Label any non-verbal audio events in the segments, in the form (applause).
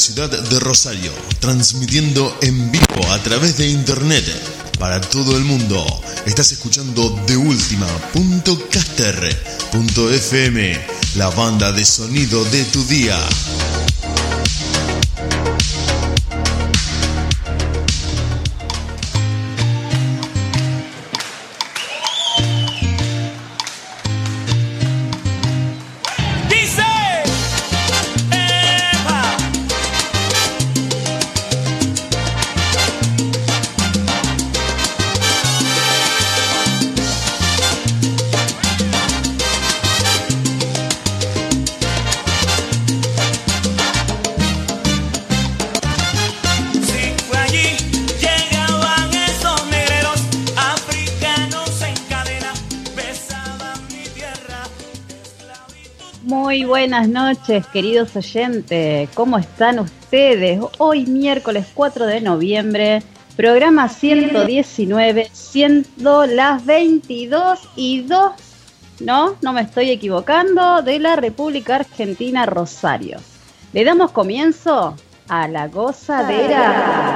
Ciudad de Rosario, transmitiendo en vivo a través de internet para todo el mundo. Estás escuchando de FM, la banda de sonido de tu día. Noches, queridos oyentes. ¿Cómo están ustedes? Hoy miércoles 4 de noviembre, programa 119, siendo las 22 y 2, no, no me estoy equivocando, de la República Argentina Rosario. Le damos comienzo a la gozadera.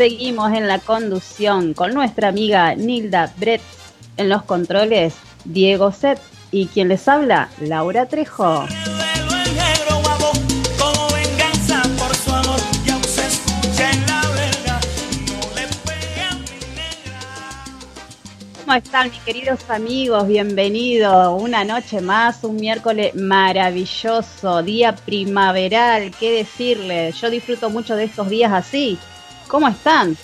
Seguimos en la conducción con nuestra amiga Nilda Brett en los controles, Diego Set y quien les habla, Laura Trejo. ¿Cómo están mis queridos amigos? Bienvenidos. Una noche más, un miércoles maravilloso, día primaveral, ¿qué decirles? Yo disfruto mucho de estos días así. ¿Cómo están?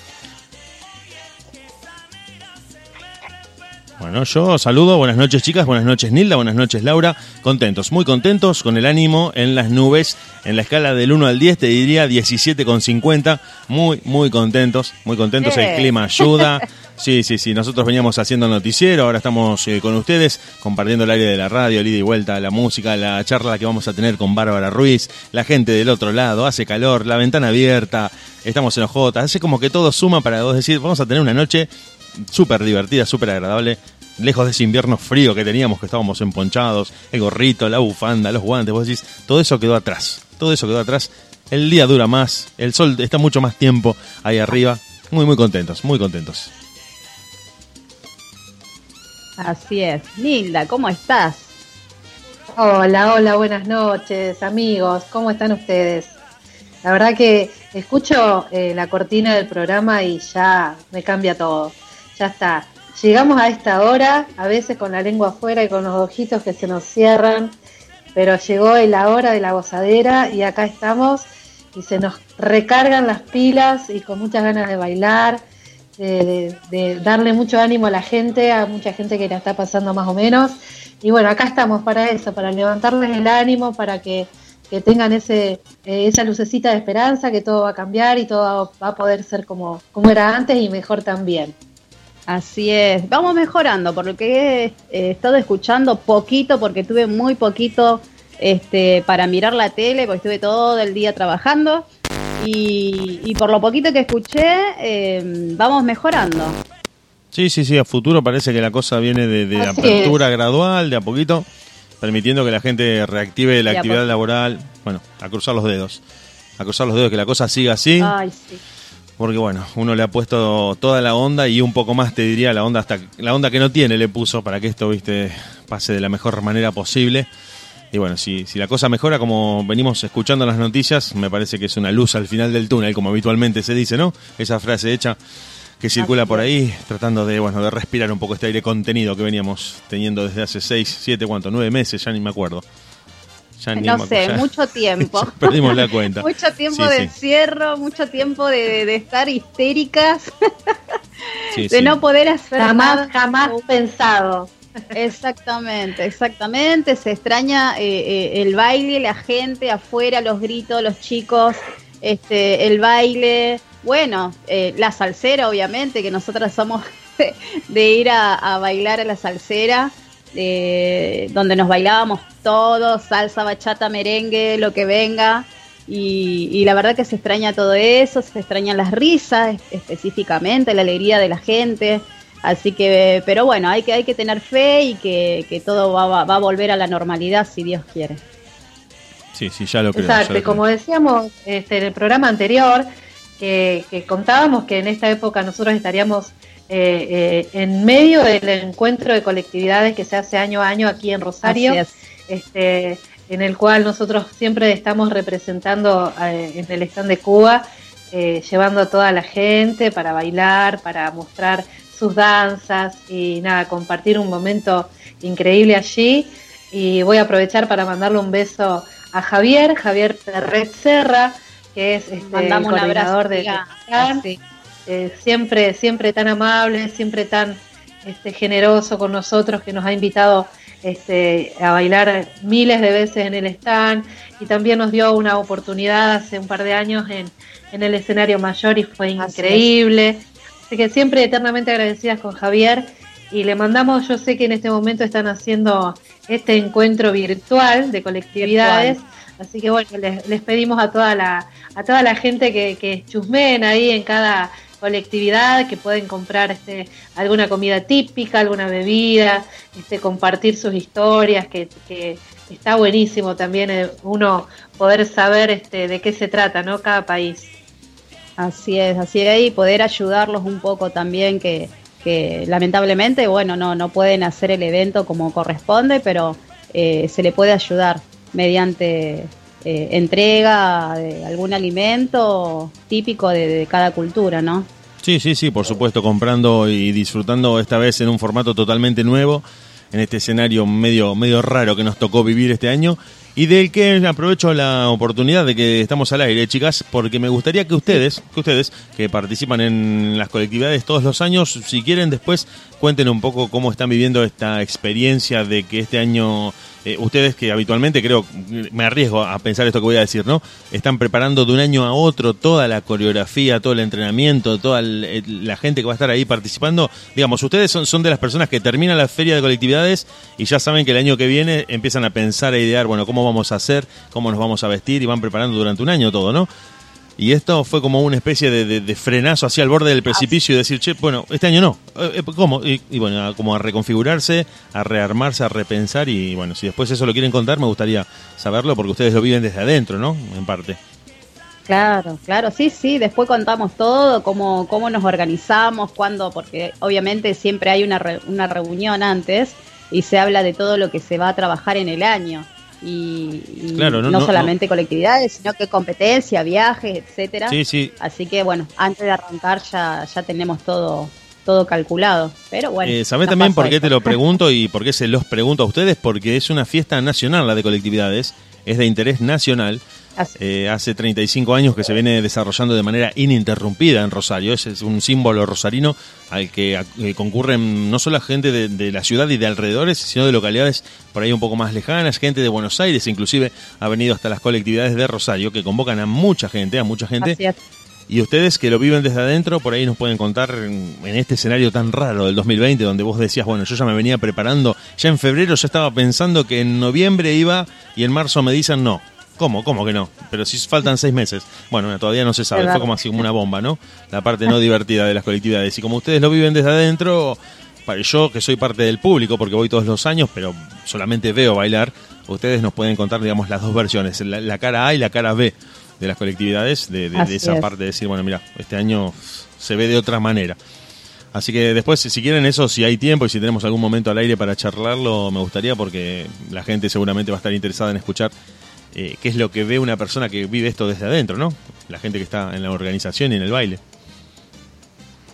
Bueno, yo saludo, buenas noches chicas, buenas noches Nilda, buenas noches Laura, contentos, muy contentos, con el ánimo en las nubes, en la escala del 1 al 10 te diría 17,50, muy, muy contentos, muy contentos, el clima ayuda, (laughs) sí, sí, sí, nosotros veníamos haciendo noticiero, ahora estamos eh, con ustedes, compartiendo el aire de la radio, el ida y vuelta, la música, la charla que vamos a tener con Bárbara Ruiz, la gente del otro lado, hace calor, la ventana abierta, estamos en OJ, hace como que todo suma para vos decir, vamos a tener una noche súper divertida, súper agradable, lejos de ese invierno frío que teníamos, que estábamos emponchados, el gorrito, la bufanda, los guantes, vos decís, todo eso quedó atrás, todo eso quedó atrás, el día dura más, el sol está mucho más tiempo ahí arriba, muy, muy contentos, muy contentos. Así es. Nilda, ¿cómo estás? Hola, hola, buenas noches, amigos, ¿cómo están ustedes? La verdad que escucho eh, la cortina del programa y ya me cambia todo. Ya está, Llegamos a esta hora, a veces con la lengua afuera y con los ojitos que se nos cierran, pero llegó la hora de la gozadera y acá estamos y se nos recargan las pilas y con muchas ganas de bailar, de, darle mucho ánimo a la gente, a mucha gente que la está pasando más o menos. Y bueno, acá estamos para eso, para levantarles el ánimo, para que, tengan ese, eh, esa lucecita de esperanza, que todo va a cambiar y todo va a poder ser como, como era antes y mejor también. Así es, vamos mejorando, por lo que he estado escuchando poquito, porque tuve muy poquito este, para mirar la tele, porque estuve todo el día trabajando. Y, por lo poquito que escuché, em, vamos mejorando. Sí, sí, sí, a futuro parece que la cosa viene de, apertura gradual, de a poquito, permitiendo que la gente reactive la actividad laboral. Bueno, a cruzar los dedos. A cruzar los dedos, que la cosa siga así. Ay, sí porque bueno, uno le ha puesto toda la onda y un poco más te diría la onda hasta la onda que no tiene le puso para que esto, viste, pase de la mejor manera posible. Y bueno, si, si la cosa mejora, como venimos escuchando las noticias, me parece que es una luz al final del túnel, como habitualmente se dice, ¿no? Esa frase hecha que circula por ahí, tratando de, bueno, de respirar un poco este aire contenido que veníamos teniendo desde hace seis, siete, ¿cuánto? Nueve meses, ya ni me acuerdo no sé, mucho tiempo. (laughs) perdimos la cuenta. mucho tiempo de encierro, mucho tiempo de, estar histéricas, (laughs) de no poder hacer jamás, Jamás pensado. Exactamente, exactamente. Se extraña eh, eh, el baile, la gente afuera, los gritos, los chicos, este, el baile. Bueno, eh, la salsera, obviamente, que nosotras somos (laughs) de, ir a bailar a la salsera. Eh, donde nos bailábamos todos, salsa, bachata, merengue, lo que venga. Y, la verdad que se extraña todo eso, se extrañan las risas específicamente, la alegría de la gente. Así que, pero bueno, hay que, hay que tener fe y que, todo va, va, a volver a la normalidad si Dios quiere. Sí, sí, ya lo creo. Exacto, como decíamos este, en el programa anterior, que, contábamos que en esta época nosotros estaríamos eh, eh, en medio del encuentro de colectividades que se hace año a año aquí en Rosario, este, en el cual nosotros siempre estamos representando eh, en el stand de Cuba, llevando a toda la gente para bailar, para mostrar sus danzas y nada, compartir un momento increíble allí. Y voy a aprovechar para mandarle un beso a Javier, Javier Perret Serra, que es este, el coordinador de eh, siempre, siempre tan amable, siempre tan este, generoso con nosotros, que nos ha invitado este, a bailar miles de veces en el stand y también nos dio una oportunidad hace un par de años en, en el escenario mayor y fue increíble. Así que siempre eternamente agradecidas con Javier y le mandamos, yo sé que en este momento están haciendo este encuentro virtual de colectividades. Así que bueno, les, pedimos a toda la, a toda la gente que, que chusmeen ahí en cada colectividad, que pueden comprar este, alguna comida típica, alguna bebida, este, compartir sus historias, que, está buenísimo también eh, uno poder saber este, de qué se trata, ¿no? Cada país. Así es, así es, y poder ayudarlos un poco también, que, que lamentablemente, bueno, no, no pueden hacer el evento como corresponde, pero eh, se le puede ayudar mediante eh, entrega de algún alimento típico de, cada cultura, ¿no? Sí, sí, sí, por supuesto, comprando y disfrutando esta vez en un formato totalmente nuevo, en este escenario medio, medio raro que nos tocó vivir este año y del que aprovecho la oportunidad de que estamos al aire, chicas, porque me gustaría que ustedes, que ustedes que participan en las colectividades todos los años, si quieren después cuenten un poco cómo están viviendo esta experiencia de que este año eh, ustedes que habitualmente creo, me arriesgo a pensar esto que voy a decir, ¿no? Están preparando de un año a otro toda la coreografía, todo el entrenamiento, toda la gente que va a estar ahí participando. Digamos, ustedes son, son de las personas que terminan la feria de colectividades y ya saben que el año que viene empiezan a pensar, a idear, bueno, cómo vamos a hacer, cómo nos vamos a vestir y van preparando durante un año todo, ¿no? Y esto fue como una especie de, frenazo hacia el borde del precipicio y decir, che, bueno, este año no. Eh, eh, ¿Cómo? Y, bueno, como a reconfigurarse, a rearmarse, a repensar. Y bueno, si después eso lo quieren contar, me gustaría saberlo porque ustedes lo viven desde adentro, ¿no? En parte. Claro, claro, sí, sí, después contamos todo, cómo, cómo nos organizamos, cuándo, porque obviamente siempre hay una, una reunión antes y se habla de todo lo que se va a trabajar en el año y, no, solamente colectividades, sino que competencia, viajes, etcétera. Sí, sí. Así que bueno, antes de arrancar ya, ya tenemos todo todo calculado. Pero bueno. Eh, ¿Sabés también por qué te lo (laughs) pregunto y por qué se los pregunto a ustedes? Porque es una fiesta nacional la de colectividades, es de interés nacional eh, hace 35 años que se viene desarrollando de manera ininterrumpida en Rosario. Ese es un símbolo rosarino al que eh, concurren no solo gente de, la ciudad y de alrededores, sino de localidades por ahí un poco más lejanas, gente de Buenos Aires, inclusive ha venido hasta las colectividades de Rosario, que convocan a mucha gente, a mucha gente. Y ustedes que lo viven desde adentro, por ahí nos pueden contar en, este escenario tan raro del 2020, donde vos decías, bueno, yo ya me venía preparando, ya en febrero ya estaba pensando que en noviembre iba y en marzo me dicen no, ¿Cómo? ¿Cómo que no? Pero si faltan seis meses. Bueno, todavía no se sabe, fue como así como una bomba, ¿no? La parte no divertida de las colectividades. Y como ustedes lo viven desde adentro, yo que soy parte del público, porque voy todos los años, pero solamente veo bailar, ustedes nos pueden contar, digamos, las dos versiones, la, cara A y la cara B de las colectividades, de, esa parte de decir, bueno, mira, este año se ve de otra manera. Así que después, si quieren eso, si hay tiempo y si tenemos algún momento al aire para charlarlo, me gustaría porque la gente seguramente va a estar interesada en escuchar eh, qué es lo que ve una persona que vive esto desde adentro, ¿no? La gente que está en la organización y en el baile.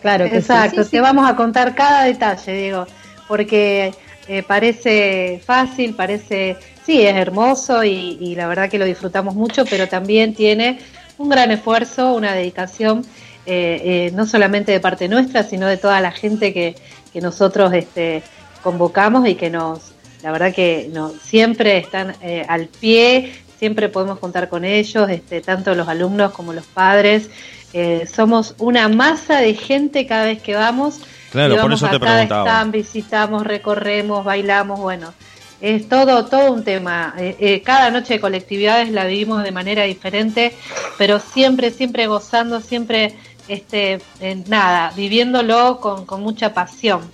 Claro, que exacto. Te vamos a contar cada detalle, digo, porque eh, parece fácil, parece, sí, es hermoso y, la verdad que lo disfrutamos mucho, pero también tiene un gran esfuerzo, una dedicación, eh, no solamente de parte nuestra, sino de toda la gente que, que nosotros este, convocamos y que nos, la verdad que no, siempre están al pie, siempre podemos contar con ellos, este, tanto los alumnos como los padres. Eh, somos una masa de gente cada vez que vamos. Claro, por eso te preguntaba. Están, visitamos, recorremos, bailamos, bueno. es todo, todo un tema. Eh, eh, cada noche de colectividades la vivimos de manera diferente, pero siempre, siempre gozando, siempre, este, nada, viviéndolo con, con mucha pasión.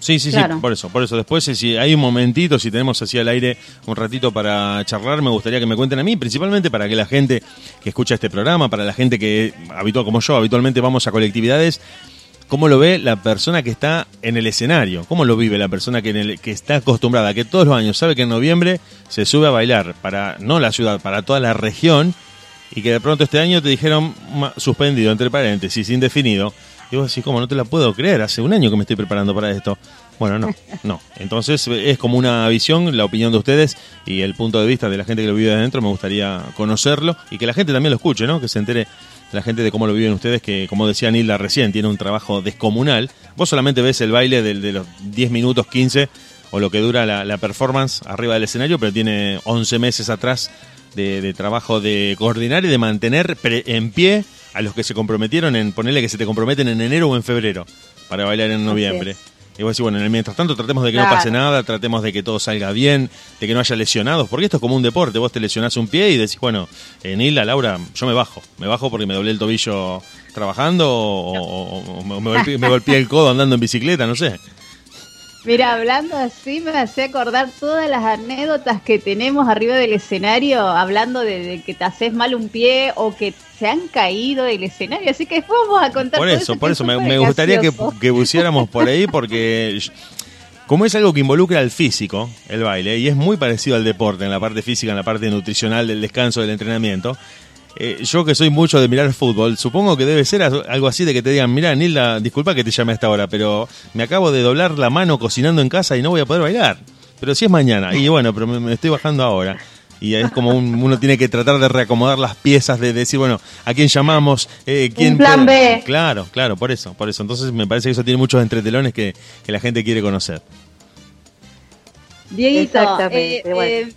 Sí, sí, sí, por eso, por eso. Después, si hay un momentito, si tenemos así al aire un ratito para charlar, me gustaría que me cuenten a mí, principalmente para que la gente que escucha este programa, para la gente que, habitual como yo, habitualmente vamos a colectividades, cómo lo ve la persona que está en el escenario, cómo lo vive la persona que, en el, que está acostumbrada, que todos los años sabe que en noviembre se sube a bailar para, no la ciudad, para toda la región, y que de pronto este año te dijeron suspendido, entre paréntesis, indefinido y vos decís, ¿cómo? No te la puedo creer, hace un año que me estoy preparando para esto. Bueno, no, (laughs) no. Entonces es como una visión, la opinión de ustedes y el punto de vista de la gente que lo vive adentro, me gustaría conocerlo y que la gente también lo escuche, ¿no? Que se entere la gente de cómo lo viven ustedes, que como decía Nilda recién, tiene un trabajo descomunal. Vos solamente ves el baile de, de los 10 minutos 15 o lo que dura la, performance arriba del escenario, pero tiene 11 meses atrás de, de trabajo de coordinar y de mantener en pie a los que se comprometieron en ponerle que se te comprometen en enero o en febrero para bailar en noviembre. Y vos decís, bueno, mientras tanto tratemos de que no pase nada, tratemos de que todo salga bien, de que no haya lesionados, porque esto es como un deporte, vos te lesionás un pie y decís, bueno, eh, Nila, Laura, yo me bajo, me bajo porque me doblé el tobillo trabajando o, me, me golpeé el codo andando en bicicleta, no sé. Mira, hablando así me hace acordar todas las anécdotas que tenemos arriba del escenario, hablando de, que te haces mal un pie o que se han caído del escenario, así que vamos a contar. Por eso, por eso, me, gustaría que, que, pusiéramos por ahí (laughs) porque como es algo que involucra al físico, el baile, y es muy parecido al deporte, en la parte física, en la parte nutricional del descanso, del entrenamiento, eh, yo que soy mucho de mirar fútbol, supongo que debe ser algo así de que te digan, mira, Nilda, disculpa que te llame a esta hora, pero me acabo de doblar la mano cocinando en casa y no voy a poder bailar. Pero si es mañana, y bueno, pero me, estoy bajando ahora. Y es como uno tiene que tratar de reacomodar las piezas, de decir, bueno, ¿a quién llamamos? Eh, ¿quién Un plan B. Claro, claro, por eso, por eso. Entonces me parece que eso tiene muchos entretelones que, que la gente quiere conocer. Dieguito, Exactamente, eh, bueno. Eh,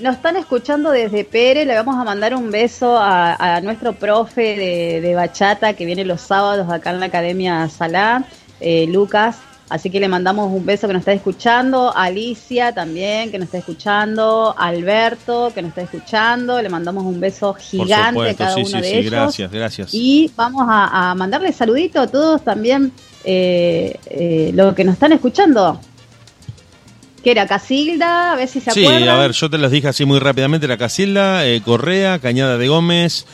nos están escuchando desde Pérez, le vamos a mandar un beso a, nuestro profe de, bachata que viene los sábados acá en la Academia Salá, eh, Lucas. Así que le mandamos un beso que nos está escuchando, Alicia también que nos está escuchando, Alberto que nos está escuchando, le mandamos un beso gigante a cada uno de ellos. Gracias, gracias. Y vamos a, mandarle saludito a todos también eh, eh, los que nos están escuchando que era Casilda, a ver si se acuerdan. Sí, a ver, yo te los dije así muy rápidamente, era Casilda, eh, Correa, Cañada de Gómez,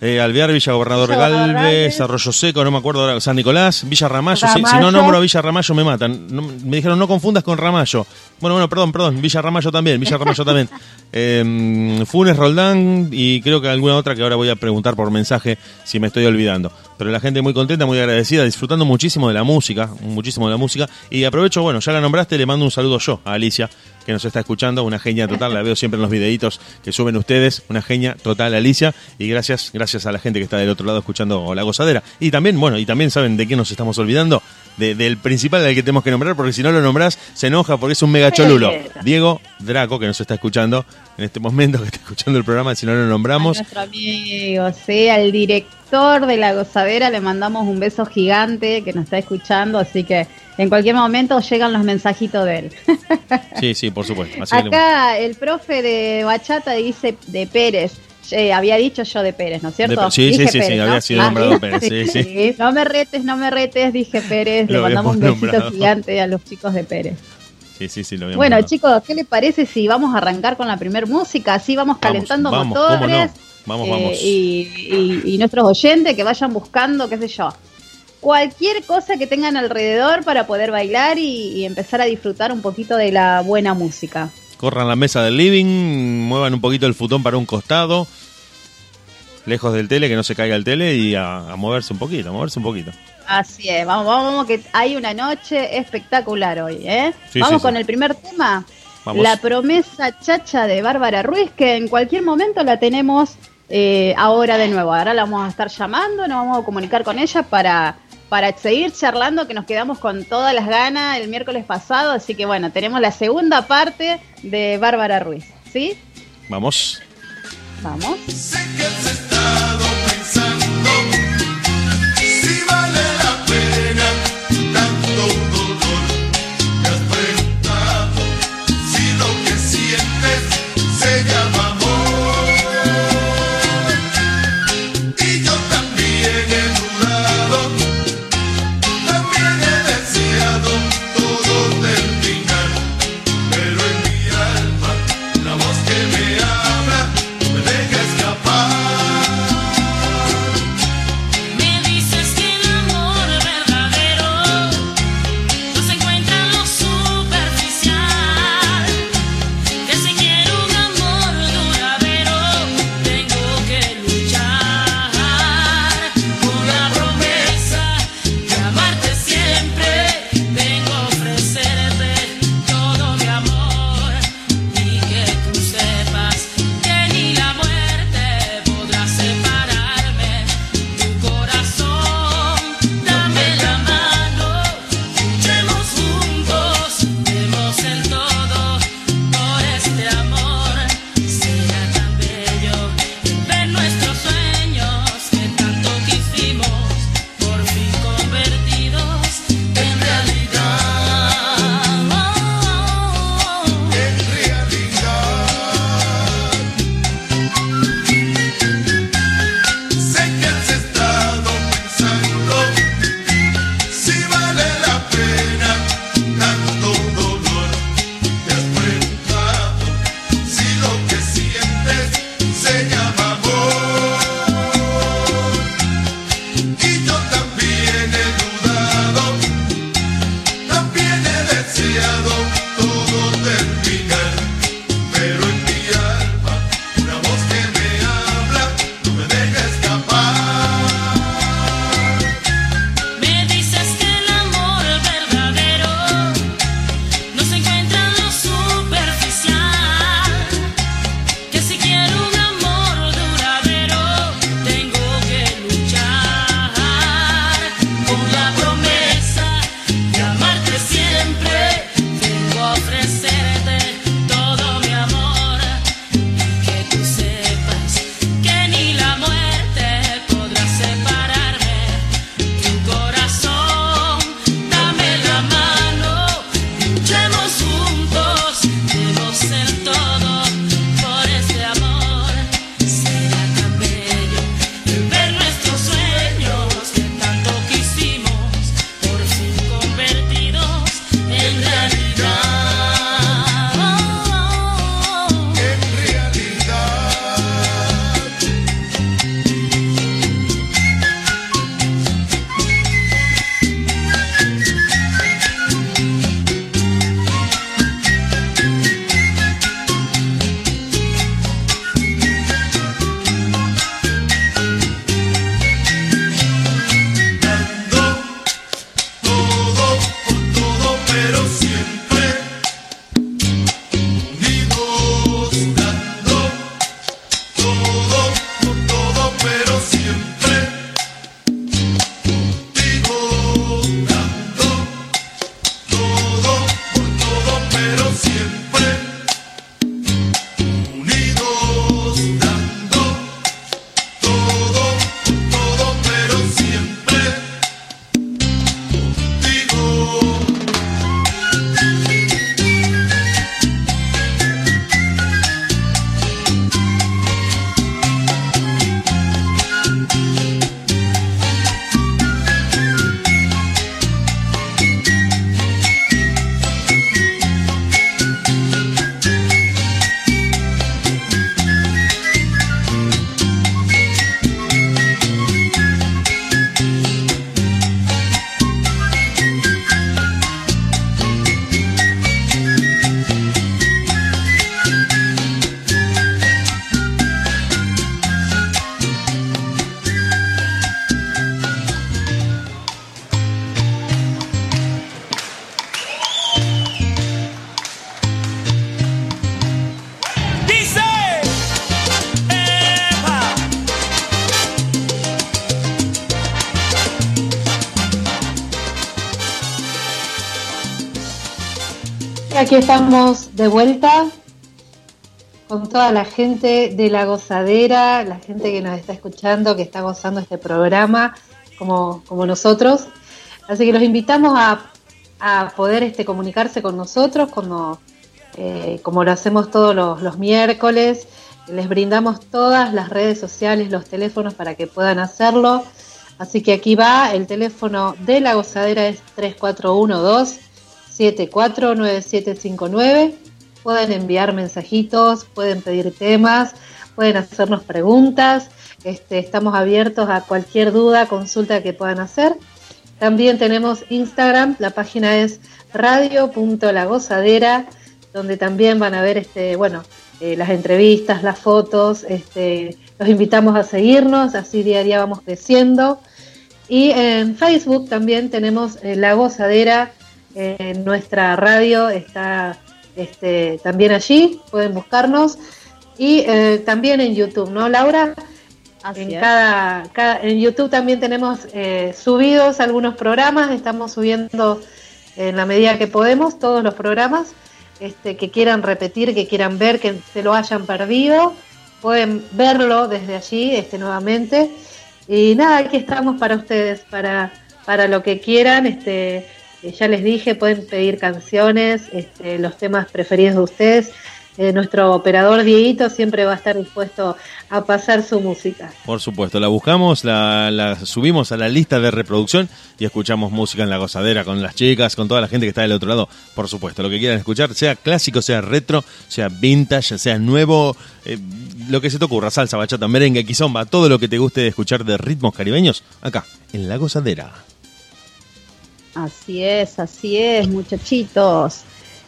eh, Alvear, Villa Gobernador Galvez, Arroyo Seco, no me acuerdo ahora, San Nicolás, Villa Ramallo, Si, no nombro a Villa Ramallo me matan. me dijeron no confundas con Ramallo. Bueno, bueno, perdón, perdón, Villa Ramallo también, Villa Ramallo también. (laughs) Eh, Funes, Roldán y creo que alguna otra que ahora voy a preguntar por mensaje si me estoy olvidando. Pero la gente muy contenta, muy agradecida, disfrutando muchísimo de la música, muchísimo de la música. Y aprovecho, bueno, ya la nombraste, le mando un saludo yo a Alicia, que nos está escuchando, una genia total, la veo siempre en los videitos que suben ustedes, una genia total Alicia, y gracias, gracias a la gente que está del otro lado escuchando La Gozadera. Y también, bueno, y también saben de qué nos estamos olvidando, del principal del que tenemos que nombrar, porque si no lo nombrás, se enoja porque es un mega cholulo. Diego Draco, que nos está escuchando en este momento, que está escuchando el programa, si no lo nombramos. nuestro amigo, sí, al director de La Gozadera le mandamos un beso gigante que nos está escuchando, así que en cualquier momento llegan los mensajitos de él. Sí, sí, por supuesto. Acá el profe de Bachata dice de Pérez. Eh, había dicho yo de Pérez, ¿no es cierto? sí, sí, sí, sí, había sido nombrado Pérez. Sí, sí. No me retes, no me retes, dije Pérez. le mandamos un besito gigante a los chicos de Pérez. Sí, sí, sí, lo Bueno, chicos, ¿qué les parece si vamos a arrancar con la primera música? Así vamos calentando motores. Vamos, eh, vamos. y, y nuestros oyentes que vayan buscando, qué sé yo, cualquier cosa que tengan alrededor para poder bailar y, empezar a disfrutar un poquito de la buena música. Corran la mesa del living, muevan un poquito el futón para un costado, lejos del tele, que no se caiga el tele y a, moverse un poquito, a moverse un poquito. Así es, vamos, vamos, que hay una noche espectacular hoy, ¿eh? vamos con el primer tema. La promesa chacha de Bárbara Ruiz, que en cualquier momento la tenemos eh, ahora de nuevo. Ahora la vamos a estar llamando, nos vamos a comunicar con ella para para seguir charlando, que nos quedamos con todas las ganas el miércoles pasado. Así que bueno, tenemos la segunda parte de Bárbara Ruiz. ¿Sí? Vamos. Vamos. Aquí estamos de vuelta con toda la gente de la gozadera, la gente que nos está escuchando, que está gozando este programa, como, como nosotros. Así que los invitamos a, a poder este, comunicarse con nosotros, como, eh, como lo hacemos todos los, los miércoles. Les brindamos todas las redes sociales, los teléfonos para que puedan hacerlo. Así que aquí va, el teléfono de la gozadera es 3412 749759. Pueden enviar mensajitos, pueden pedir temas, pueden hacernos preguntas. Este, estamos abiertos a cualquier duda, consulta que puedan hacer. También tenemos Instagram, la página es radio.lagozadera, donde también van a ver este, bueno, eh, las entrevistas, las fotos. Este, los invitamos a seguirnos, así día a día vamos creciendo. Y en Facebook también tenemos eh, La Gozadera en nuestra radio está este, también allí, pueden buscarnos. Y eh, también en YouTube, ¿no, Laura? en, cada, en YouTube también tenemos eh, subidos algunos programas, estamos subiendo en la medida que podemos todos los programas este, que quieran repetir, que quieran ver, que se lo hayan perdido, pueden verlo desde allí este, nuevamente. Y nada, aquí estamos para ustedes, para, para lo que quieran. Este, eh, ya les dije, pueden pedir canciones, este, los temas preferidos de ustedes. Eh, nuestro operador Dieguito siempre va a estar dispuesto a pasar su música. Por supuesto, la buscamos, la, subimos a la lista de reproducción y escuchamos música en la gozadera con las chicas, con toda la gente que está del otro lado. Por supuesto, lo que quieran escuchar, sea clásico, sea retro, sea vintage, sea nuevo, eh, lo que se te ocurra, salsa, bachata, merengue, quizomba, todo lo que te guste escuchar de ritmos caribeños, acá, en la gozadera. Así es, así es, muchachitos.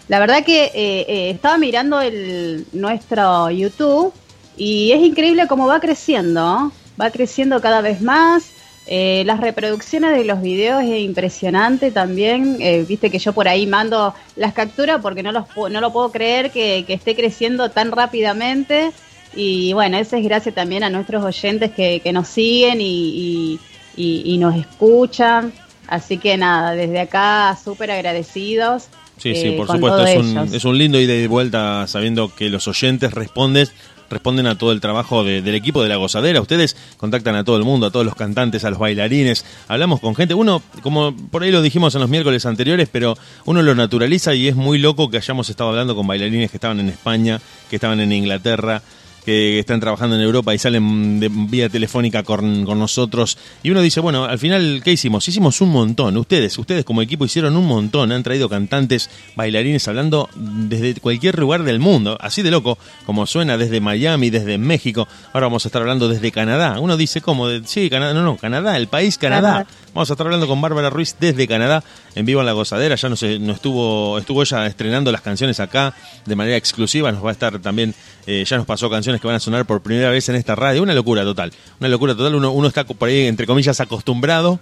La verdad que eh, eh, estaba mirando el, nuestro YouTube y es increíble cómo va creciendo, va creciendo cada vez más. Eh, las reproducciones de los videos es impresionante también. Viste que yo por ahí mando las capturas porque no, los, no lo puedo creer que, esté creciendo tan rápidamente. Y bueno, eso es gracias también a nuestros oyentes que, nos siguen y, y nos escuchan. Así que nada, desde acá súper agradecidos. Sí, sí, eh, por supuesto, es un, es un, lindo ida y de vuelta sabiendo que los oyentes responden responden a todo el trabajo del equipo de la gozadera. Ustedes contactan a todo el mundo, a todos los cantantes, a los bailarines. Hablamos con gente. Uno, como por ahí lo dijimos en los miércoles anteriores, pero uno lo naturaliza y es muy loco que hayamos estado hablando con bailarines que estaban en España, que estaban en Inglaterra, que están trabajando en Europa y salen de vía telefónica con, nosotros. Y uno dice, bueno, al final, ¿qué hicimos? Hicimos un montón. Ustedes, ustedes como equipo hicieron un montón. Han traído cantantes, bailarines hablando desde cualquier lugar del mundo. Así de loco, como suena desde Miami, desde México. Ahora vamos a estar hablando desde Canadá. Uno dice, ¿cómo? Sí, Canadá. No, no, Canadá, el país Canadá. Vamos a estar hablando con Bárbara Ruiz desde Canadá, en vivo en La Gozadera. Ya no, sé, no estuvo, estuvo ella estrenando las canciones acá de manera exclusiva. Nos va a estar también, eh, ya nos pasó canciones que van a sonar por primera vez en esta radio. Una locura total. Una locura total. Uno, uno está por ahí, entre comillas, acostumbrado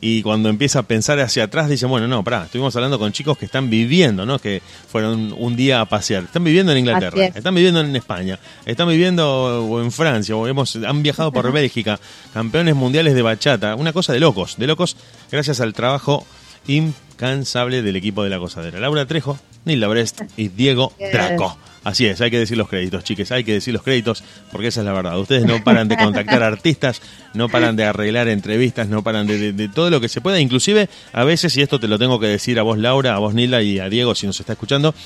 y cuando empieza a pensar hacia atrás dice, bueno, no, pará, estuvimos hablando con chicos que están viviendo, ¿no? Que fueron un día a pasear. Están viviendo en Inglaterra, están viviendo en España, están viviendo en Francia, o hemos, han viajado por Bélgica, campeones mundiales de bachata, una cosa de locos, de locos, gracias al trabajo incansable del equipo de la cosadera. Laura Trejo, Nilda Brest y Diego Draco. Así es, hay que decir los créditos, chiques, hay que decir los créditos porque esa es la verdad. Ustedes no paran de contactar (laughs) artistas, no paran de arreglar entrevistas, no paran de, todo lo que se pueda. Inclusive, a veces, y esto te lo tengo que decir a vos, Laura, a vos, Nilda, y a Diego, si nos está escuchando,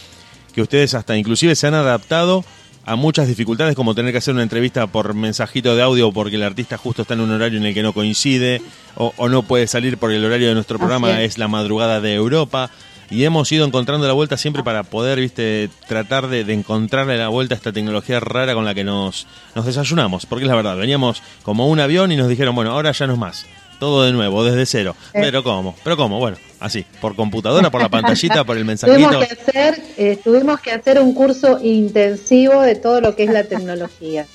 que ustedes hasta inclusive se han adaptado a muchas dificultades como tener que hacer una entrevista por mensajito de audio porque el artista justo está en un horario en el que no coincide o, no puede salir porque el horario de nuestro programa es la madrugada de Europa y hemos ido encontrando la vuelta siempre para poder, viste, tratar de, encontrarle la vuelta a esta tecnología rara con la que nos, nos desayunamos, porque es la verdad, veníamos como un avión y nos dijeron, bueno, ahora ya no es más, todo de nuevo, desde cero. Pero ¿cómo? Pero ¿cómo? Bueno, así, por computadora, por la (laughs) pantallita, por el mensajito. Tuvimos que hacer, eh, tuvimos que hacer un curso intensivo de todo lo que es la tecnología.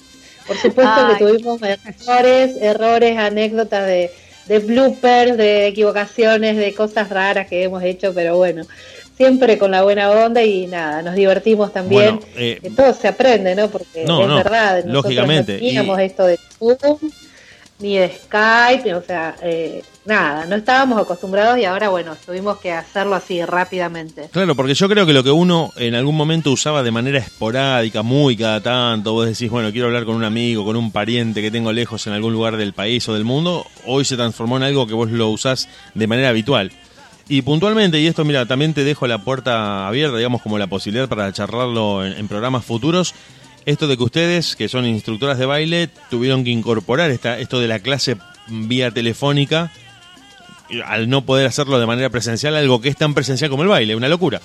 Por supuesto que tuvimos errores, errores, anécdotas de de bloopers, de equivocaciones, de cosas raras que hemos hecho, pero bueno, siempre con la buena onda y nada, nos divertimos también. Eh, todo se aprende, ¿no? Porque es verdad, nosotros lógicamente. no teníamos esto de Zoom ni de Skype, o sea, eh, nada, no estábamos acostumbrados y ahora, bueno, tuvimos que hacerlo así rápidamente. Claro, porque yo creo que lo que uno en algún momento usaba de manera esporádica, muy cada tanto, vos decís, bueno, quiero hablar con un amigo, con un pariente que tengo lejos en algún lugar del país o del mundo, hoy se transformó en algo que vos lo usás de manera habitual. Y puntualmente, y esto mira, también te dejo la puerta abierta, digamos, como la posibilidad para charlarlo en, programas futuros, esto de que ustedes, que son instructoras de baile, tuvieron que incorporar esta, esto de la clase vía telefónica al no poder hacerlo de manera presencial, algo que es tan presencial como el baile, una locura.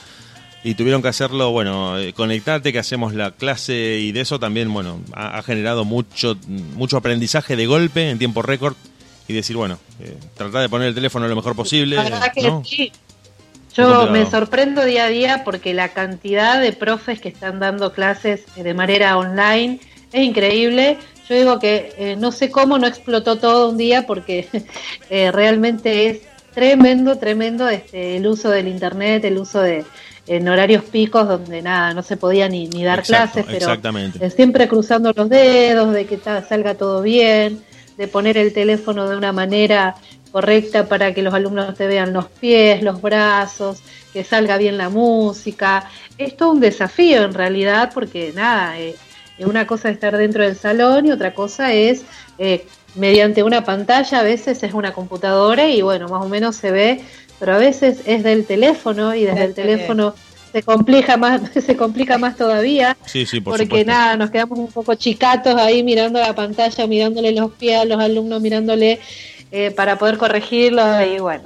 Y tuvieron que hacerlo, bueno, eh, conectate, que hacemos la clase y de eso también, bueno, ha, generado mucho, mucho aprendizaje de golpe en tiempo récord y decir, bueno, eh, tratar de poner el teléfono lo mejor posible. Yo me sorprendo día a día porque la cantidad de profes que están dando clases de manera online es increíble. Yo digo que eh, no sé cómo no explotó todo un día porque (laughs) eh, realmente es tremendo, tremendo este, el uso del internet, el uso de en horarios picos donde nada, no se podía ni, ni dar clases, pero eh, siempre cruzando los dedos de que salga todo bien, de poner el teléfono de una manera correcta para que los alumnos te vean los pies, los brazos, que salga bien la música. Es todo un desafío en realidad porque nada, una cosa es estar dentro del salón y otra cosa es eh, mediante una pantalla, a veces es una computadora y bueno, más o menos se ve, pero a veces es del teléfono y desde el teléfono. se complica más, (laughs) se complica más todavía, sí, sí, porque nada, nos quedamos un poco chicatos ahí mirando la pantalla, mirándole los pies a los alumnos, mirándole eh, para poder corregirlos y bueno.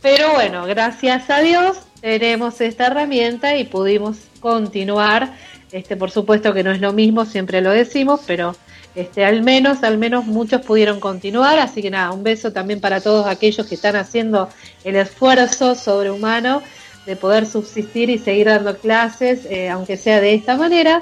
Pero bueno, gracias a Dios tenemos esta herramienta y pudimos continuar este, por supuesto que no es lo mismo, siempre lo decimos, pero este, al menos, al menos muchos pudieron continuar, así que nada, un beso también para todos aquellos que están haciendo el esfuerzo sobrehumano de poder subsistir y seguir dando clases, eh, aunque sea de esta manera,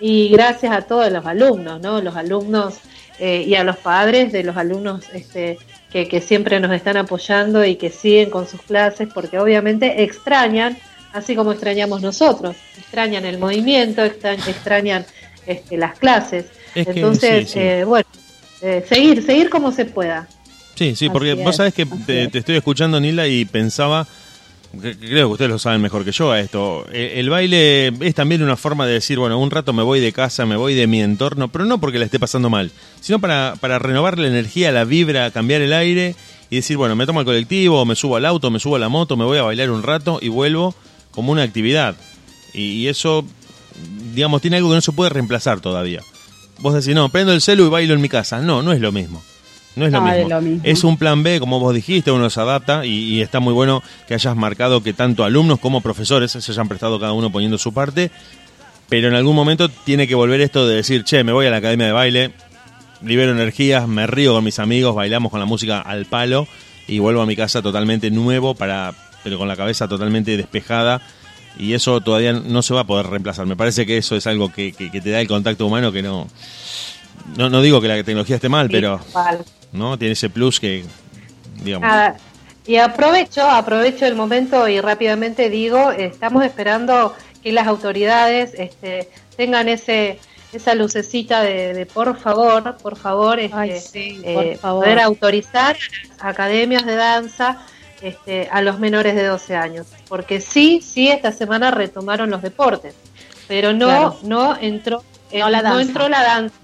y gracias a todos los alumnos, ¿no? Los alumnos eh, y a los padres de los alumnos este, que, que siempre nos están apoyando y que siguen con sus clases, porque obviamente extrañan así como extrañamos nosotros. Extrañan el movimiento, extrañan este, las clases. Entonces, eh, bueno, eh, seguir, seguir como se pueda. Sí, sí, porque vos sabés que te, estoy escuchando, Nila, y pensaba, creo que ustedes lo saben mejor que yo a esto, eh, el, baile es también una forma de decir, bueno, un rato me voy de casa, me voy de mi entorno, pero no porque la esté pasando mal, sino para, para renovar la energía, la vibra, cambiar el aire y decir, bueno, me tomo el colectivo, me subo al auto, me subo a la moto, me voy a bailar un rato y vuelvo como una actividad. Y, eso, digamos, tiene algo que no se puede reemplazar todavía. Vos decís, no, prendo el celu y bailo en mi casa. No, no es lo mismo. No es lo, mismo. es un plan B, como vos dijiste, uno se adapta y, está muy bueno que hayas marcado que tanto alumnos como profesores se hayan prestado cada uno poniendo su parte, pero en algún momento tiene que volver esto de decir, che, me voy a la academia de baile, libero energías, me río con mis amigos, bailamos con la música al palo y vuelvo a mi casa totalmente nuevo para, pero con la cabeza totalmente despejada y eso todavía no se va a poder reemplazar. Me parece que eso es algo que, te da el contacto humano que no, no, no digo que la tecnología esté mal, pero no tiene ese plus que, digamos. y aprovecho, aprovecho el momento y rápidamente digo, estamos esperando que las autoridades este, tengan ese esa lucecita de, por favor, por favor, este, eh, poder autorizar academias de danza este, a los menores de 12 años. Porque sí, sí, esta semana retomaron los deportes, pero no, no, entró, eh, no, la danza. entró la danza.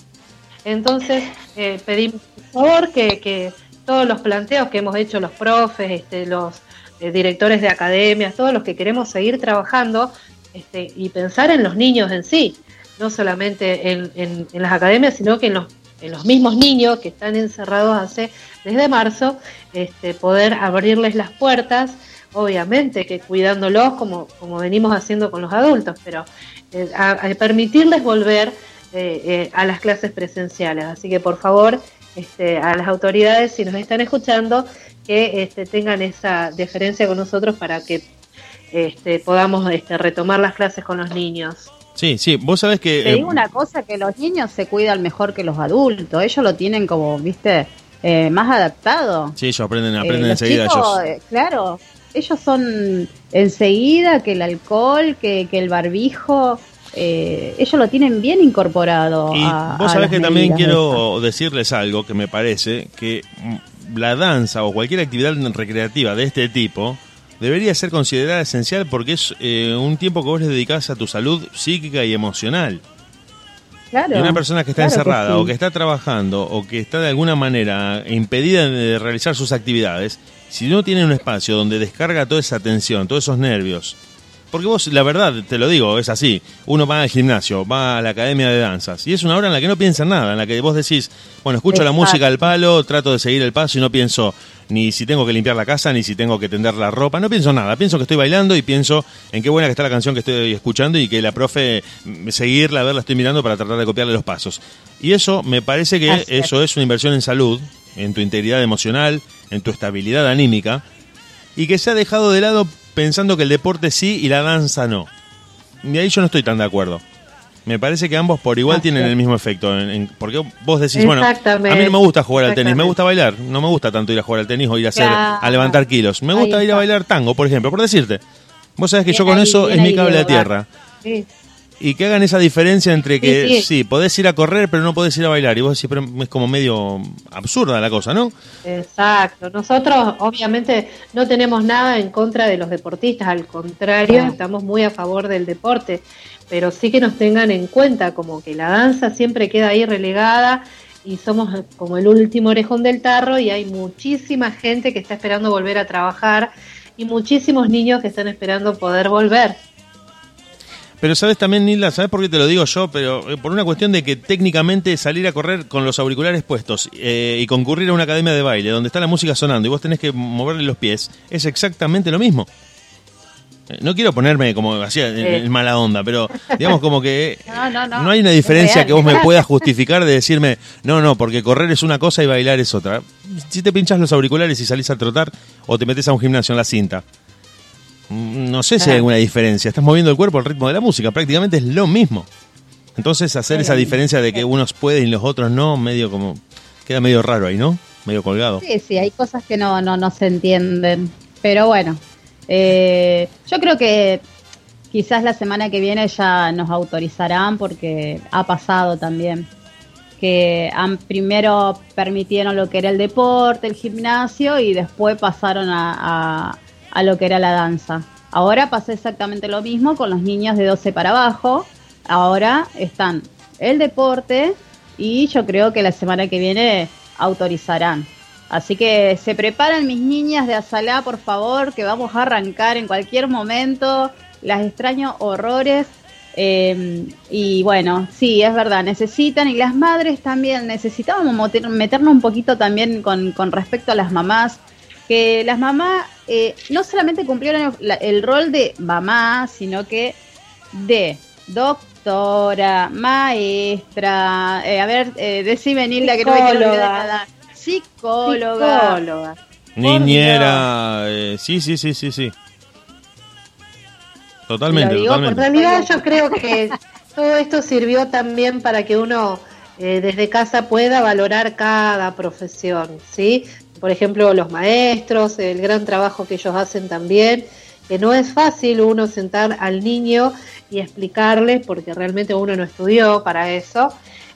Entonces eh, pedimos por favor que, todos los planteos que hemos hecho los profes, este, los eh, directores de academias, todos los que queremos seguir trabajando este, y pensar en los niños en sí, no solamente en, en las academias, sino que en los en los mismos niños que están encerrados hace desde marzo, este, poder abrirles las puertas, obviamente que cuidándolos como, como venimos haciendo con los adultos, pero eh, a, permitirles volver eh, eh, a las clases presenciales. Así que por favor, este, a las autoridades, si nos están escuchando, que este, tengan esa deferencia con nosotros para que este, podamos este, retomar las clases con los niños. Sí, sí, vos sabés que... Te digo una cosa, que los niños se cuidan mejor que los adultos, ellos lo tienen como, viste, eh, más adaptado. Sí, ellos aprenden, aprenden eh, enseguida ellos. Eh, claro, ellos son enseguida que el alcohol, que, que el barbijo, ellos lo tienen bien incorporado. Y vos sabés que también quiero decirles algo que me parece que la danza o cualquier actividad recreativa de este tipo debería ser considerada esencial porque es eh, un tiempo que vos le dedicás a tu salud psíquica y emocional. Claro. Y una persona que está claro que encerrada sí. o que está trabajando o que está de alguna manera impedida de realizar sus actividades, si no tiene un espacio donde descarga toda esa tensión, todos esos nervios, porque vos, la verdad, te lo digo, es así, uno va al gimnasio, va a la academia de danzas, y es una hora en la que no piensa en nada, en la que vos decís, bueno, escucho la música al palo, trato de seguir el paso y no pienso ni si tengo que limpiar la casa, ni si tengo que tender la ropa, no pienso nada, pienso que estoy bailando y pienso en qué buena que está la canción que estoy escuchando y que la profe, mm, seguirla, verla, estoy mirando para tratar de copiarle los pasos. Y eso me parece que Así eso es una inversión en salud, en tu integridad emocional, en tu estabilidad anímica, y que se ha dejado de lado pensando que el deporte sí y la danza no. Y ahí yo no estoy tan de acuerdo. Me parece que ambos por igual Así tienen es. el mismo efecto. en- en- porque vos decís, bueno, a mí no me gusta jugar al tenis, me gusta bailar. No me gusta tanto ir a jugar al tenis o ir a, hacer, a levantar kilos. Me gusta ir a bailar tango, por ejemplo, por decirte. Vos sabés que yo con ahí, eso es mi cable de tierra. Sí. Y que hagan esa diferencia entre que sí, Sí, sí. podés ir a correr, pero no podés ir a bailar. Y vos decís, pero es como medio absurda la cosa, ¿no? Exacto. Nosotros obviamente no tenemos nada en contra de los deportistas, al contrario, No. estamos muy a favor del deporte, pero sí que nos tengan en cuenta como que la danza siempre queda ahí relegada y somos como el último orejón del tarro y hay muchísima gente que está esperando volver a trabajar y muchísimos niños que están esperando poder volver. Pero sabes también, Nilda, ¿sabes por qué te lo digo yo? Pero eh, por una cuestión de que técnicamente salir a correr con los auriculares puestos eh, y concurrir a una academia de baile donde está la música sonando y vos tenés que moverle los pies, es exactamente lo mismo. Eh, No quiero ponerme como así en, mala onda, pero digamos como que (laughs) No, no, no. hay una diferencia que vos me puedas (laughs) justificar de decirme, no, no, porque correr es una cosa y bailar es otra. Si te pinchas los auriculares y salís a trotar o te metes a un gimnasio en la cinta, no sé si hay alguna diferencia. Estás moviendo el cuerpo al ritmo de la música, prácticamente es lo mismo. Entonces hacer esa diferencia de que unos pueden y los otros no, medio como queda medio raro ahí, ¿no? Medio colgado. Sí, sí, hay cosas que no, no, no se entienden. Pero bueno, eh, yo creo que quizás la semana que viene ya nos autorizarán porque ha pasado también que han primero permitieron lo que era el deporte, el gimnasio y después pasaron a, a- a lo que era la danza. Ahora pasa exactamente lo mismo con los niños de 12 para abajo. Ahora están el deporte y yo creo que la semana que viene autorizarán. Así que se preparan mis niñas de Azalá, por favor, que vamos a arrancar en cualquier momento. Las extraño horrores. Eh, y bueno, sí, es verdad, necesitan, y las madres también, necesitábamos meternos un poquito también con respecto a las mamás, que las mamás eh, no solamente cumplieron el, la- el rol de mamá, sino que de doctora, maestra, eh, a ver, eh, decime Nilda que no me quiero olvidar de Psicóloga. nada. Psicóloga. Psicóloga. Niñera, eh, sí, sí, sí, sí, sí. Totalmente, digo En totalmente. realidad yo creo que todo esto sirvió también para que uno eh, desde casa pueda valorar cada profesión, ¿sí? Por ejemplo, los maestros, el gran trabajo que ellos hacen también, que no es fácil uno sentar al niño y explicarle, porque realmente uno no estudió para eso,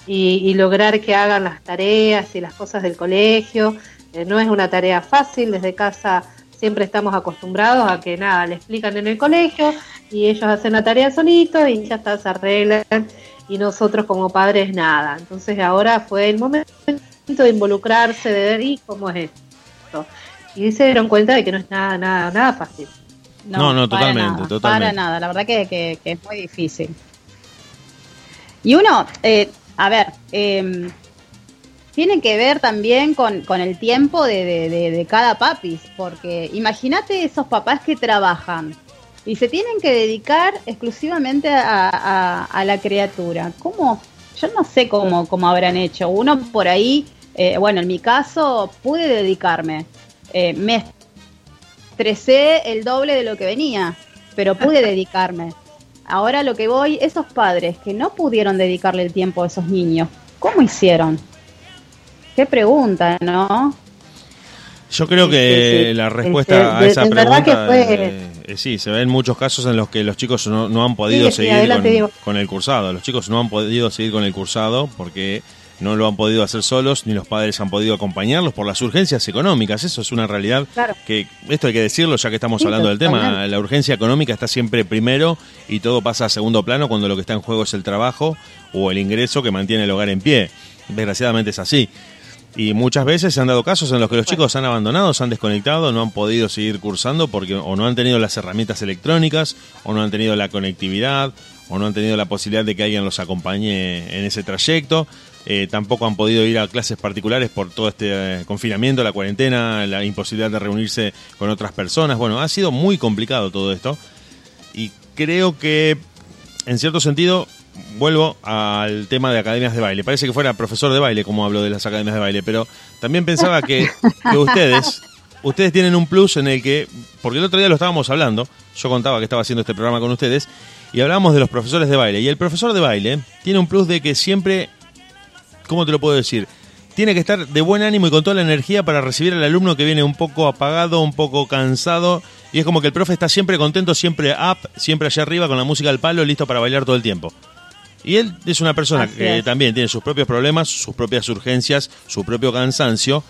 y, lograr que hagan las tareas y las cosas del colegio. Eh, no es una tarea fácil, desde casa siempre estamos acostumbrados a que nada, le explican en el colegio y ellos hacen la tarea solitos y ya está, se arreglan y nosotros como padres nada. Entonces ahora fue el momento de involucrarse, de ver y cómo es esto. Y se dieron cuenta de que no es nada, nada, nada fácil. No, no, para totalmente, nada, totalmente. Para nada, la verdad que, que- que es muy difícil. Y uno, eh, a ver, eh, tiene que ver también con, con el tiempo de, de- de- de cada papis, porque imagínate esos papás que trabajan y se tienen que dedicar exclusivamente a, a- a la criatura. ¿Cómo? Yo no sé cómo, cómo habrán hecho. Uno por ahí, eh, bueno, en mi caso pude dedicarme. Eh, me estresé el doble de lo que venía, pero pude (laughs) dedicarme. Ahora lo que voy, esos padres que no pudieron dedicarle el tiempo a esos niños, ¿cómo hicieron? Qué pregunta, ¿no? Yo creo que sí, sí. la respuesta Este, a de- esa en pregunta que fue- eh, eh, sí, se ven muchos casos en los que los chicos no, no han podido seguir con el cursado. Los chicos no han podido seguir con el cursado porque no lo han podido hacer solos, ni los padres han podido acompañarlos por las urgencias económicas. Eso es una realidad Claro. que, esto hay que decirlo ya que estamos Sí, hablando del tema, la urgencia económica está siempre primero y todo pasa a segundo plano cuando lo que está en juego es el trabajo o el ingreso que mantiene el hogar en pie. Desgraciadamente es así. Y muchas veces se han dado casos en los que los chicos han abandonado, se han desconectado, no han podido seguir cursando porque o no han tenido las herramientas electrónicas, o no han tenido la conectividad, o no han tenido la posibilidad de que alguien los acompañe en ese trayecto. Eh, tampoco han podido ir a clases particulares por todo este eh, confinamiento, la cuarentena, la imposibilidad de reunirse con otras personas. Bueno, ha sido muy complicado todo esto. Y creo que, en cierto sentido, vuelvo al tema de academias de baile. Parece que fuera profesor de baile como hablo de las academias de baile, pero también pensaba que, que ustedes, ustedes tienen un plus en el que, porque el otro día lo estábamos hablando, yo contaba que estaba haciendo este programa con ustedes, y hablábamos de los profesores de baile. Y el profesor de baile tiene un plus de que siempre, ¿cómo te lo puedo decir? Tiene que estar de buen ánimo y con toda la energía para recibir al alumno que viene un poco apagado, un poco cansado. Y es como que el profe está siempre contento, siempre up, siempre allá arriba con la música al palo, listo para bailar todo el tiempo. Y él es una persona Así que es. también tiene sus propios problemas, sus propias urgencias, su propio cansancio.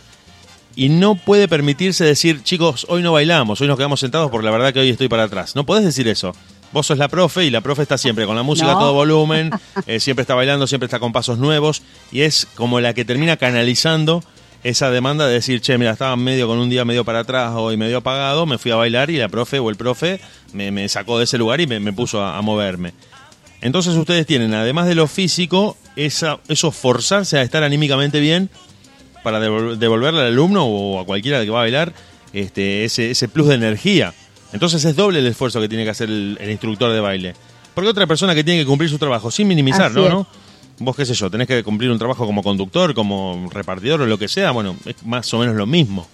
Y no puede permitirse decir, chicos, hoy no bailamos, hoy nos quedamos sentados porque la verdad que hoy estoy para atrás. No podés decir eso. Vos sos la profe y la profe está siempre con la música a todo volumen, (laughs) eh, siempre está bailando, siempre está con pasos nuevos y es como la que termina canalizando esa demanda de decir, che, mira, estaba medio con un día medio para atrás, hoy medio apagado, me fui a bailar y la profe o el profe me, me sacó de ese lugar y me, me puso a, a moverme. Entonces ustedes tienen, además de lo físico, esa, eso forzarse a estar anímicamente bien para devol- devolverle al alumno o a cualquiera que va a bailar este, ese, ese plus de energía. Entonces es doble el esfuerzo que tiene que hacer el, el instructor de baile. Porque otra persona que tiene que cumplir su trabajo, sin minimizar, ¿no? ¿no? Vos qué sé yo, tenés que cumplir un trabajo como conductor, como repartidor o lo que sea, bueno, es más o menos lo mismo.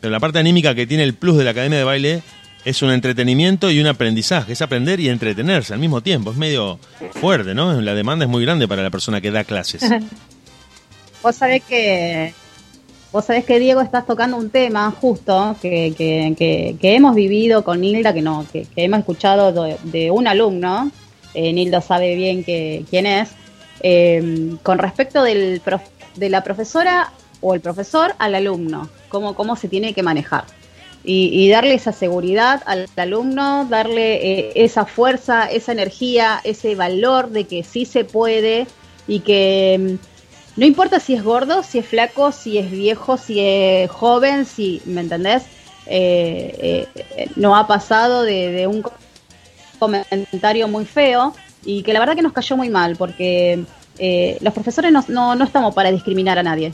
Pero la parte anímica que tiene el plus de la academia de baile es un entretenimiento y un aprendizaje, es aprender y entretenerse al mismo tiempo, es medio fuerte, ¿no? La demanda es muy grande para la persona que da clases. (laughs) Vos sabés que vos sabés que Diego estás tocando un tema justo que, que, que, hemos vivido con Nilda, que no, que, hemos escuchado de, un alumno, eh, Nilda sabe bien que, quién es, eh, con respecto del de la profesora o el profesor al alumno, cómo, cómo se tiene que manejar. Y, darle esa seguridad al alumno, darle eh, esa fuerza, esa energía, ese valor de que sí se puede y que mm, no importa si es gordo, si es flaco, si es viejo, si es joven, si, ¿me entendés? Eh, eh, no ha pasado de, un comentario muy feo y que la verdad que nos cayó muy mal porque eh, los profesores no, no, no estamos para discriminar a nadie.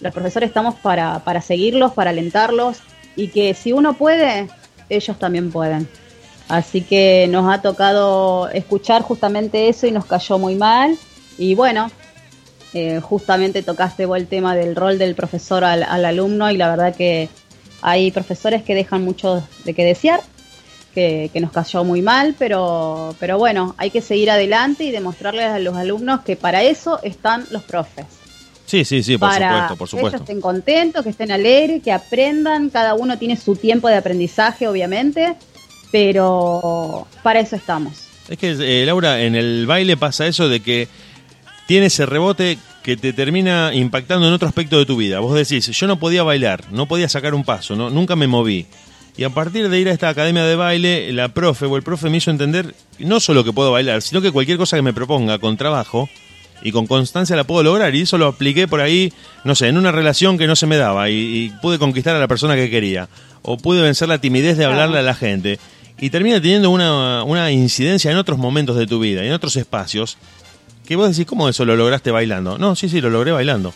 Los profesores estamos para, para seguirlos, para alentarlos y que si uno puede, ellos también pueden. Así que nos ha tocado escuchar justamente eso y nos cayó muy mal. Y bueno, eh, justamente tocaste vos el tema del rol del profesor al, al alumno y la verdad que hay profesores que dejan mucho de que desear, que, que nos cayó muy mal, pero, pero bueno, hay que seguir adelante y demostrarles a los alumnos que para eso están los profes. Sí, sí, sí, por para supuesto, por que ellos supuesto. estén contentos, que estén alegres, que aprendan, cada uno tiene su tiempo de aprendizaje, obviamente, pero para eso estamos. Es que, eh, Laura, en el baile pasa eso de que tiene ese rebote que te termina impactando en otro aspecto de tu vida. Vos decís, yo no podía bailar, no podía sacar un paso, no, nunca me moví. Y a partir de ir a esta academia de baile, la profe o el profe me hizo entender no solo que puedo bailar, sino que cualquier cosa que me proponga con trabajo y con constancia la puedo lograr. Y eso lo apliqué por ahí, no sé, en una relación que no se me daba y, y pude conquistar a la persona que quería. O pude vencer la timidez de hablarle a la gente. Y termina teniendo una, una incidencia en otros momentos de tu vida, en otros espacios, que vos decís, ¿cómo eso lo lograste bailando? No, sí, sí, lo logré bailando.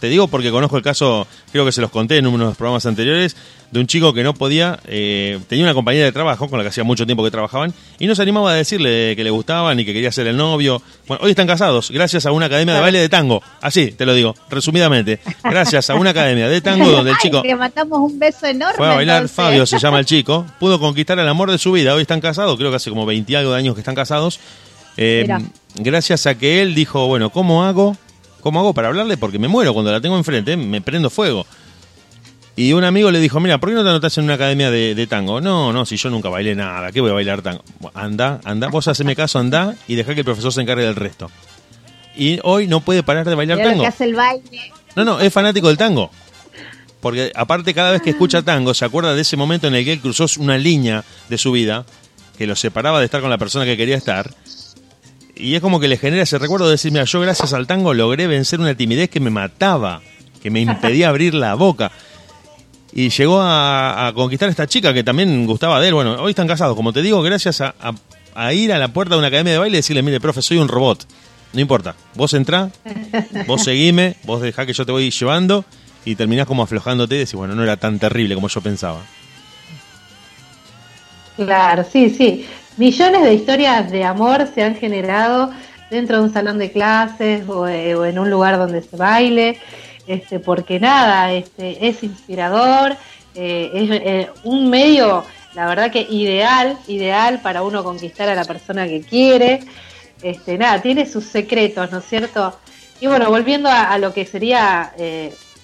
Te digo porque conozco el caso, creo que se los conté en uno de los programas anteriores, de un chico que no podía, eh, tenía una compañera de trabajo con la que hacía mucho tiempo que trabajaban y no se animaba a decirle que le gustaba ni que quería ser el novio. Bueno, hoy están casados gracias a una academia de baile de tango. Así, te lo digo, resumidamente. Gracias a una academia de tango (laughs) donde el chico Ay, le mandamos un beso enorme. fue a bailar, entonces. Fabio se llama el (laughs) chico, pudo conquistar el amor de su vida, hoy están casados, creo que hace como 20 y algo de años que están casados. Eh, gracias a que él dijo, bueno, ¿cómo hago? ¿Cómo hago para hablarle? Porque me muero cuando la tengo enfrente, me prendo fuego. Y un amigo le dijo, mira, ¿por qué no te anotas en una academia de, de tango? No, no, si yo nunca bailé nada, ¿qué voy a bailar tango? Anda, anda, vos haceme caso, anda y deja que el profesor se encargue del resto. y hoy no puede parar de bailar tango. que hace el baile. No, no, es fanático del tango. Porque aparte cada vez que escucha tango se acuerda de ese momento en el que él cruzó una línea de su vida que lo separaba de estar con la persona que quería estar. Y es como que le genera ese recuerdo de decir, mira, yo gracias al tango logré vencer una timidez que me mataba, que me impedía (laughs) abrir la boca. Y llegó a, a conquistar a esta chica que también gustaba de él. Bueno, hoy están casados, como te digo, gracias a, a- a ir a la puerta de una academia de baile y decirle, mire, profe, soy un robot. No importa, vos entrá, vos seguime, vos dejá que yo te voy llevando y terminás como aflojándote y decís, bueno, no era tan terrible como yo pensaba. Claro, sí, sí. Millones de historias de amor se han generado dentro de un salón de clases o, eh, en un lugar donde se baile, este, porque nada, este, es inspirador, eh, es eh, un medio, la verdad que ideal, ideal para uno conquistar a la persona que quiere. Este, nada, tiene sus secretos, ¿no es cierto? Y bueno, volviendo a, a lo que sería,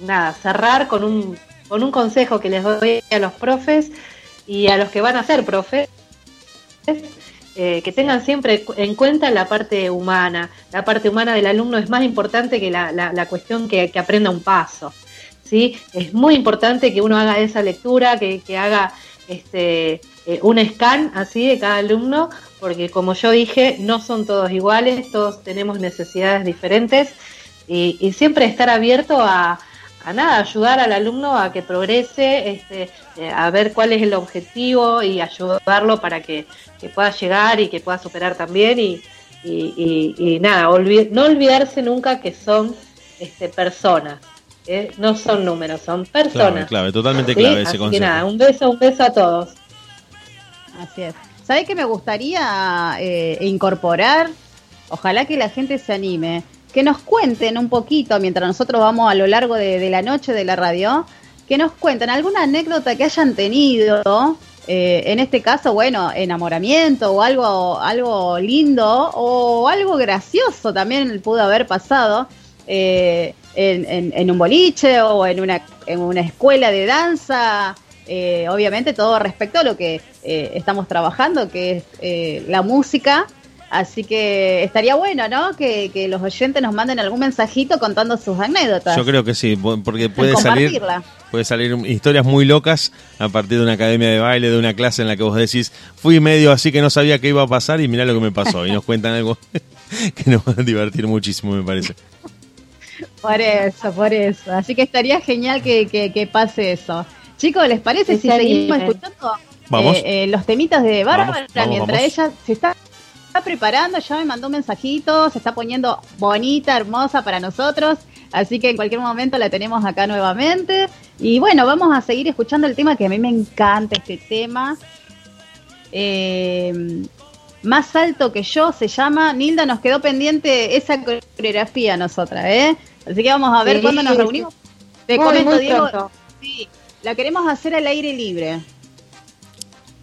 nada, cerrar con un, con un consejo que les doy a los profes y a los que van a ser profes, eh, que tengan siempre en cuenta la parte humana. La parte humana del alumno es más importante que la, la- cuestión que, que aprenda un paso. ¿sí? Es muy importante que uno haga esa lectura, que, que haga este, eh, un scan así de cada alumno, porque como yo dije, no son todos iguales, todos tenemos necesidades diferentes y siempre estar abierto a, a nada, ayudar al alumno a que progrese, este, eh, a ver cuál es el objetivo y ayudarlo para que, que pueda llegar y que pueda superar también y, y, y- y nada, olvi- no olvidarse nunca que son este, personas, ¿eh? no son números, son personas. clave, totalmente ¿sí? clave ese Así que nada, un beso, un beso a todos. Así es. ¿Sabés qué me gustaría eh, incorporar? Ojalá que la gente se anime. Que nos cuenten un poquito, mientras nosotros vamos a lo largo de, la noche de la radio, que nos cuenten alguna anécdota que hayan tenido, eh, en este caso, bueno, enamoramiento o algo, algo lindo o algo gracioso también pudo haber pasado eh, en, en- en un boliche o en una, en una escuela de danza. Eh, obviamente todo respecto a lo que eh, estamos trabajando, que es eh, la música. Así que estaría bueno, ¿no? Que, que los oyentes nos manden algún mensajito contando sus anécdotas. Yo creo que sí, po- porque puede salir, compartirla. puede salir historias muy locas a partir de una academia de baile, de una clase en la que vos decís, fui medio así que no sabía qué iba a pasar y mirá lo que me pasó. Y nos cuentan algo (laughs) que nos va a divertir muchísimo, me parece. Por eso, por eso. Así que estaría genial que, que- que pase eso. Chicos, ¿les parece si seguimos bien. escuchando Vamos. eh, eh, los temitas de Bárbara Vamos, vamos, mientras vamos. ella se está, está preparando? Ya me mandó un mensajito, se está poniendo bonita, hermosa para nosotros. Así que en cualquier momento la tenemos acá nuevamente. Y bueno, vamos a seguir escuchando el tema que a mí me encanta este tema. Eh, más alto que yo se llama. Nilda nos quedó pendiente esa coreografía a nosotras, ¿eh? Así que vamos a ver Sí, cuándo nos reunimos. Te Muy, comento, muy Diego, sí, la queremos hacer al aire libre.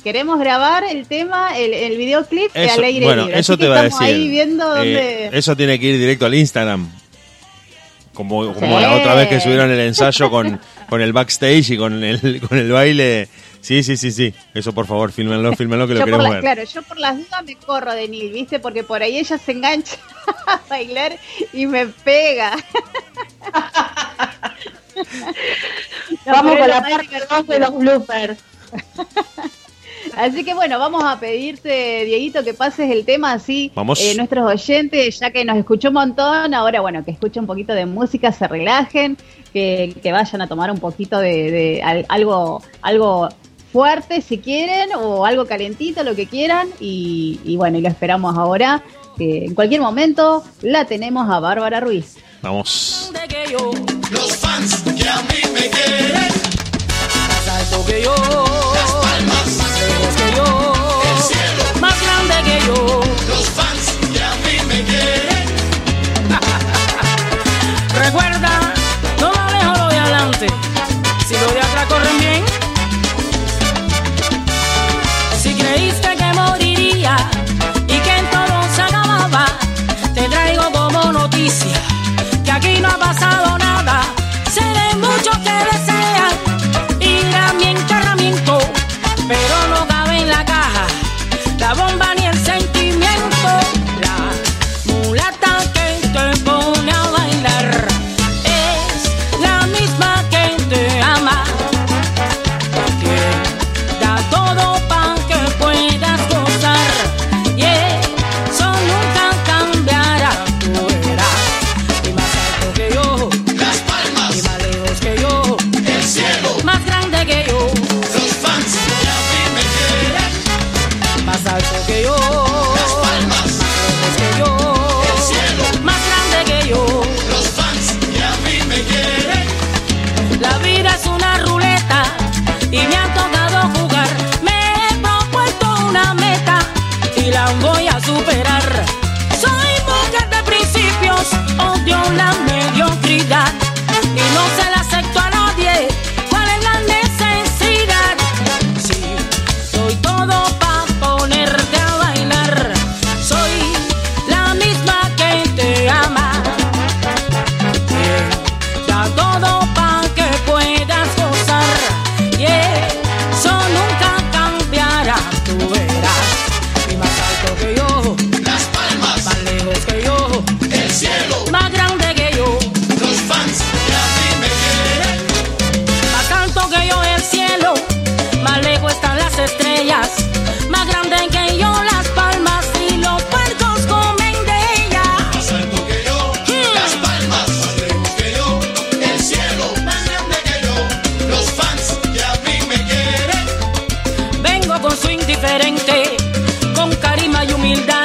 Queremos grabar el tema, el, el videoclip Eso, al aire bueno, libre. eso Así te que va a estamos decir. ahí viendo Eh, dónde... eso tiene que ir directo al Instagram. Como, como Sí. la otra vez que subieron el ensayo con, con el backstage y con el, (laughs) con el baile. Sí, sí, sí, sí. Eso por favor, fílmenlo, fílmenlo que lo yo queremos ver. claro, yo por las dudas me corro de Nil, ¿viste? Porque por ahí ella se engancha (laughs) a bailar y me pega. (laughs) No, Vamos con la parte 2 de los bloopers. Así que bueno, vamos a pedirte, Dieguito, que pases el tema así. Vamos. eh, nuestros oyentes, ya que nos escuchó un montón, ahora bueno, que escuchen un poquito de música, se relajen, que, que vayan a tomar un poquito de, de al- algo, algo fuerte si quieren, o algo calentito, lo que quieran. Y, y bueno, y lo esperamos ahora, que en cualquier momento la tenemos a Bárbara Ruiz. Vamos. Los fans que a mí me quieren, alto que yo, las palmas, más lejos que yo, el cielo. más grande que yo. Los fans que a mí me quieren, (laughs) Recuerda, no lo lejos lo de adelante, si lo de atrás corren bien. Si creíste que moriría y que en todo se acababa, te traigo como noticia que aquí no ha pasado nada. Sé de muchos que con su indiferente, con carisma y humildad.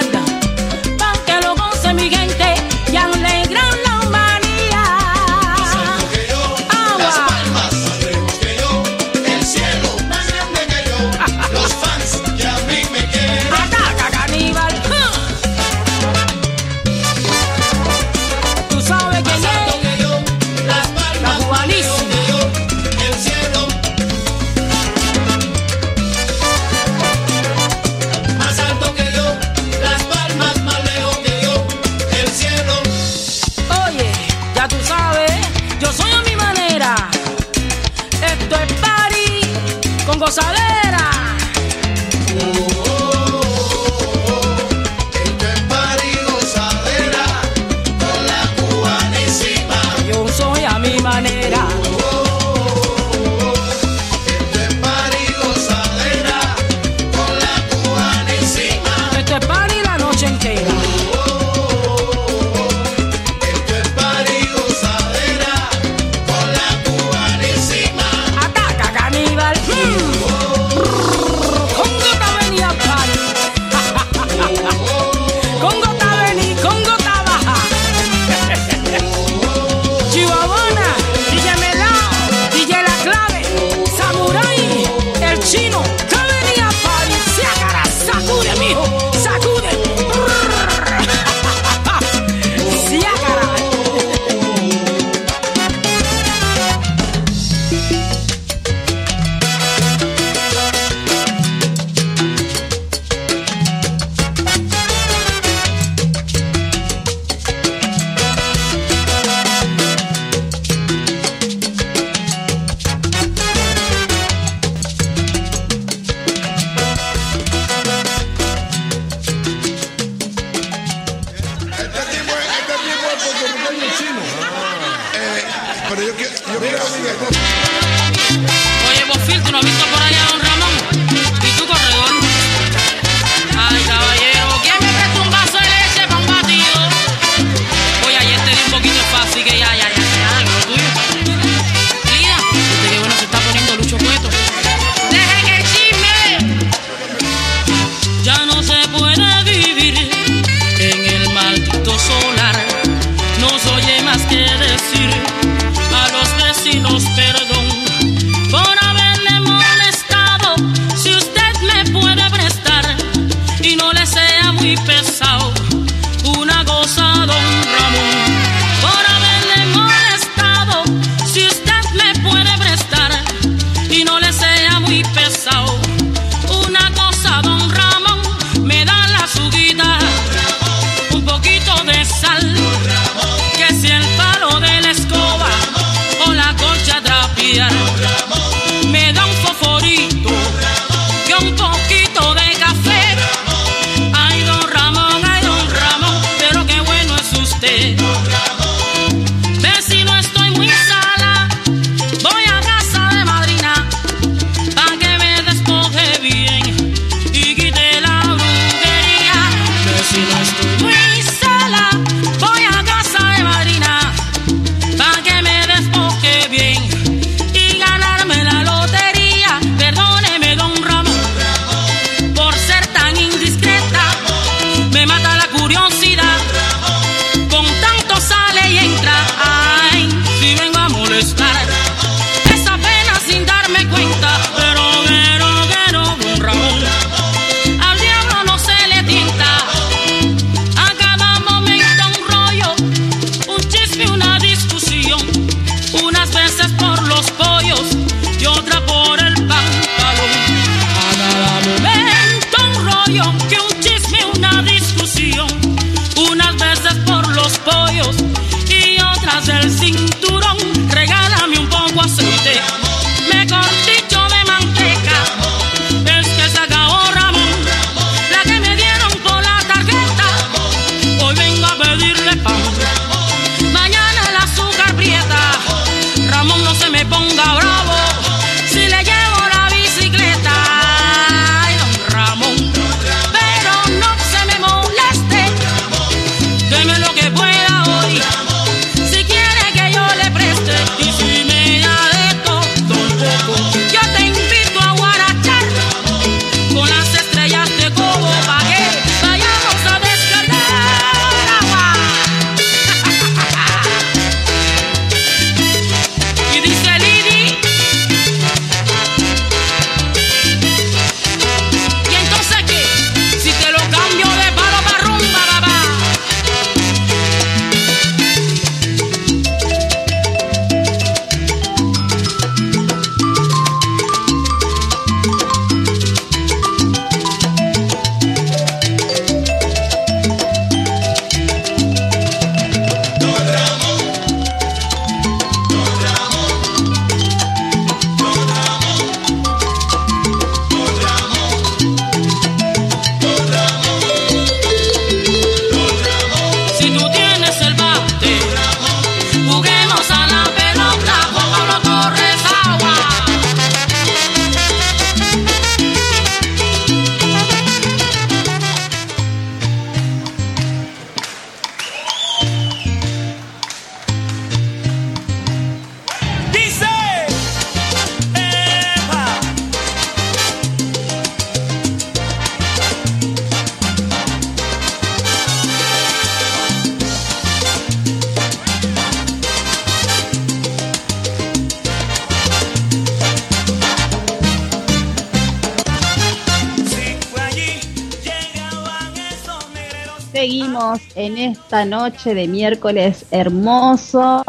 Esta noche de miércoles hermoso.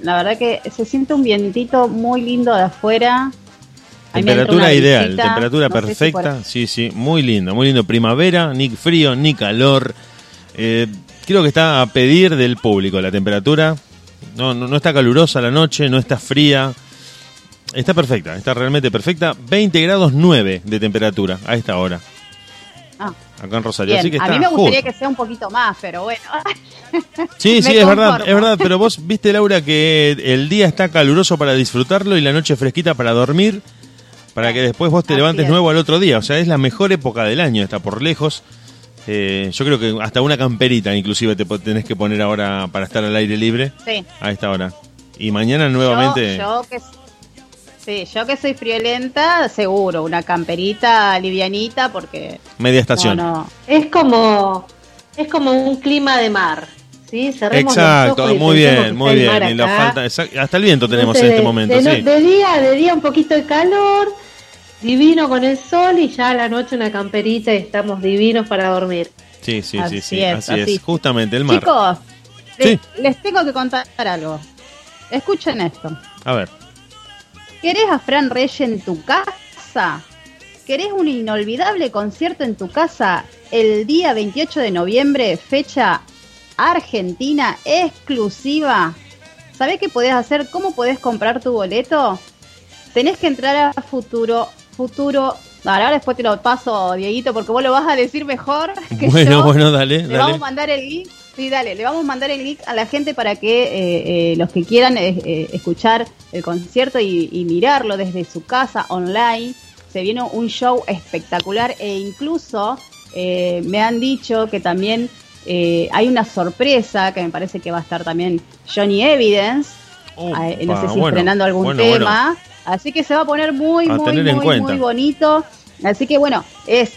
La verdad que se siente un vientito muy lindo de afuera. Temperatura ideal, temperatura No sé si perfecta. Sí, sí, muy lindo, muy lindo. Primavera, ni frío, ni calor. Eh, creo que está a pedir del público la temperatura. No, no, no está calurosa la noche, no está fría. Está perfecta, está realmente perfecta. 20 grados 9 de temperatura a esta hora, acá en Rosario. bien. Así que A mí me gustaría justo. que sea un poquito más, pero bueno. (laughs) Sí, sí, es verdad, es verdad, pero vos (laughs) viste, Laura, que el día está caluroso para disfrutarlo y la noche fresquita para dormir, para que después vos te Así levantes es. nuevo al otro día. O sea, es la mejor época del año, está por lejos. Eh, yo creo que hasta una camperita inclusive te tenés que poner ahora para estar al aire libre Sí. a esta hora. Y mañana nuevamente... Yo, yo que sí, yo que soy friolenta, seguro, una camperita livianita porque Media estación. no, no. Es como, es como un clima de mar. ¿sí? Cerremos los Exacto, ojos y muy bien, muy bien. Y falta, exact- hasta el viento tenemos en este momento, de, sí. de día, de día un poquito de calor, divino con el sol y ya a la noche una camperita y estamos divinos para dormir. Sí, sí, sí, Así sí, es, así así. es. Justamente el mar. Chicos, Sí. les, les tengo que contar algo. Escuchen esto. A ver. ¿Querés a Fran Reyes en tu casa? ¿Querés un inolvidable concierto en tu casa el día 28 de noviembre, fecha argentina exclusiva? ¿Sabés qué podés hacer? ¿Cómo podés comprar tu boleto? Tenés que entrar a Futuro, Futuro. Ahora después te lo paso, Dieguito, porque vos lo vas a decir mejor que Bueno, yo. bueno, dale, Le vamos a mandar el link. Sí, dale, le vamos a mandar el link a la gente para que eh, eh, los que quieran eh, eh, escuchar el concierto y, y mirarlo desde su casa online. Se viene un show espectacular e incluso eh, me han dicho que también eh, hay una sorpresa que me parece que va a estar también Johnny Evidence. No sé si bueno, estrenando algún bueno, bueno. tema. Así que se va a poner muy, A muy, muy, muy bonito. Así que bueno, es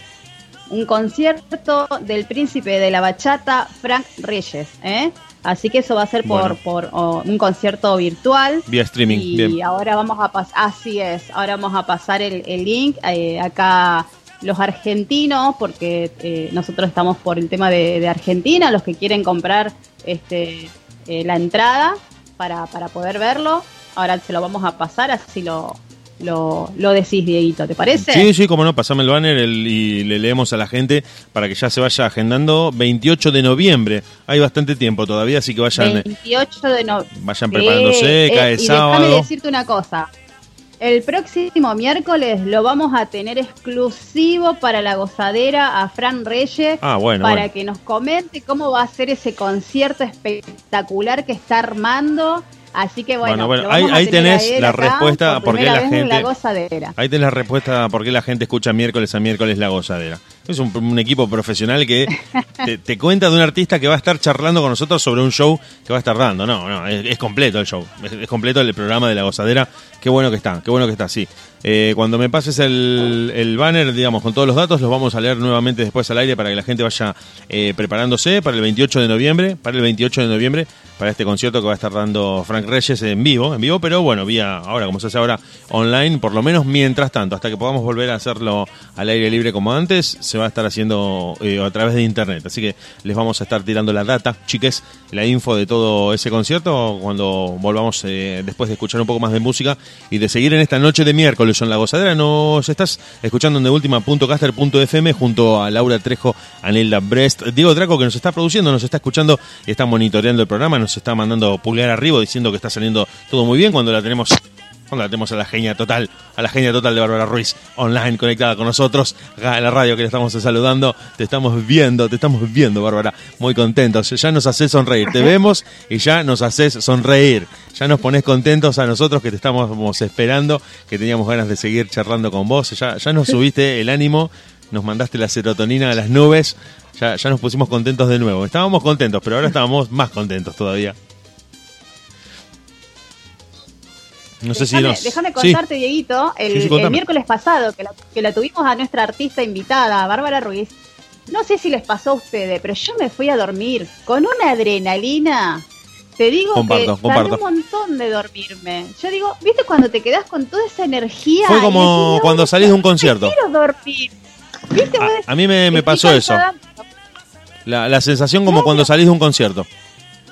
un concierto del príncipe de la bachata, Frank Reyes. ¿eh? Así que eso va a ser por, Bueno. por oh, un concierto virtual. Vía streaming, Y bien. ahora vamos a pasar, así es, ahora vamos a pasar el, el link. eh, acá los argentinos, porque eh, nosotros estamos por el tema de, de Argentina, los que quieren comprar este eh, la entrada para, para poder verlo, ahora se lo vamos a pasar, así lo, lo, lo decís, Dieguito, ¿te parece? Sí, sí, como no, pasame el banner el- y le leemos a la gente para que ya se vaya agendando. 28 de noviembre, hay bastante tiempo todavía, así que vayan, 28 de noviembre. vayan preparándose, cae y sábado. déjame decirte una cosa. El próximo miércoles lo vamos a tener exclusivo para la gozadera a Fran Reyes Ah, bueno, para bueno. que nos comente cómo va a ser ese concierto espectacular que está armando. Así que bueno, Bueno, bueno, ahí- tenés la respuesta por por qué la gente- la gozadera. Ahí tenés la respuesta a por qué la gente escucha miércoles a miércoles la gozadera. Es un, equipo profesional que te, cuenta de un artista que va a estar charlando con nosotros sobre un show que va a estar dando. No, no, es, completo el show. Es, completo el programa de la gozadera. Qué bueno que está, qué bueno que está, sí. Eh, cuando me pases el, el banner, digamos, con todos los datos, los vamos a leer nuevamente después al aire para que la gente vaya eh, preparándose para el 28 de noviembre, para el 28 de noviembre, para este concierto que va a estar dando Frank Reyes en vivo, en vivo, pero bueno, vía ahora, como se hace ahora, online, por lo menos mientras tanto, hasta que podamos volver a hacerlo al aire libre como antes, se va a estar haciendo eh, a través de internet. Así que les vamos a estar tirando la data, chiques, la info de todo ese concierto cuando volvamos eh, después de escuchar un poco más de música y de seguir en esta noche de miércoles en la gozadera. Nos estás escuchando en de última.caster.fm junto a Laura Trejo, Anelda Brest, Diego Draco que nos está produciendo, nos está escuchando y está monitoreando el programa, nos está mandando pulgar arriba diciendo que está saliendo todo muy bien cuando la tenemos tenemos a la genia total, a la genia total de Bárbara Ruiz, online conectada con nosotros, acá la radio que le estamos saludando, te estamos viendo, te estamos viendo, Bárbara, muy contentos, ya nos haces sonreír, te vemos y ya nos haces sonreír, ya nos pones contentos a nosotros que te estamos esperando, que teníamos ganas de seguir charlando con vos, ya, ya nos subiste el ánimo, nos mandaste la serotonina a las nubes, ya, ya nos pusimos contentos de nuevo, estábamos contentos, pero ahora estábamos más contentos todavía. No sé si déjame, nos... déjame Sí. contarte, Dieguito, el, Sí, sí, el miércoles pasado que la, que la tuvimos a nuestra artista invitada, Bárbara Ruiz. No sé si les pasó a ustedes, pero yo me fui a dormir con una adrenalina. Te digo Comparto, que comparto. un montón de dormirme. Yo digo, ¿viste cuando te quedás con toda esa energía? Fue como decís, "No, cuando salís de un concierto. Quiero dormir. ¿Viste? A, a mí me, me pasó eso. La, la sensación como cuando salís de un concierto.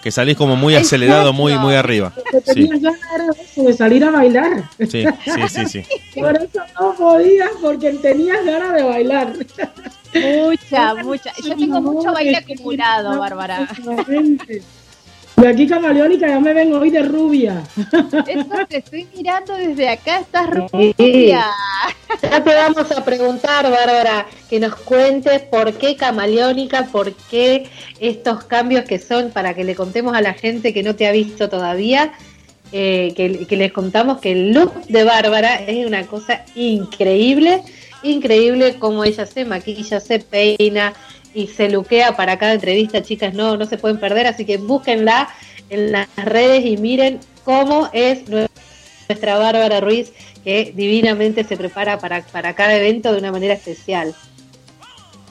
Que salís como muy acelerado, muy, muy arriba. Sí, de salir a bailar. sí, sí, sí, sí. Por eso no podías, porque tenías ganas de bailar. Mucha, mucha. Yo tengo mucho baile acumulado, Bárbara. Y aquí camaleónica ya me ven hoy de rubia. Eso te estoy mirando desde acá, estás rubia. Ya te vamos a preguntar, Bárbara, que nos cuentes por qué camaleónica, por qué estos cambios que son, para que le contemos a la gente que no te ha visto todavía, eh, que, que les contamos que el look de Bárbara es una cosa increíble, increíble como ella se maquilla, se peina y se luquea para cada entrevista, chicas, no, no se pueden perder, así que búsquenla en las redes y miren cómo es nuestra Bárbara Ruiz, que divinamente se prepara para, para cada evento de una manera especial.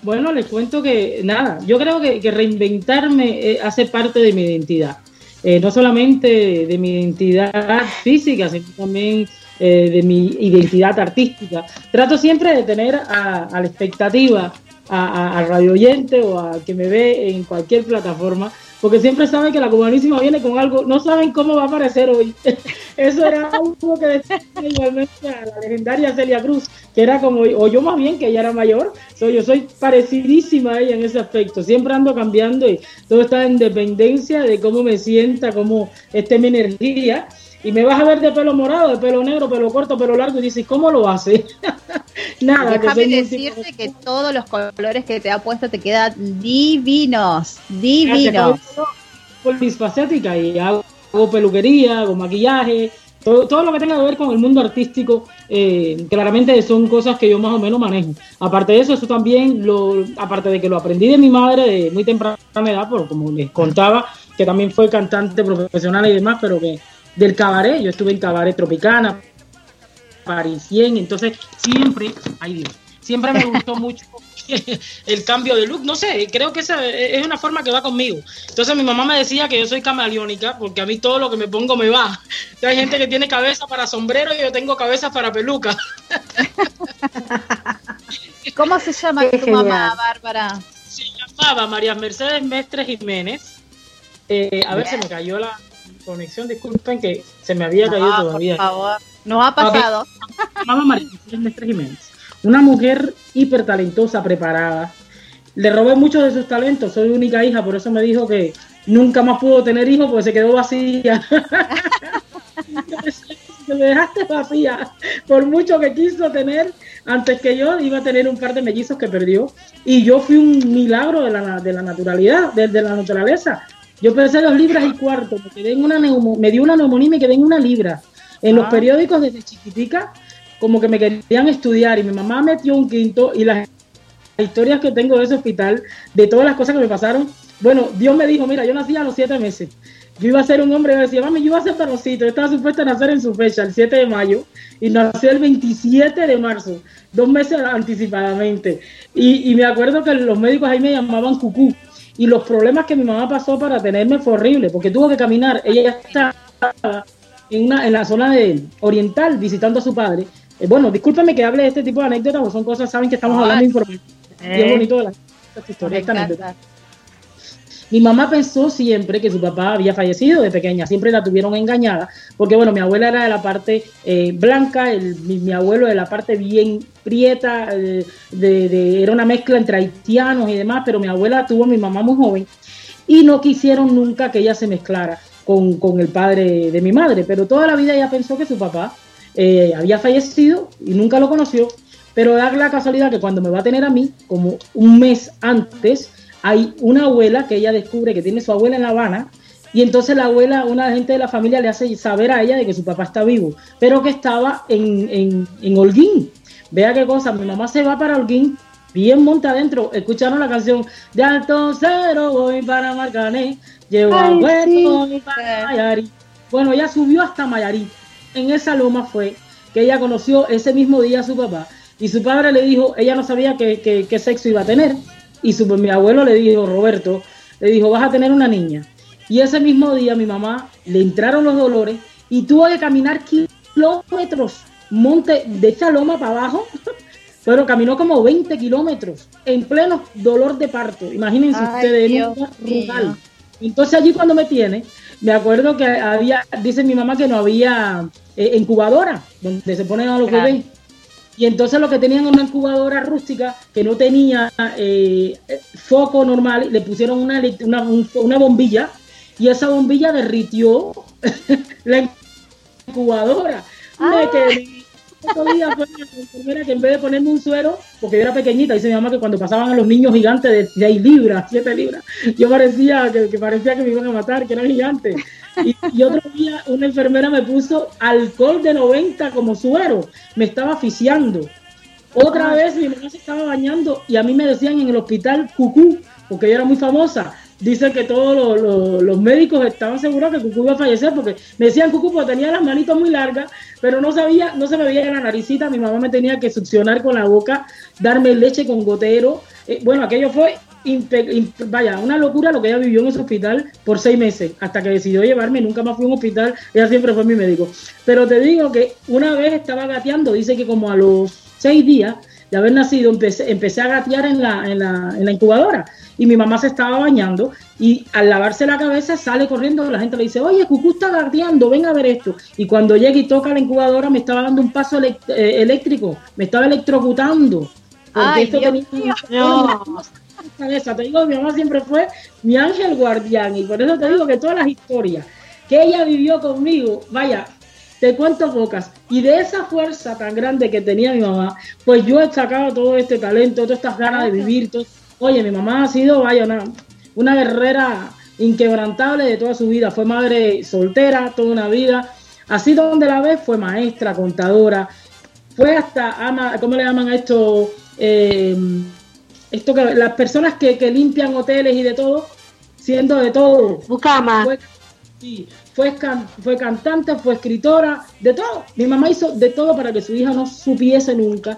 Bueno, les cuento que nada, yo creo que, reinventarme eh, hace parte de mi identidad. Eh, no solamente de mi identidad física, sino también eh, de mi identidad artística. Trato siempre de tener a, a la expectativa, a, radio oyente o a que me ve en cualquier plataforma, porque siempre saben que la cubanísima viene con algo, no saben cómo va a aparecer hoy. (laughs) Eso era algo que decía igualmente a la legendaria Celia Cruz, que era como, o yo más bien, que ella era mayor, soy, yo soy parecidísima a ella en ese aspecto, siempre ando cambiando y todo está en dependencia de cómo me sienta, cómo esté mi energía. Y me vas a ver de pelo morado, de pelo negro, pelo corto, pelo largo, y dices, ¿cómo lo hace? (laughs) Nada, que Déjame muy decirte que todos los colores que te ha puesto te quedan divinos, divinos. Polifacética y hago, hago peluquería, hago maquillaje, todo, todo lo que tenga que ver con el mundo artístico, eh, claramente son cosas que yo más o menos manejo. Aparte de eso, eso también, lo, aparte de que lo aprendí de mi madre de muy temprana edad, por como les contaba, que también fue cantante profesional y demás, pero que del cabaret, yo estuve en cabaret tropicana, parisien, entonces siempre, ay Dios, siempre me gustó (laughs) mucho el cambio de look, no sé, creo que esa es una forma que va conmigo. Entonces mi mamá me decía que yo soy camaleónica porque a mí todo lo que me pongo me va. Hay gente que tiene cabeza para sombrero y yo tengo cabeza para peluca. (laughs) ¿Cómo se llama Qué tu mamá. Bárbara? Se llamaba María Mercedes Mestres Jiménez. Eh, a ver, se me cayó la conexión, disculpen que se me había caído No, por todavía. favor. Nos ha pasado. Una mujer hiper talentosa, preparada. Le robé muchos de sus talentos, soy única hija, por eso me dijo que nunca más pudo tener hijos porque se quedó vacía. (laughs) Me dejaste vacía. Por mucho que quiso tener, antes que yo iba a tener un par de mellizos que perdió. Y yo fui un milagro de la, de la naturalidad, de, de la naturaleza. Yo pesé dos libras y cuarto, me, quedé en una neumo- me dio una neumonía y me quedé en una libra. En los Ah. periódicos desde chiquitica, como que me querían estudiar y mi mamá metió un quinto y las historias que tengo de ese hospital, de todas las cosas que me pasaron, bueno, Dios me dijo, mira, yo nací a los siete meses. Yo iba a ser un hombre, yo decía, mami, yo iba a ser varoncito. Yo estaba supuesta a nacer en su fecha, el 7 de mayo, y nací el 27 de marzo, dos meses anticipadamente. Y, y me acuerdo que los médicos ahí me llamaban cucú. Y los problemas que mi mamá pasó para tenerme fue horrible, porque tuvo que caminar. Ella ya estaba en, una, en la zona de oriental visitando a su padre. Eh, bueno, discúlpeme que hable de este tipo de anécdotas, porque son cosas, saben que estamos hablando de información. Y es Eh, bonito de la, esta historia, esta anécdota. Mi mamá pensó siempre que su papá había fallecido de pequeña, siempre la tuvieron engañada, porque bueno, mi abuela era de la parte eh, blanca, el, mi, abuelo de la parte bien prieta, eh, de, de- era una mezcla entre haitianos y demás, pero mi abuela tuvo a mi mamá muy joven y no quisieron nunca que ella se mezclara con, con el padre de mi madre, pero toda la vida ella pensó que su papá eh, había fallecido y nunca lo conoció, pero da la casualidad que cuando me va a tener a mí, como un mes antes, hay una abuela que ella descubre que tiene su abuela en La Habana, y entonces la abuela, una gente de la familia le hace saber a ella de que su papá está vivo, pero que estaba en, en, en Holguín. Vea qué cosa, mi mamá se va para Holguín, bien monta adentro, escucharon la canción de Alto Cero, voy para Marcané, llevo a Hueco, sí. para Mayarí. Bueno, ella subió hasta Mayarí. En esa loma fue que ella conoció ese mismo día a su papá. Y su padre le dijo, ella no sabía qué, qué- qué sexo iba a tener. Y su, mi abuelo le dijo, Roberto, le dijo, vas a tener una niña. Y ese mismo día mi mamá le entraron los dolores y tuvo que caminar kilómetros, monte de esa loma para abajo, (laughs) pero caminó como 20 kilómetros en pleno dolor de parto. Imagínense Ay, ustedes, en un Dios rural. Entonces allí cuando me tiene, me acuerdo que había, dice mi mamá que no había eh, incubadora donde se ponen a los Claro. bebés. Y entonces lo que tenían una incubadora rústica que no tenía eh, eh, foco normal, le pusieron una, una, un- una bombilla y esa bombilla derritió (laughs) la incubadora. Me quedé. Otro día fue la enfermera que en vez de ponerme un suero, porque yo era pequeñita, dice mi mamá que cuando pasaban a los niños gigantes de 6 libras, 7 libras, yo parecía que, que parecía que me iban a matar, que eran gigantes. Y, y otro día una enfermera me puso alcohol de 90 como suero, me estaba asfixiando. Otra vez mi mamá se estaba bañando y a mí me decían en el hospital cucú, porque yo era muy famosa. Dicen que todos los, los- médicos estaban seguros que Cucú iba a fallecer porque me decían Cucú porque tenía las manitos muy largas, pero no sabía, no se me veía la naricita. Mi mamá me tenía que succionar con la boca, darme leche con gotero. Eh, bueno, aquello fue, vaya, una locura lo que ella vivió en ese hospital por seis meses, hasta que decidió llevarme. Nunca más fui a un hospital, ella siempre fue mi médico. Pero te digo que una vez estaba gateando, dice que como a los seis días de haber nacido, empecé, empecé a gatear en la, en, la, en la incubadora y mi mamá se estaba bañando y al lavarse la cabeza sale corriendo, la gente le dice, oye, Cucú está gateando, ven a ver esto. Y cuando llega y toca la incubadora me estaba dando un paso eh, eléctrico, me estaba electrocutando. Porque Ay, esto Dios tenía cabeza. Te digo, mi mamá siempre fue mi ángel guardián y por eso te digo que todas las historias que ella vivió conmigo, vaya, te cuento pocas. Y de esa fuerza tan grande que tenía mi mamá, pues yo he sacado todo este talento, todas estas ganas de vivir. todo- Oye, mi mamá ha sido, vaya, una, una guerrera inquebrantable de toda su vida. Fue madre soltera toda una vida. Así donde la ves, fue maestra, contadora, fue hasta, ama, ¿cómo le llaman a esto? Eh, esto que las personas que, que limpian hoteles y de todo, siendo de todo. Bucama. Fue, sí, fue, fue cantante, fue escritora, de todo. Mi mamá hizo de todo para que su hija no supiese nunca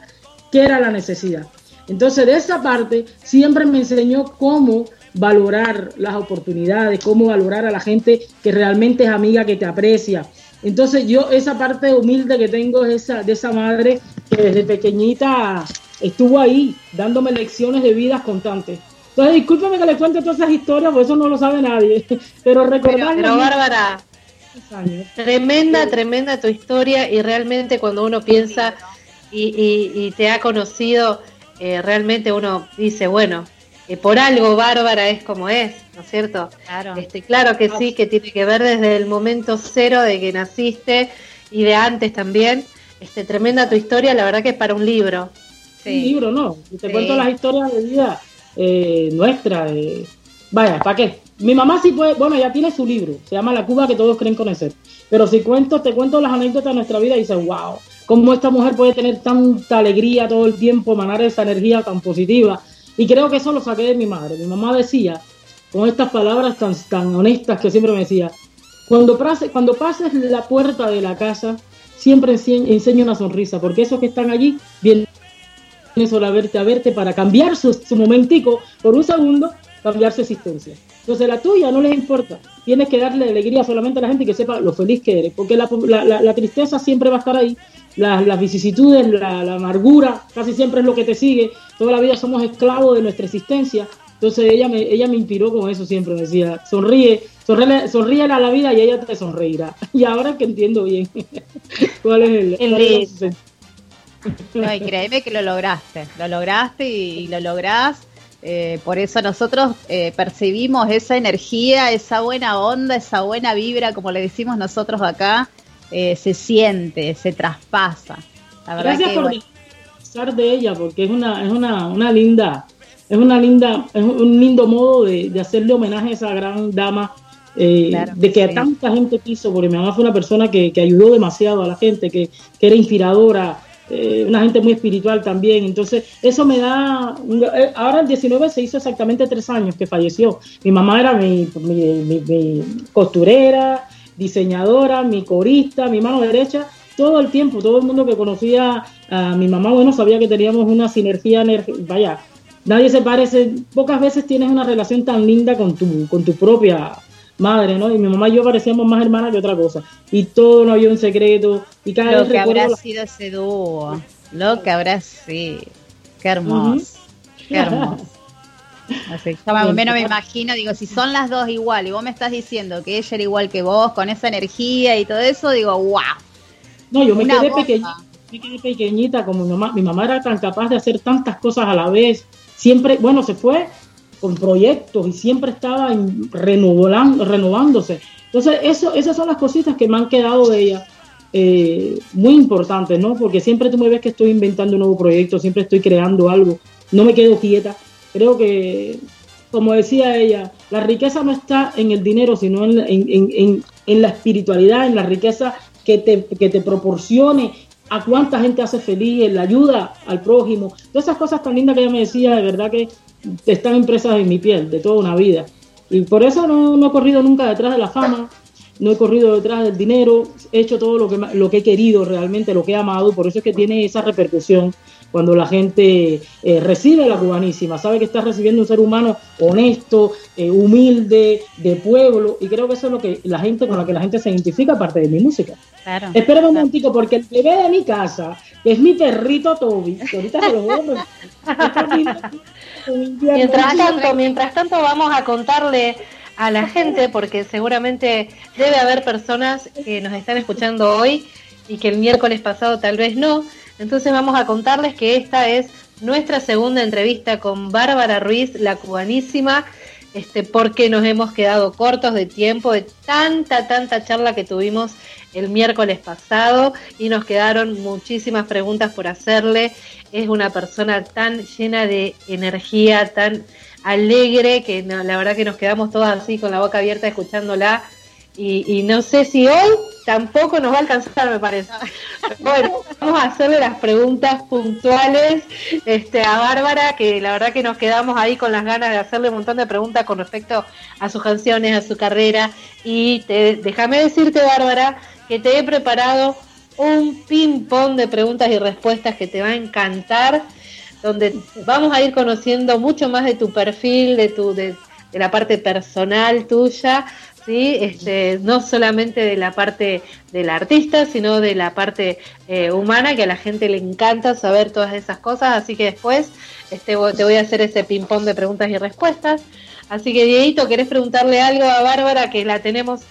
qué era la necesidad. Entonces, de esa parte, siempre me enseñó cómo valorar las oportunidades, cómo valorar a la gente que realmente es amiga, que te aprecia. Entonces, yo esa parte humilde que tengo es esa, de esa madre que desde pequeñita estuvo ahí dándome lecciones de vida constantes. Entonces, discúlpeme que le cuente todas esas historias, porque eso no lo sabe nadie. (laughs) Pero recordar Pero Bárbara, años. tremenda, tremenda tu historia y realmente cuando uno piensa y, y- y te ha conocido, eh, realmente uno dice, bueno, eh, por algo Bárbara es como es, ¿no es cierto? Claro. Este, claro que sí, que tiene que ver desde el momento cero de que naciste y de antes también. Este, tremenda tu historia, la verdad que es para un libro. Un libro, ¿no? Y te Sí. cuento las historias de vida eh, nuestra. eh, Vaya, ¿para qué? Mi mamá sí puede, bueno, ya tiene su libro, se llama La Cuba que todos creen conocer. Pero si cuento, te cuento las anécdotas de nuestra vida y dices, wow, cómo esta mujer puede tener tanta alegría todo el tiempo, emanar esa energía tan positiva. Y creo que eso lo saqué de mi madre. Mi mamá decía, con estas palabras tan, tan honestas que siempre me decía, cuando, pase- cuando pases la puerta de la casa, siempre ense- enseña una sonrisa, porque esos que están allí vienen solo a verte, a verte para cambiar su, su momentico por un segundo, cambiar su existencia. Entonces la tuya no les importa. Tienes que darle alegría solamente a la gente y que sepa lo feliz que eres, porque la, la- la- tristeza siempre va a estar ahí, las, las vicisitudes, la, la amargura, casi siempre es lo que te sigue. Toda la vida somos esclavos de nuestra existencia. Entonces ella me, ella me inspiró con eso siempre, me decía, sonríe, sonríe, sonríe a la vida y ella te sonreirá. (laughs) Y ahora que entiendo bien (laughs) cuál es el... El. (laughs) No, y créeme que lo lograste, lo lograste y, y lo lográs. eh, por eso nosotros eh, percibimos esa energía, esa buena onda, esa buena vibra, como le decimos nosotros acá, eh, se siente, se traspasa. La verdad Gracias que, por bueno, de ella, porque es una, es una, una linda, es una linda, es un lindo modo de, de hacerle homenaje a esa gran dama, eh, Claro, de que sí. tanta gente quiso, porque mi mamá fue una persona que, que ayudó demasiado a la gente, que, que era inspiradora, eh, una gente muy espiritual también. Entonces, eso me da. eh, ahora el 19 se hizo exactamente tres años que falleció. Mi mamá era mi, mi, costurera, diseñadora, mi corista, mi mano derecha. Todo el tiempo, todo el mundo que conocía a mi mamá, bueno, sabía que teníamos una sinergia, vaya, nadie se parece, pocas veces tienes una relación tan linda con tu, con tu propia madre, ¿no? Y mi mamá y yo parecíamos más hermanas que otra cosa. Y todo no había un secreto. Y cada lo vez que habrá las- sido ese dúo. Lo que habrá sido. Qué hermoso. Qué hermoso. Así, yo más o menos me imagino, digo, si son las dos igual y vos me estás diciendo que ella era igual que vos, con esa energía y todo eso, digo, wow. No, yo me quedé pequeñita, me quedé pequeñita como mi mamá. Mi mamá era tan capaz de hacer tantas cosas a la vez. Siempre, bueno, se fue con proyectos y siempre estaba en- renovolan- renovándose. Entonces, eso, esas son las cositas que me han quedado de ella. eh, muy importantes, ¿no? Porque siempre tú me ves que estoy inventando un nuevo proyecto, siempre estoy creando algo, no me quedo quieta. Creo que, como decía ella, la riqueza no está en el dinero, sino en- en- en- en la espiritualidad, en la riqueza que te, que te proporcione a cuánta gente hace feliz, en la ayuda al prójimo. Todas esas cosas tan lindas que ella me decía, de verdad que están impresas en mi piel de toda una vida. Y por eso no, no he corrido nunca detrás de la fama, no he corrido detrás del dinero, he hecho todo lo que, lo que he querido realmente, lo que he amado, por eso es que tiene esa repercusión cuando la gente eh, recibe la cubanísima, sabe que está recibiendo un ser humano honesto, eh, humilde, de pueblo, y creo que eso es lo que la gente con la que la gente se identifica aparte de mi música. Claro. Espera un momentico, porque el bebé de mi casa, que es mi perrito Toby, que ahorita se lo voy a Mientras tanto, mientras tanto vamos a contarle a la gente, porque seguramente debe haber personas que nos están escuchando hoy y que el miércoles pasado tal vez no. Entonces vamos a contarles que esta es nuestra segunda entrevista con Bárbara Ruiz, la cubanísima, este, porque nos hemos quedado cortos de tiempo de tanta, tanta charla que tuvimos el miércoles pasado y nos quedaron muchísimas preguntas por hacerle. Es una persona tan llena de energía, tan alegre, que la verdad que nos quedamos todos así con la boca abierta escuchándola. Y no sé si hoy tampoco nos va a alcanzar, me parece. Bueno, vamos a hacerle las preguntas puntuales este, a Bárbara, que la verdad que nos quedamos ahí con las ganas de hacerle un montón de preguntas con respecto a sus canciones, a su carrera. Y déjame decirte, Bárbara, que te he preparado un ping-pong de preguntas y respuestas que te va a encantar, donde vamos a ir conociendo mucho más de tu perfil, de, tu, de la parte personal tuya, ¿sí? Este, no solamente de la parte del artista, sino de la parte eh, humana, que a la gente le encanta saber todas esas cosas, así que después este, te voy a hacer ese ping-pong de preguntas y respuestas. Así que, Dieguito, ¿querés preguntarle algo a Bárbara que la tenemos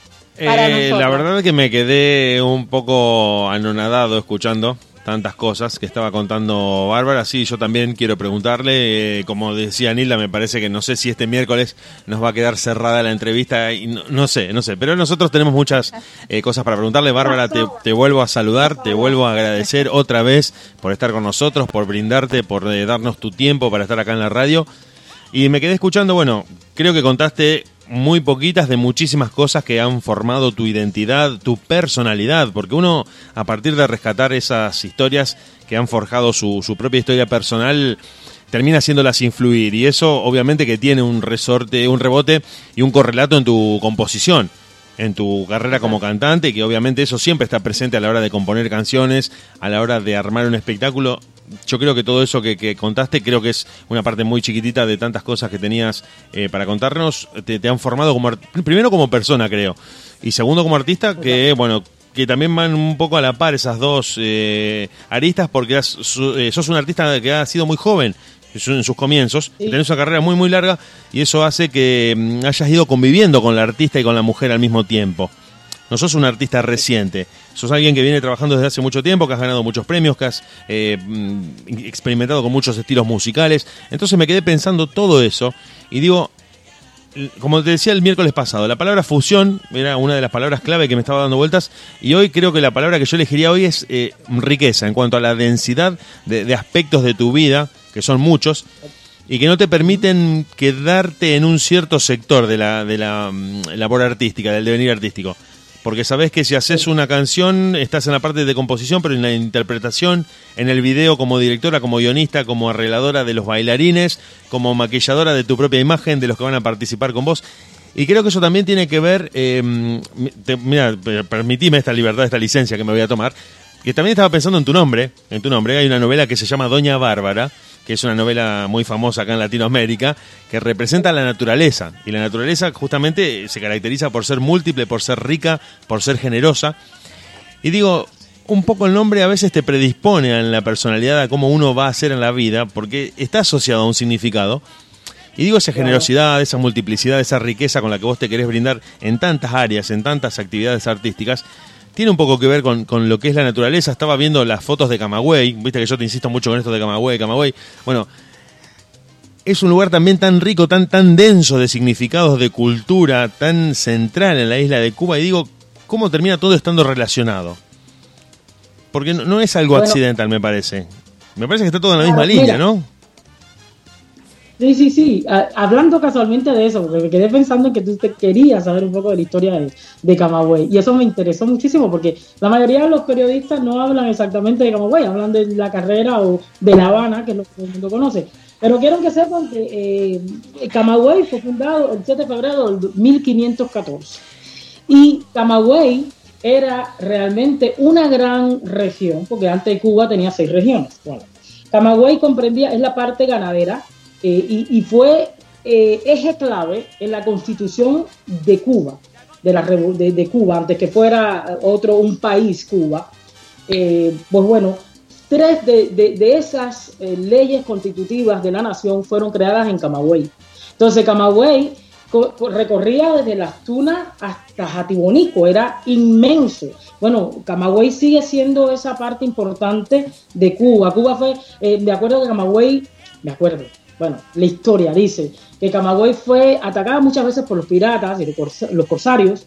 para Eh, nosotros? la verdad que me quedé un poco anonadado escuchando tantas cosas que estaba contando Bárbara. Sí, yo también quiero preguntarle, eh, como decía Nilda, me parece que no sé si este miércoles nos va a quedar cerrada la entrevista no, sé, no sé, pero nosotros tenemos muchas eh, cosas para preguntarle. Bárbara, te, te vuelvo a saludar, te vuelvo a agradecer otra vez por estar con nosotros, por brindarte, por eh, darnos tu tiempo para estar acá en la radio. Y me quedé escuchando, bueno, creo que contaste muy poquitas de muchísimas cosas que han formado tu identidad, tu personalidad, porque uno, a partir de rescatar esas historias que han forjado su, su propia historia personal, termina haciéndolas influir. Y eso, obviamente, que tiene un resorte, un rebote y un correlato en tu composición en tu carrera como cantante que obviamente eso siempre está presente a la hora de componer canciones, a la hora de armar un espectáculo. Yo creo que todo eso que, que contaste creo que es una parte muy chiquitita de tantas cosas que tenías eh, para contarnos. Te, te han formado como primero como persona, creo, y segundo como artista que bueno que también van un poco a la par esas dos eh, aristas porque has- su- eh, sos un artista que ha sido muy joven en sus comienzos, Sí. tenés una carrera muy muy larga y eso hace que mm, hayas ido conviviendo con la artista y con la mujer al mismo tiempo. No sos un artista reciente, sos alguien que viene trabajando desde hace mucho tiempo, que has ganado muchos premios, que has eh, mm, experimentado con muchos estilos musicales. Entonces me quedé pensando todo eso y digo, como te decía el miércoles pasado, la palabra fusión era una de las palabras clave que me estaba dando vueltas y hoy creo que la palabra que yo elegiría hoy es eh, riqueza en cuanto a la densidad de, aspectos de tu vida, que son muchos, y que no te permiten quedarte en un cierto sector de la, de la mm, labor artística, del devenir artístico. Porque sabes que si haces una canción, estás en la parte de composición, pero en la interpretación, en el video como directora, como guionista, como arregladora de los bailarines, como maquilladora de tu propia imagen, de los que van a participar con vos. Y creo que eso también tiene que ver, eh, te- mira, per- permitime esta libertad, esta licencia que me voy a tomar, que también estaba pensando en tu nombre, en tu nombre, hay una novela que se llama Doña Bárbara, que es una novela muy famosa acá en Latinoamérica, que representa la naturaleza. Y la naturaleza justamente se caracteriza por ser múltiple, por ser rica, por ser generosa. Y digo, un poco el nombre a veces te predispone en la personalidad a cómo uno va a ser en la vida, porque está asociado a un significado. Y digo esa generosidad, esa multiplicidad, esa riqueza con la que vos te querés brindar en tantas áreas, en tantas actividades artísticas, tiene un poco que ver con, con lo que es la naturaleza. Estaba viendo las fotos de Camagüey, viste que yo te insisto mucho con esto de Camagüey, Camagüey. Bueno, es un lugar también tan rico, tan, tan denso de significados, de cultura, tan central en la isla de Cuba. Y digo, ¿cómo termina todo estando relacionado? Porque no, no es algo Bueno. accidental, me parece. Me parece que está todo en la misma línea. ¿no? Sí, sí, sí. A- hablando casualmente de eso, porque me quedé pensando en que tú te querías saber un poco de la historia de, de Camagüey. Y eso me interesó muchísimo porque la mayoría de los periodistas no hablan exactamente de Camagüey, hablan de la carrera o de La Habana, que es lo que todo el mundo conoce. Pero quiero que sepan que eh, Camagüey fue fundado el 7 de febrero del 1514. Y Camagüey era realmente una gran región, porque antes Cuba tenía seis regiones. Bueno, Camagüey comprendía, es la parte ganadera, eh, y, fue eh, eje clave en la constitución de Cuba, de, la, de, de Cuba, antes que fuera otro, un país Cuba. Eh, pues bueno, tres de, de- de esas eh, leyes constitutivas de la nación fueron creadas en Camagüey. Entonces Camagüey co- co- recorría desde Las Tunas hasta Jatibonico, era inmenso. Bueno, Camagüey sigue siendo esa parte importante de Cuba. Cuba fue, eh, me acuerdo que Camagüey, me acuerdo, bueno, la historia dice que Camagüey fue atacada muchas veces por los piratas y los corsa- los corsarios,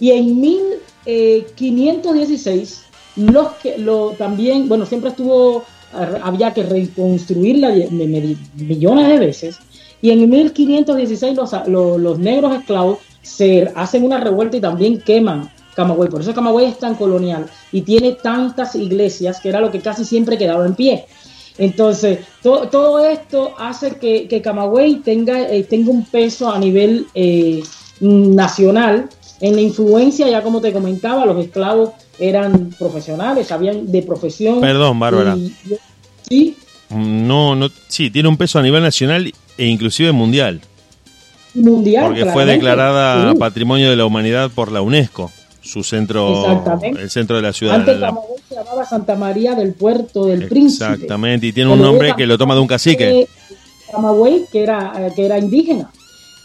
y en 1516 los que lo también, bueno, siempre estuvo, había que reconstruirla millones de veces, y en 1516 los, los, los negros esclavos se hacen una revuelta y también queman Camagüey. Por eso Camagüey es tan colonial y tiene tantas iglesias que era lo que casi siempre quedaba en pie. Entonces, to- todo esto hace que, que Camagüey tenga, eh, tenga un peso a nivel eh, nacional. En la influencia, ya como te comentaba, los esclavos eran profesionales, sabían de profesión. Perdón, Bárbara. Y- sí, No, no, sí, tiene un peso a nivel nacional e inclusive mundial, mundial. porque fue declarada Sí. Patrimonio de la Humanidad por la UNESCO, su centro, el centro de la ciudad. Antes la- Camagüey se llamaba Santa María del Puerto del Príncipe. Exactamente, y tiene un nombre era- que lo toma de un cacique. eh, Camagüey, que era, eh, que era indígena.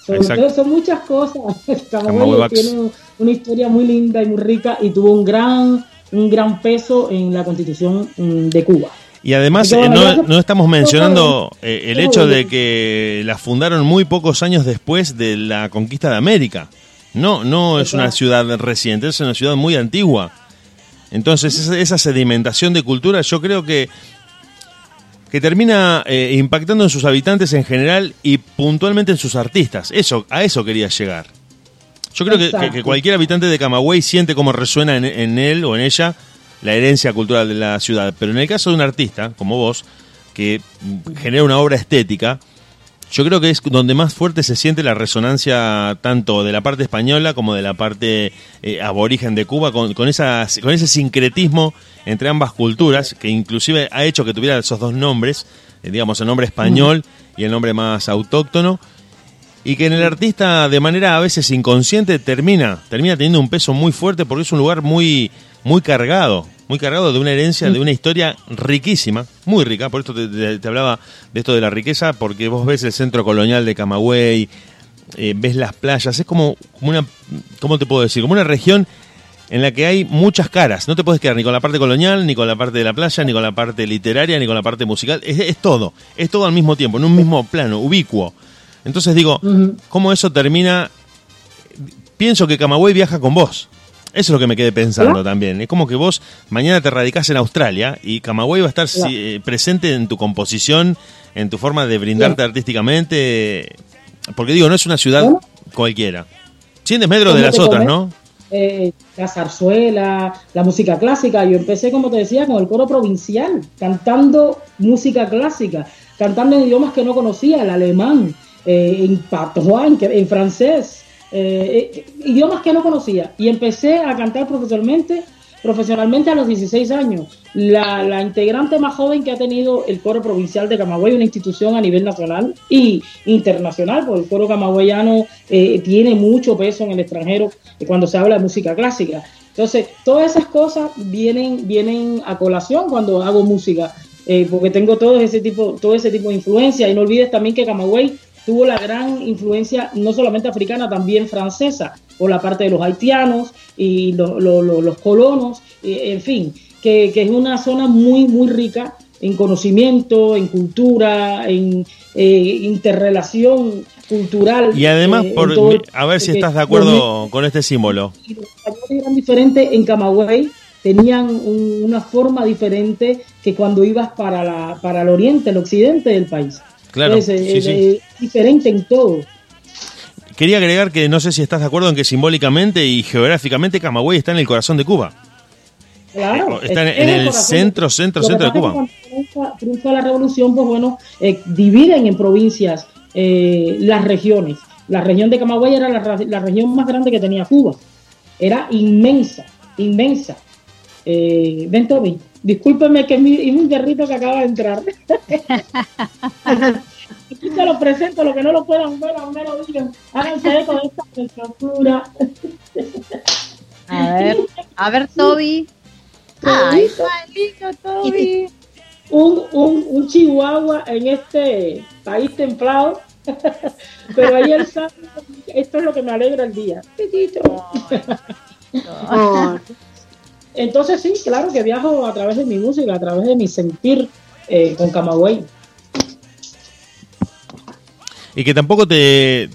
Entonces son muchas cosas. (laughs) Camagüey tiene una historia muy linda y muy rica y tuvo un gran, un gran peso en la constitución mm, de Cuba. Y además eh, no, no estamos mencionando eh, el hecho de que la fundaron muy pocos años después de la conquista de América. No, no es una ciudad reciente, es una ciudad muy antigua. Entonces esa, sedimentación de cultura yo creo que, que termina eh, impactando en sus habitantes en general y puntualmente en sus artistas. Eso, a eso quería llegar. Yo creo que, que- Exacto. que cualquier habitante de Camagüey siente cómo resuena en, en él o en ella la herencia cultural de la ciudad. Pero en el caso de un artista, como vos, que genera una obra estética, yo creo que es donde más fuerte se siente la resonancia tanto de la parte española como de la parte eh, aborigen de Cuba, con, con, con ese sincretismo entre ambas culturas, que inclusive ha hecho que tuviera esos dos nombres, eh, digamos, el nombre español y el nombre más autóctono, y que en el artista de manera a veces inconsciente termina, termina teniendo un peso muy fuerte porque es un lugar muy, muy cargado, muy cargado de una herencia, de una historia riquísima, muy rica, por esto te, te- te hablaba de esto de la riqueza, porque vos ves el centro colonial de Camagüey, eh, ves las playas, es como, como una, ¿cómo te puedo decir? Como una región en la que hay muchas caras, no te puedes quedar ni con la parte colonial, ni con la parte de la playa, ni con la parte literaria, ni con la parte musical, es, es todo, es todo al mismo tiempo, en un mismo plano, ubicuo. Entonces digo. ¿cómo eso termina? Pienso que Camagüey viaja con vos. Eso es lo que me quedé pensando también. Es como que vos mañana te radicás en Australia y Camagüey va a estar si- eh, presente en tu composición, en tu forma de brindarte artísticamente. Porque digo, no es una ciudad cualquiera. Sin desmedro de ¿Cómo las otras? ¿no? eh, la zarzuela, la música clásica. Yo empecé, como te decía, con el coro provincial, cantando música clásica, cantando en idiomas que no conocía, el alemán, eh, en patois, en, en francés, eh, eh, idiomas que no conocía. Y empecé a cantar profesionalmente, profesionalmente a los 16 años. La, integrante más joven que ha tenido el coro provincial de Camagüey, una institución a nivel nacional y internacional, porque el coro camagüeyano eh, tiene mucho peso en el extranjero cuando se habla de música clásica. Entonces, todas esas cosas vienen, vienen a colación cuando hago música, eh, porque tengo todo ese tipo, todo ese tipo de influencia. Y no olvides también que Camagüey tuvo la gran influencia no solamente africana, también francesa, por la parte de los haitianos y lo- lo- lo- los colonos, en fin, que, que es una zona muy, muy rica en conocimiento, en cultura, en eh, interrelación cultural. Y además, eh, por, todo a ver si estás de los acuerdo con este símbolo. los españoles eran diferentes en Camagüey, tenían un- una forma diferente que cuando ibas para, la, para el oriente, el occidente del país. Claro, sí, eh, sí. eh, diferente en todo. Quería agregar que no sé si estás de acuerdo en que simbólicamente y geográficamente Camagüey está en el corazón de Cuba. Claro, Está en- es- en es el centro, centro, Lo centro de es Cuba. triunfa, la revolución, pues bueno, eh, dividen en provincias eh, las regiones. La región de Camagüey era la, ra- la región más grande que tenía Cuba. Era inmensa, inmensa. Eh, ven, Toby, discúlpeme que es mi, es mi perrito que acaba de entrar. (laughs) Aquí se lo presento, lo que no lo puedan ver, aún me lo digan. Háganse eco de esta preciosura. A ver, a ver, Toby. Ay, qué lindo, Toby. un, un, un chihuahua en este país templado. Pero ahí él sabe, esto es lo que me alegra el día. Petito. (laughs) Entonces sí, claro que viajo a través de mi música, a través de mi sentir eh, con Camagüey. Y que tampoco te.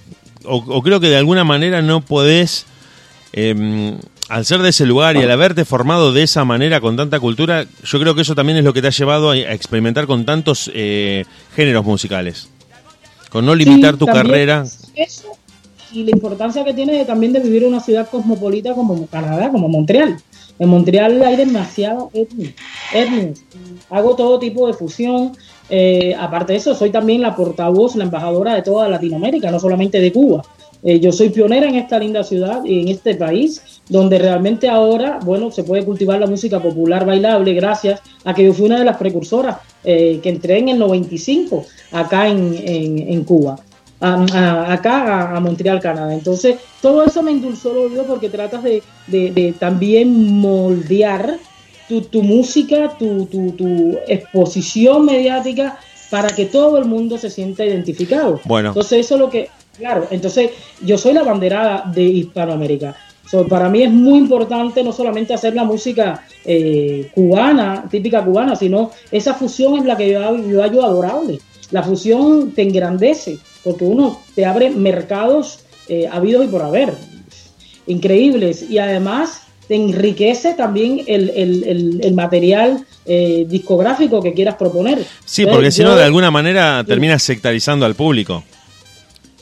O, o creo que de alguna manera no podés. eh, al ser de ese lugar y al haberte formado de esa manera con tanta cultura, yo creo que eso también es lo que te ha llevado a, a experimentar con tantos eh, géneros musicales. Con no limitar Sí, tu carrera. Eso y la importancia que tiene de- también de vivir en una ciudad cosmopolita como Canadá, como Montreal. En Montreal hay demasiado etnias. etnias. Hago todo tipo de fusión. Eh, aparte de eso, soy también la portavoz, la embajadora de toda Latinoamérica, no solamente de Cuba. Eh, yo soy pionera en esta linda ciudad y en este país, donde realmente ahora, bueno, se puede cultivar la música popular bailable gracias a que yo fui una de las precursoras eh, que entré en el 95 acá en, en, en Cuba. A- a- acá a, Montreal, Canadá. Entonces, todo eso me endulzó el oído porque tratas de, de- de también moldear tu, tu música, tu, tu, tu exposición mediática para que todo el mundo se sienta identificado. Bueno. Entonces, eso es lo que, claro, entonces yo soy la banderada de Hispanoamérica. So, para mí es muy importante no solamente hacer la música eh, cubana, típica cubana, sino esa fusión es la que yo, yo hallo adorable. La fusión te engrandece, porque uno te abre mercados eh, habidos y por haber, increíbles, y además te enriquece también el, el- el- el material eh, discográfico que quieras proponer. Sí, porque si no, de alguna manera terminas sectarizando al público.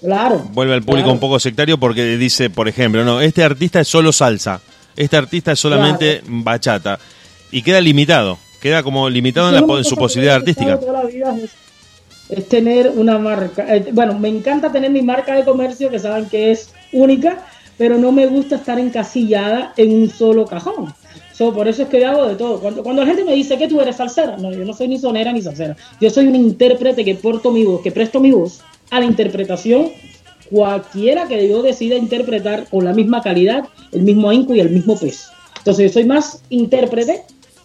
Claro. Vuelve al público claro. un poco sectario porque dice, por ejemplo, no, este artista es solo salsa, este artista es solamente bachata. Y queda limitado, queda como limitado en, la, en su posibilidad artística. Es, tener una marca. Eh, Bueno, me encanta tener mi marca de comercio, que saben que es única, pero no me gusta estar encasillada en un solo cajón. So, por eso es que hago de todo. Cuando, cuando la gente me dice que tú eres salsera, no, yo no soy ni sonera ni salsera. Yo soy un intérprete que porto mi voz, que presto mi voz a la interpretación cualquiera que yo decida interpretar con la misma calidad, el mismo ahínco y el mismo peso. Entonces yo soy más intérprete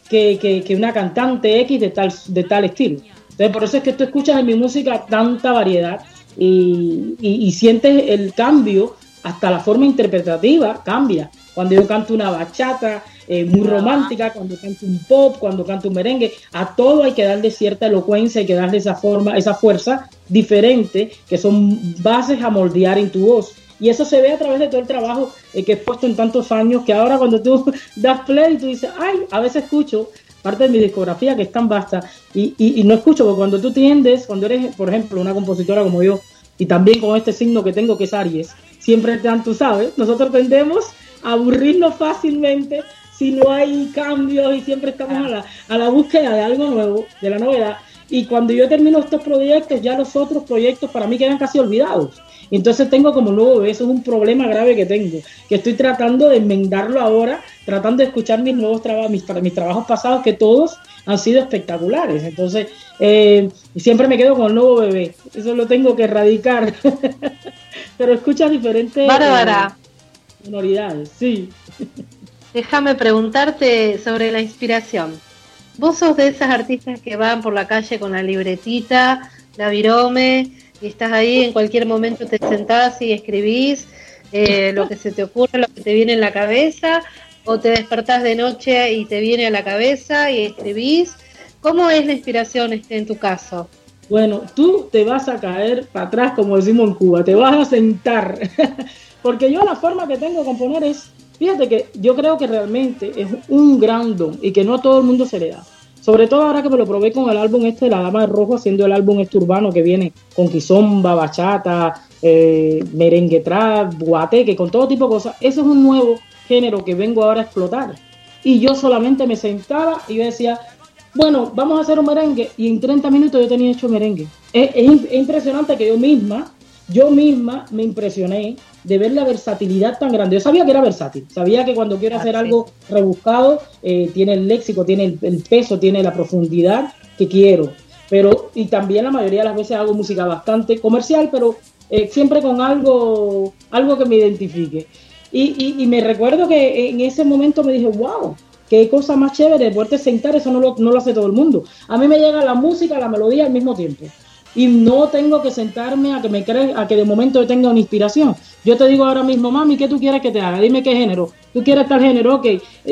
que, que- que una cantante X de tal, de tal estilo. Entonces por eso es que tú escuchas en mi música tanta variedad y, y- y sientes el cambio, hasta la forma interpretativa cambia. Cuando yo canto una bachata eh, muy romántica, cuando canto un pop, cuando canto un merengue, a todo hay que darle cierta elocuencia, hay que darle esa forma, esa fuerza diferente, que son bases a moldear en tu voz. Y eso se ve a través de todo el trabajo eh, que he puesto en tantos años, que ahora cuando tú (laughs) das play, tú dices, ay, a veces escucho parte de mi discografía que es tan vasta y, y- no escucho, porque cuando tú tiendes, cuando eres, por ejemplo, una compositora como yo, y también con este signo que tengo que es Aries, siempre tan, tú sabes, nosotros tendemos a aburrirnos fácilmente si no hay cambios y siempre estamos a la, a la búsqueda de algo nuevo, de la novedad. Y cuando yo termino estos proyectos, ya los otros proyectos para mí quedan casi olvidados. Y Entonces tengo como nuevo bebé, eso es un problema grave que tengo, que estoy tratando de enmendarlo ahora, tratando de escuchar mis nuevos trabajos, mis, tra- mis trabajos pasados, que todos han sido espectaculares. Entonces, eh, siempre me quedo con el nuevo bebé, eso lo tengo que erradicar. (laughs) Pero escuchas diferentes Bárbara. eh, sonoridades, sí. déjame preguntarte sobre la inspiración. Vos sos de esas artistas que van por la calle con la libretita, la virome, estás ahí, en cualquier momento te sentás y escribís eh, lo que se te ocurre, lo que te viene en la cabeza, o te despertás de noche y te viene a la cabeza y escribís. ¿Cómo es la inspiración este, en tu caso? Bueno, tú te vas a caer para atrás, como decimos en Cuba, te vas a sentar. (laughs) Porque yo la forma que tengo de componer es, fíjate que yo creo que realmente es un gran don y que no a todo el mundo se le da. Sobre todo ahora que me lo probé con el álbum este de La Dama de Rojo, haciendo el álbum este urbano que viene con quizomba, bachata, eh, merengue trap, guateque, con todo tipo de cosas. Eso es un nuevo género que vengo ahora a explotar. Y yo solamente me sentaba y decía, bueno, vamos a hacer un merengue. Y en 30 minutos yo tenía hecho merengue. Es impresionante que yo misma, yo misma me impresioné de ver la versatilidad tan grande. Yo sabía que era versátil, sabía que cuando quiero Ah, hacer algo rebuscado, eh, tiene el léxico, tiene el, el peso, tiene la profundidad que quiero. Pero, y también la mayoría de las veces hago música bastante comercial, pero eh, siempre con algo, algo que me identifique. Y, y- y me recuerdo que en ese momento me dije, wow, qué cosa más chévere, poderte sentar, eso no lo, no lo hace todo el mundo. A mí me llega la música, la melodía al mismo tiempo. Y no tengo que sentarme a que me cre a que de momento yo tenga una inspiración. Yo te digo ahora mismo, mami, ¿qué tú quieres que te haga? Dime qué género. ¿Tú quieres tal género? Ok.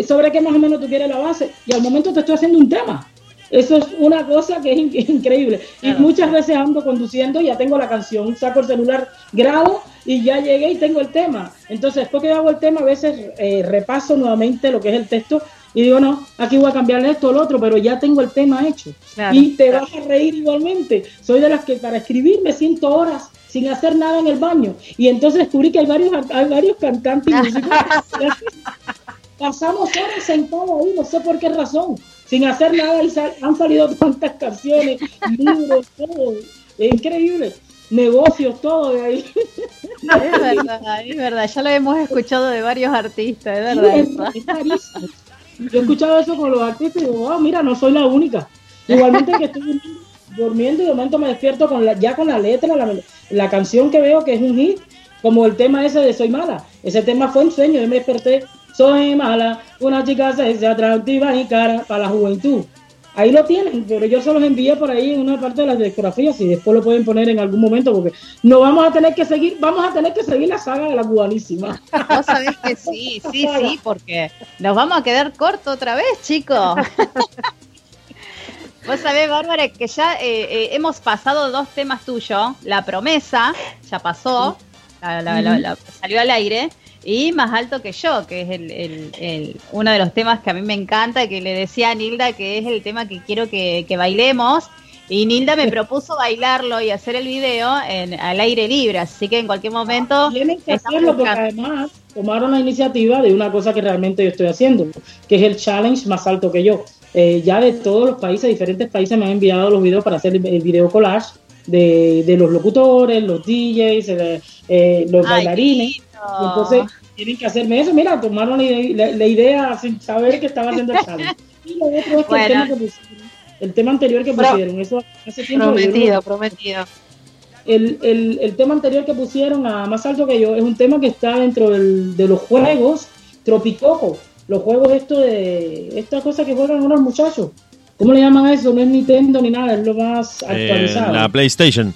¿Sobre qué más o menos tú quieres la base? Y al momento te estoy haciendo un tema. Eso es una cosa que es in- (laughs) increíble. Y muchas veces ando conduciendo y ya tengo la canción, saco el celular, grabo y ya llegué y tengo el tema. Entonces, después que hago el tema, a veces eh, repaso nuevamente lo que es el texto y digo, no, aquí voy a cambiarle esto o lo otro, pero ya tengo el tema hecho. Claro, y te claro. vas a reír igualmente. Soy de las que para escribir me siento horas sin hacer nada en el baño. Y entonces descubrí que hay varios, hay varios cantantes y músicos que (laughs) pasamos horas sentados ahí, no sé por qué razón, sin hacer nada y sal- han salido tantas canciones, libros, todo. Es increíble. Negocios, todo de ahí. (laughs) Es verdad, es verdad. Ya lo hemos escuchado de varios artistas, es verdad. Es- es. Yo he escuchado eso con los artistas y digo, wow, mira, no soy la única. Igualmente que estoy durmiendo, y de momento me despierto con la, ya con la letra, la, la canción que veo que es un hit, como el tema ese de Soy Mala. Ese tema fue un sueño, yo me desperté, soy mala, una chica sexy, atractiva y cara para la juventud. Ahí lo tienen, pero yo se los envié por ahí en una parte de las discografías y después lo pueden poner en algún momento porque no vamos a tener que seguir, vamos a tener que seguir la saga de la cubanísima. Vos sabés que sí, sí, sí, porque nos vamos a quedar corto otra vez, chicos. Vos sabés, Bárbara, que ya eh, eh, hemos pasado dos temas tuyos. La promesa, ya pasó, la- la- la- la- salió al aire. Y Más Alto que Yo, que es el, el- el- uno de los temas que a mí me encanta, que le decía a Nilda que es el tema que quiero que, que bailemos. Y Nilda me propuso bailarlo y hacer el video en, al aire libre, así que en cualquier momento... Tienen que hacerlo porque además tomaron la iniciativa de una cosa que realmente yo estoy haciendo, que es el challenge más alto que yo. Eh, ya de todos los países, diferentes países me han enviado los videos para hacer el, el video collage de, de los locutores, los DJs, eh, eh, los Ay, bailarines. Y entonces tienen que hacerme eso. Mira, tomaron la, la- la idea sin saber que estaba haciendo el (laughs) challenge. Y lo otro es que el, tema que pusieron, el tema anterior que Pro- pusieron, eso hace tiempo Prometido, prometido. el, el, el tema anterior que pusieron a Más Alto que yo es un tema que está dentro del- de los juegos Tropicoco. Los juegos esto de esta cosa que juegan unos muchachos. ¿Cómo le llaman a eso? No es Nintendo ni nada, es lo más Eh, actualizado. la PlayStation.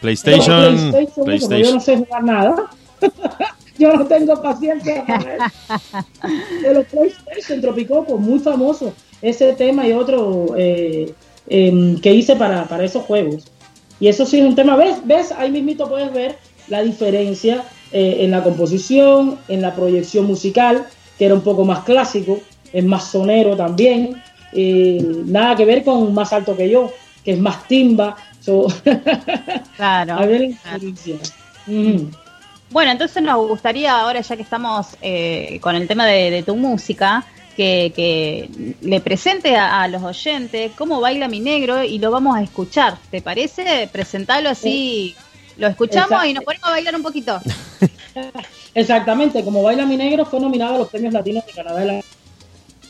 PlayStation. PlayStation, como yo no sé jugar nada. (laughs) yo no tengo paciencia para. (laughs) De los PlayStation Tropicoco, muy famoso. Ese tema y otro eh, em, que hice para, para esos juegos. Y eso sí es un tema, ¿ves? ¿Ves? Ahí mismito puedes ver la diferencia eh, en la composición, en la proyección musical, que era un poco más clásico, es más sonero también. eh, nada que ver con Más Alto que yo, que es más timba. So, (laughs) Claro. a ver. Bueno, entonces nos gustaría ahora, ya que estamos eh, con el tema de, de tu música, que, que le presente a, a los oyentes cómo baila mi negro y lo vamos a escuchar. ¿Te parece? Presentarlo así, lo escuchamos Exacto. y nos ponemos a bailar un poquito. (laughs) Exactamente, como Baila Mi Negro fue nominado a los premios latinos de Canadá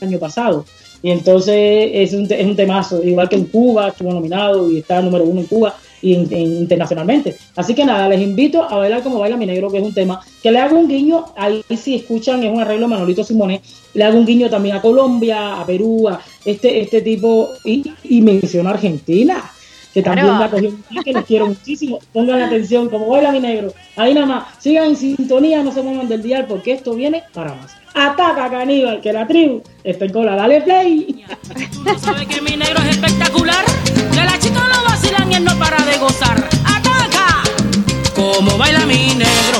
año pasado. Y entonces es un, es un temazo, igual que en Cuba, estuvo nominado y está número uno en Cuba y en, internacionalmente. Así que nada, les invito a bailar como baila mi negro, que es un tema que le hago un guiño, ahí si escuchan es un arreglo Manolito Simone, le hago un guiño también a Colombia, a Perú, a este, este tipo, y, y menciono a Argentina que también la cogió que los quiero muchísimo. Pongan atención, como baila mi negro. Ahí nada más, sigan en sintonía, no se muevan del dial, porque esto viene para más. Ataca caníbal, que la tribu está en cola, dale play. No sabes que mi negro es espectacular? Que las chicas no vacilan y él no para de gozar. ¡Ataca! Como baila mi negro.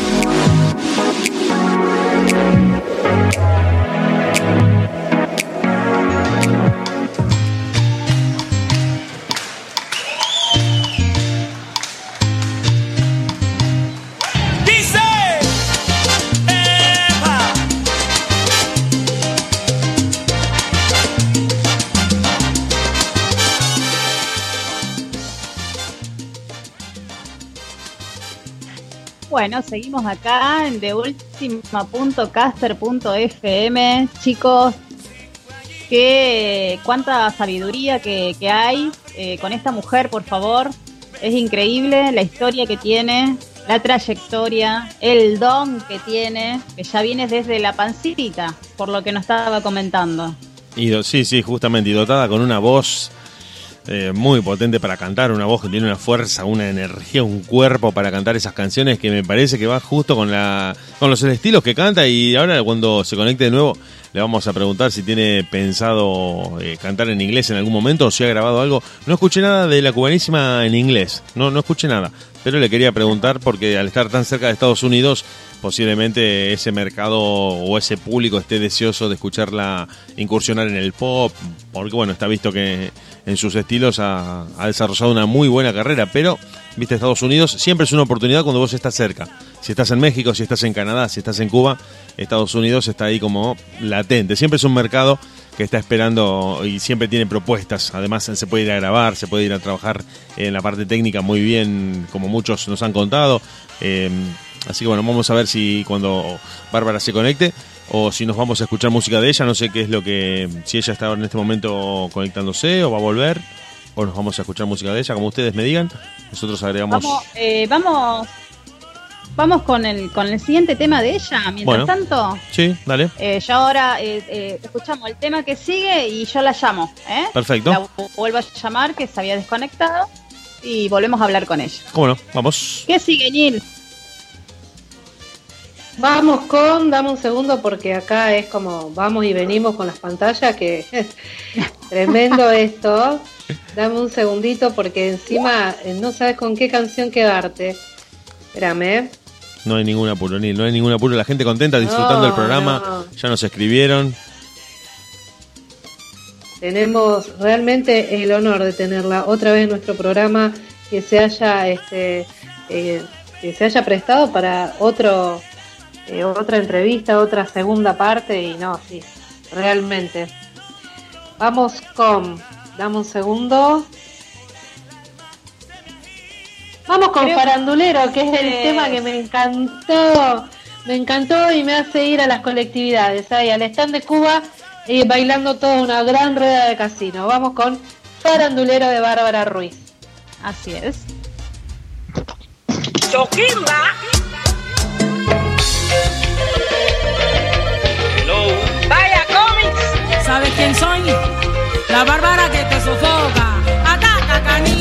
Bueno, seguimos acá en deultima.caster.fm. Chicos, qué, cuánta sabiduría que, que hay eh, con esta mujer, por favor. Es increíble la historia que tiene, la trayectoria, el don que tiene, que ya viene desde la pancita, por lo que nos estaba comentando. Y sí, sí, justamente, y dotada con una voz eh, muy potente para cantar, una voz que tiene una fuerza, una energía, un cuerpo para cantar esas canciones que me parece que va justo con la con los estilos que canta. Y ahora cuando se conecte de nuevo le vamos a preguntar si tiene pensado eh, cantar en inglés en algún momento o si ha grabado algo. No escuché nada de la cubanísima en inglés, no, no escuché nada, pero le quería preguntar porque al estar tan cerca de Estados Unidos posiblemente ese mercado o ese público esté deseoso de escucharla incursionar en el pop, porque bueno, está visto que en sus estilos ha, desarrollado una muy buena carrera, pero, viste, Estados Unidos siempre es una oportunidad cuando vos estás cerca. Si estás en México, si estás en Canadá, si estás en Cuba, Estados Unidos está ahí como latente. Siempre es un mercado está esperando y siempre tiene propuestas. Además, se puede ir a grabar, se puede ir a trabajar en la parte técnica muy bien, como muchos nos han contado. Eh, así que bueno, vamos a ver si cuando Bárbara se conecte o si nos vamos a escuchar música de ella. No sé qué es lo que. Si ella está en este momento conectándose o va a volver. O nos vamos a escuchar música de ella, como ustedes me digan. Nosotros agregamos. Vamos, eh, vamos, vamos con el, con el siguiente tema de ella. Mientras Bueno. tanto, Sí, dale. eh, yo ahora eh, eh, escuchamos el tema que sigue y yo la llamo. ¿eh? Perfecto. La vu- vuelvo a llamar, que se había desconectado, y volvemos a hablar con ella. ¿Cómo no? Vamos. ¿Qué sigue, Nil? Vamos con, dame un segundo porque acá es como vamos y venimos con las pantallas, que (laughs) tremendo esto. Dame un segundito porque encima eh, no sabes con qué canción quedarte. Espérame. No hay ningún apuro, Nil, no hay ningún apuro. La gente contenta, disfrutando No, del programa. no. Ya nos escribieron. Tenemos realmente el honor de tenerla otra vez en nuestro programa, que se haya este eh, que se haya prestado para otro eh, otra entrevista, otra segunda parte y no, sí, realmente. Vamos con, dame un segundo. Vamos con Creo- Farandulero, que es el tema que me encantó. Me encantó y me hace ir a las colectividades, ahí al stand de Cuba y bailando toda una gran rueda de casino. Vamos con Farandulero de Bárbara Ruiz. Así es. Vaya cómics. ¿Sabes quién soy? La bárbara que te sofoca. Ataca, caníbal.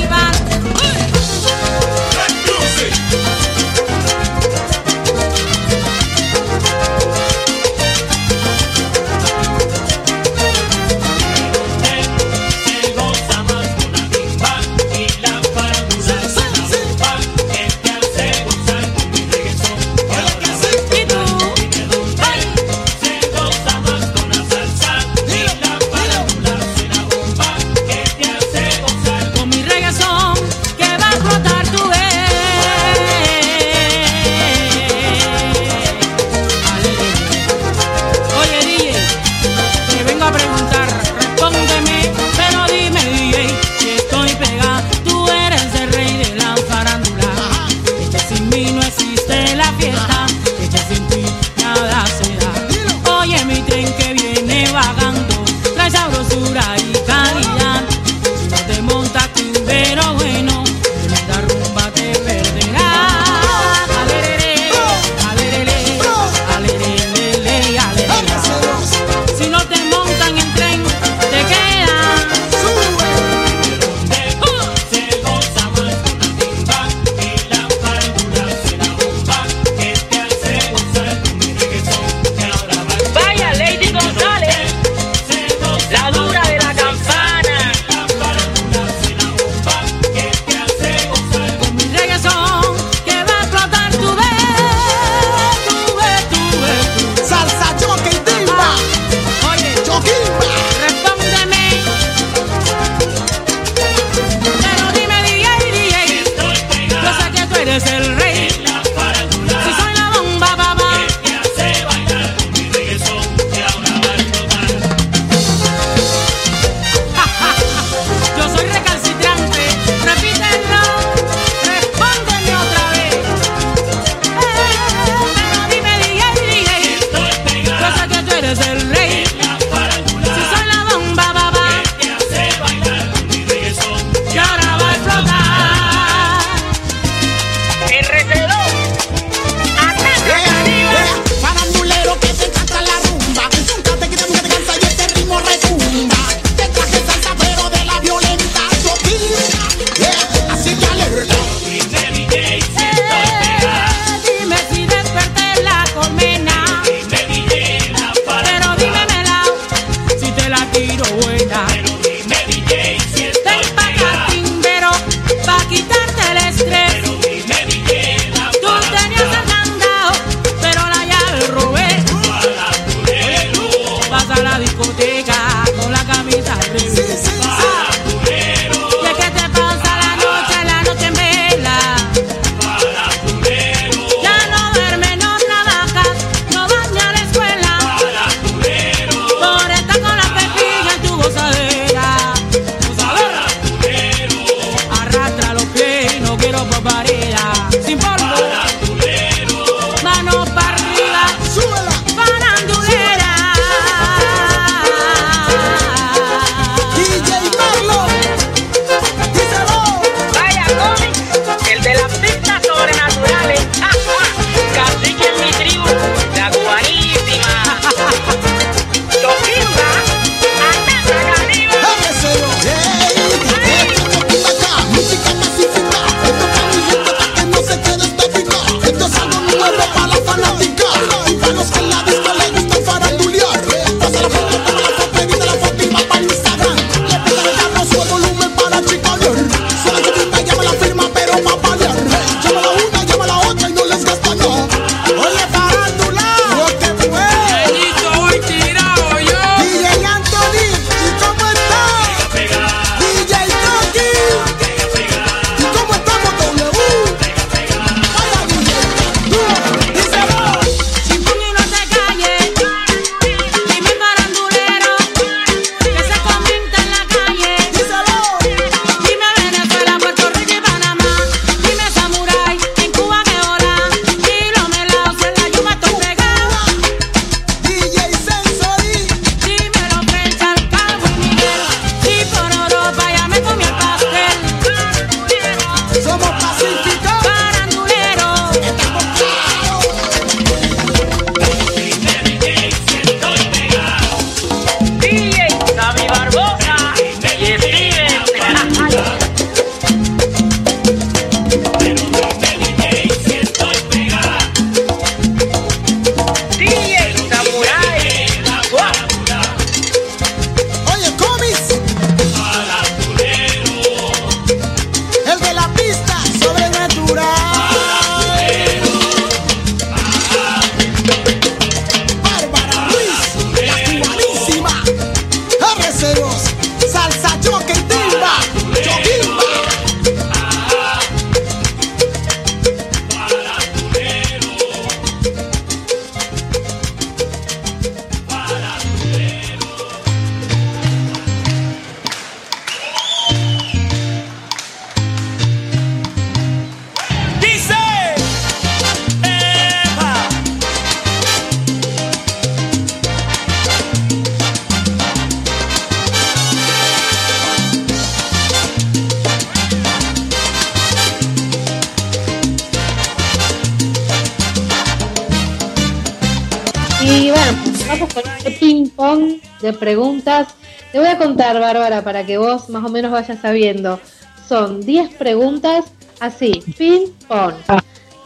Bárbara, para que vos más o menos vayas sabiendo. Son 10 preguntas así, ping pong.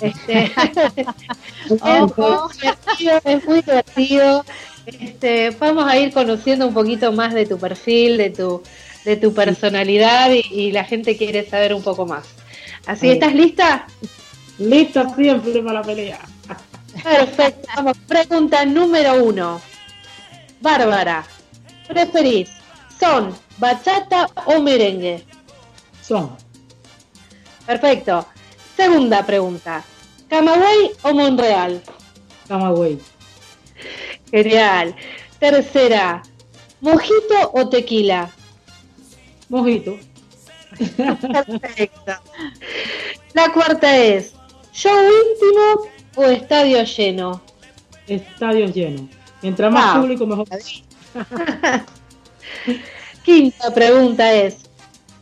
Este, (laughs) (laughs) es, muy divertido, es muy divertido. Este, vamos a ir conociendo un poquito más de tu perfil, de tu, de tu personalidad y, y la gente quiere saber un poco más. Así, ¿estás lista? Lista siempre para la pelea. Perfecto. Vamos, pregunta número uno. Bárbara, ¿preferís son, bachata o merengue? Son. Perfecto. Segunda pregunta. ¿Camagüey o Monreal? Camagüey. Genial. Tercera. ¿Mojito o tequila? Mojito. Perfecto. La cuarta es. ¿Show íntimo o estadio lleno? Estadio lleno. Mientras más Wow. público, mejor. (laughs) Quinta pregunta es.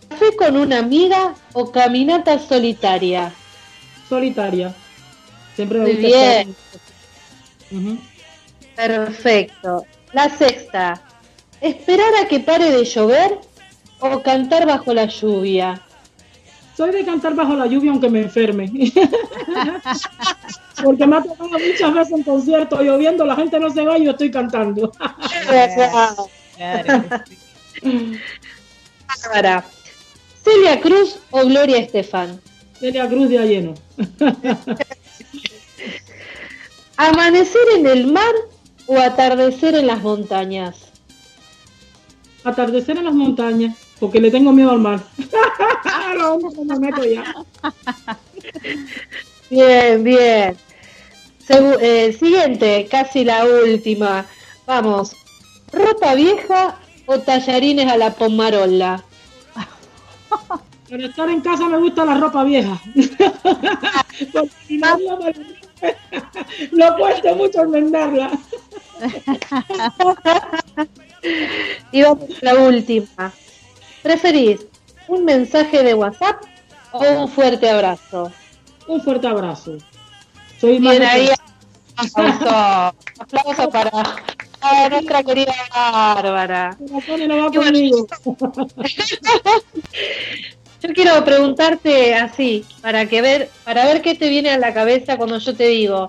¿Café con una amiga o caminata solitaria? Solitaria. Siempre me Muy gusta bien. estar-. Perfecto. La sexta. ¿Esperar a que pare de llover o cantar bajo la lluvia? Soy de cantar bajo la lluvia aunque me enferme. (laughs) Porque me ha tocado muchas veces en conciertos lloviendo, la gente no se va y yo estoy cantando. Claro. (laughs) Bárbara. ¿Celia Cruz o Gloria Estefan? Celia Cruz de lleno. (laughs) ¿Amanecer en el mar o atardecer en las montañas? Atardecer en las montañas, porque le tengo miedo al mar. (laughs) no, no me meto ya. Bien, bien. Segu- eh, siguiente, casi la última. Vamos. ¿Ropa vieja o tallarines a la pomarola? Para estar en casa me gusta la ropa vieja. (laughs) Porque si no, no cuesta mucho enmendarla. (laughs) Y vamos a la última. ¿Preferís un mensaje de WhatsApp o un fuerte abrazo? Un fuerte abrazo. Soy Bien ahí. Aplauso, aplauso para, nuestra querida Bárbara. No va bueno, conmigo. (laughs) Yo quiero preguntarte así, para que ver, para ver qué te viene a la cabeza cuando yo te digo,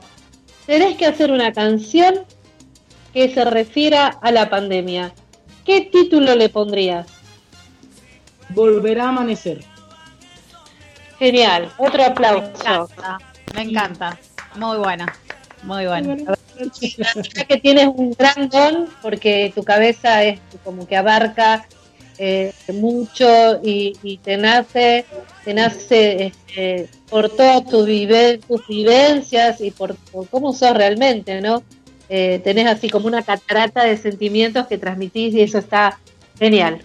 tenés que hacer una canción que se refiera a la pandemia. ¿Qué título le pondrías? Volverá a amanecer. Genial, otro Me aplauso. encanta. Me encanta. Muy buena. Muy buena. Verdad que tienes un gran don porque tu cabeza es como que abarca eh, mucho y, te nace, te nace este, por todas vive- tus vivencias y por, por cómo sos realmente, ¿no? Eh, tenés así como una catarata de sentimientos que transmitís y eso está genial.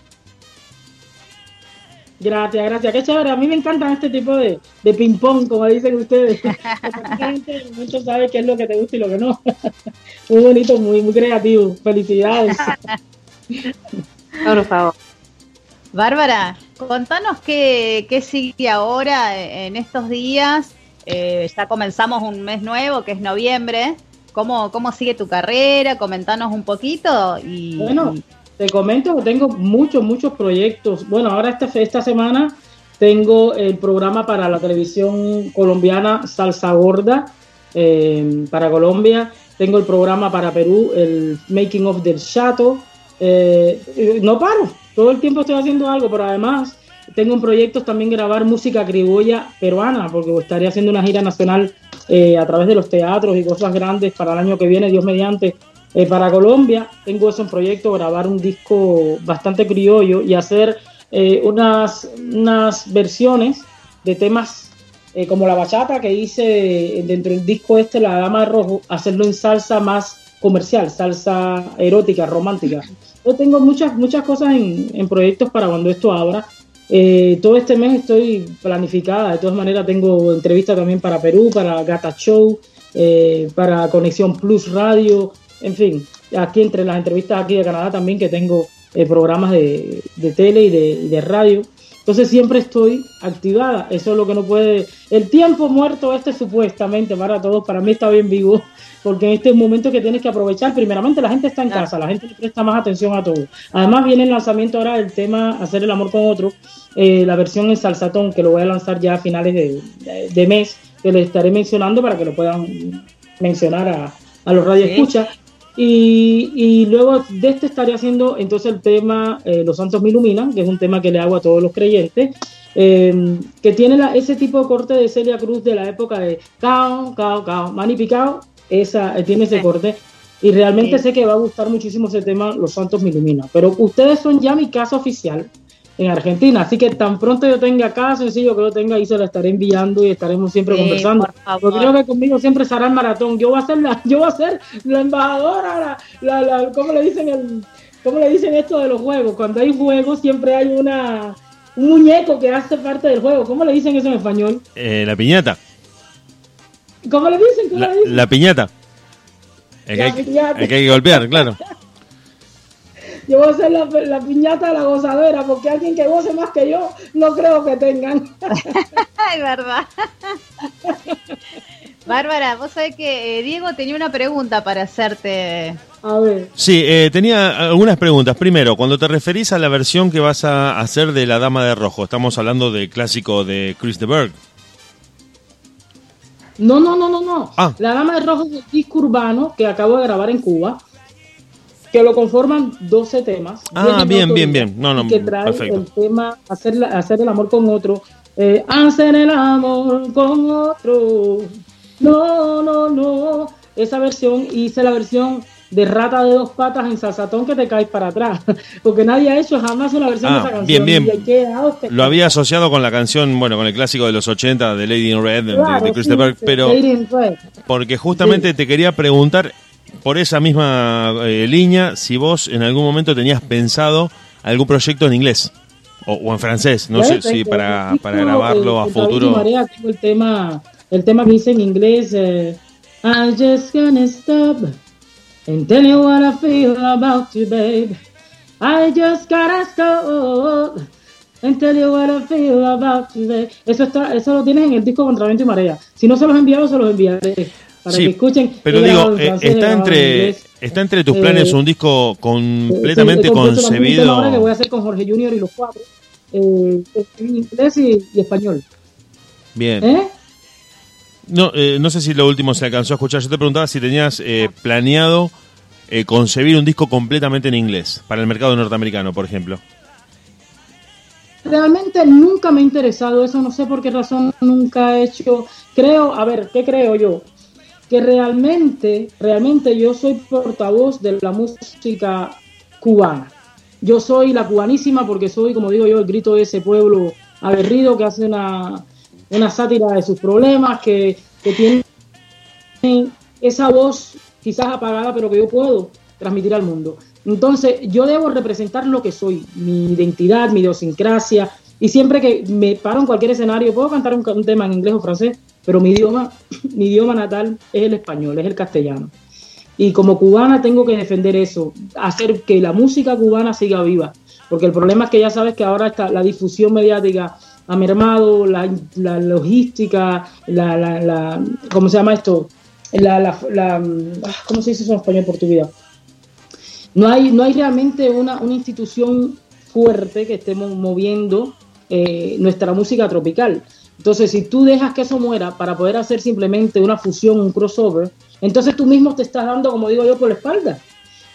Gracias, gracias. Qué chévere. A mí me encantan este tipo de, de ping-pong, como dicen ustedes. (laughs) La gente en el momento sabe qué es lo que te gusta y lo que no. (laughs) Muy bonito, muy, muy creativo. Felicidades. (laughs) Por favor. Bárbara, contanos qué, qué sigue ahora en estos días. Eh, ya comenzamos un mes nuevo, que es noviembre. ¿Cómo, cómo sigue tu carrera? Comentanos un poquito. Y, Bueno, y- te comento que tengo muchos, muchos proyectos. Bueno, ahora esta, esta semana tengo el programa para la televisión colombiana Salsa Gorda eh, para Colombia. Tengo el programa para Perú, el Making of del Chato. Eh, eh, no paro, todo el tiempo estoy haciendo algo, pero además tengo en proyectos también grabar música criolla peruana, porque estaría haciendo una gira nacional a través de los teatros y cosas grandes para el año que viene, Dios mediante, eh, para Colombia. Tengo eso en proyecto, grabar un disco bastante criollo y hacer eh, unas, unas versiones de temas eh, como la bachata que hice dentro del disco este, La Dama de Rojo, hacerlo en salsa más comercial, salsa erótica, romántica. Yo tengo muchas, muchas cosas en, en proyectos para cuando esto abra. Eh, todo este mes estoy planificada, de todas maneras tengo entrevistas también para Perú, para Gata Show, eh, para Conexión Plus Radio, en fin, aquí entre las entrevistas aquí de Canadá también que tengo eh, programas de, de tele y de, y de radio. Entonces siempre estoy activada. Eso es lo que no puede. El tiempo muerto este supuestamente para todos, para mí está bien vivo, porque en este momento que tienes que aprovechar, primeramente la gente está en casa, la gente le presta más atención a todo. Además viene el lanzamiento ahora del tema Hacer el amor con otro, eh, la versión en salsatón, que lo voy a lanzar ya a finales de, de- de mes, que les estaré mencionando para que lo puedan mencionar a, a los radioescuchas. Y, y luego de este estaré haciendo entonces el tema eh, Los Santos me iluminan, que es un tema que le hago a todos los creyentes, eh, que tiene la- ese tipo de corte de Celia Cruz de la época de Cao, Cao, Cao, Mani Picao, esa, eh, tiene ese corte. Y realmente Sí. sé que va a gustar muchísimo ese tema, Los Santos me iluminan. Pero ustedes son ya mi casa oficial en Argentina, así que tan pronto yo tenga cada sencillo que lo tenga, ahí se lo estaré enviando y estaremos siempre Sí, conversando. Porque creo que conmigo siempre será el maratón. Yo voy a ser la, (laughs) yo voy a ser la embajadora, la, la, la- ¿cómo le dicen el, cómo le dicen esto de los juegos? Cuando hay juegos siempre hay una un muñeco que hace parte del juego. ¿Cómo le dicen eso en español? Eh, la piñata. ¿Cómo le dicen? ¿Cómo La, le dicen? la piñata. El que, La hay, que- piñata. el que hay que golpear, claro. (laughs) Yo voy a ser la, la piñata de la gozadera, porque alguien que goce más que yo no creo que tengan. (laughs) Ay, verdad. Bárbara, vos sabés que eh, Diego tenía una pregunta para hacerte. A ver. Sí, eh, tenía algunas preguntas. Primero, cuando te referís a la versión que vas a hacer de La Dama de Rojo, estamos hablando del clásico de Chris de Berg. No, no, no, no, no. Ah. La Dama de Rojo es el disco urbano que acabo de grabar en Cuba, que lo conforman 12 temas. Ah, bien, bien, bien. No, no, que trae perfecto. el tema hacer, la- hacer el amor con otro. eh, hacer el amor con otro. No, no, no. Esa versión, hice la versión de rata de dos patas en salsatón que te caes para atrás. (laughs) Porque nadie ha hecho jamás una versión de Ah, esa canción. bien, bien. que este- Lo había asociado con la canción, bueno, con el clásico de los 80 de Lady in Red de, Claro, de de Berg, sí, pero Lady in Red. porque justamente te quería preguntar por esa misma eh, línea si vos en algún momento tenías pensado algún proyecto en inglés o, o en francés, no sé si para, disco, grabarlo eh, a futuro. Marea, tengo el tema, el tema que dice en inglés, eh, I just can't stop and tell you what I feel about you, babe. I just gotta stop and tell you what I feel about you, babe. Eso está, eso lo tienes en el disco Contra Viento y Marea. Si no se los he enviado, se los enviaré para Sí, que escuchen. Pero digo, en eh, francés, está en entre está entre tus Eh, planes un disco Eh, completamente un tema Ahora que voy concebido. a hacer con Jorge Junior y los cuatro, eh, en inglés y, y español. Bien. ¿Eh? No, eh, no sé si lo último se alcanzó a escuchar. Yo te preguntaba si tenías eh, planeado eh, concebir un disco completamente en inglés para el mercado norteamericano, por ejemplo. Realmente nunca me ha interesado eso, no sé por qué razón nunca he hecho. Creo, a ver, ¿qué creo yo? Que realmente, realmente yo soy portavoz de la música cubana. Yo soy la cubanísima porque soy, como digo yo, el grito de ese pueblo aguerrido que hace una, una sátira de sus problemas, que, que tiene esa voz quizás apagada, pero que yo puedo transmitir al mundo. Entonces, yo debo representar lo que soy, mi identidad, mi idiosincrasia, y siempre que me paro en cualquier escenario, puedo cantar un tema en inglés o francés, pero mi idioma, (clears throat) mi idioma natal es el español, es el castellano. Y como cubana tengo que defender eso, hacer que la música cubana siga viva, porque el problema es que ya sabes que ahora está la difusión mediática ha mermado, la, logística, la, ¿cómo se llama esto? Ah, ¿Cómo se dice eso en español por tu vida? No hay, no hay realmente una, una institución fuerte que estemos moviendo eh, nuestra música tropical. Entonces, si tú dejas que eso muera para poder hacer simplemente una fusión, un crossover, entonces tú mismo te estás dando, como digo yo, por la espalda.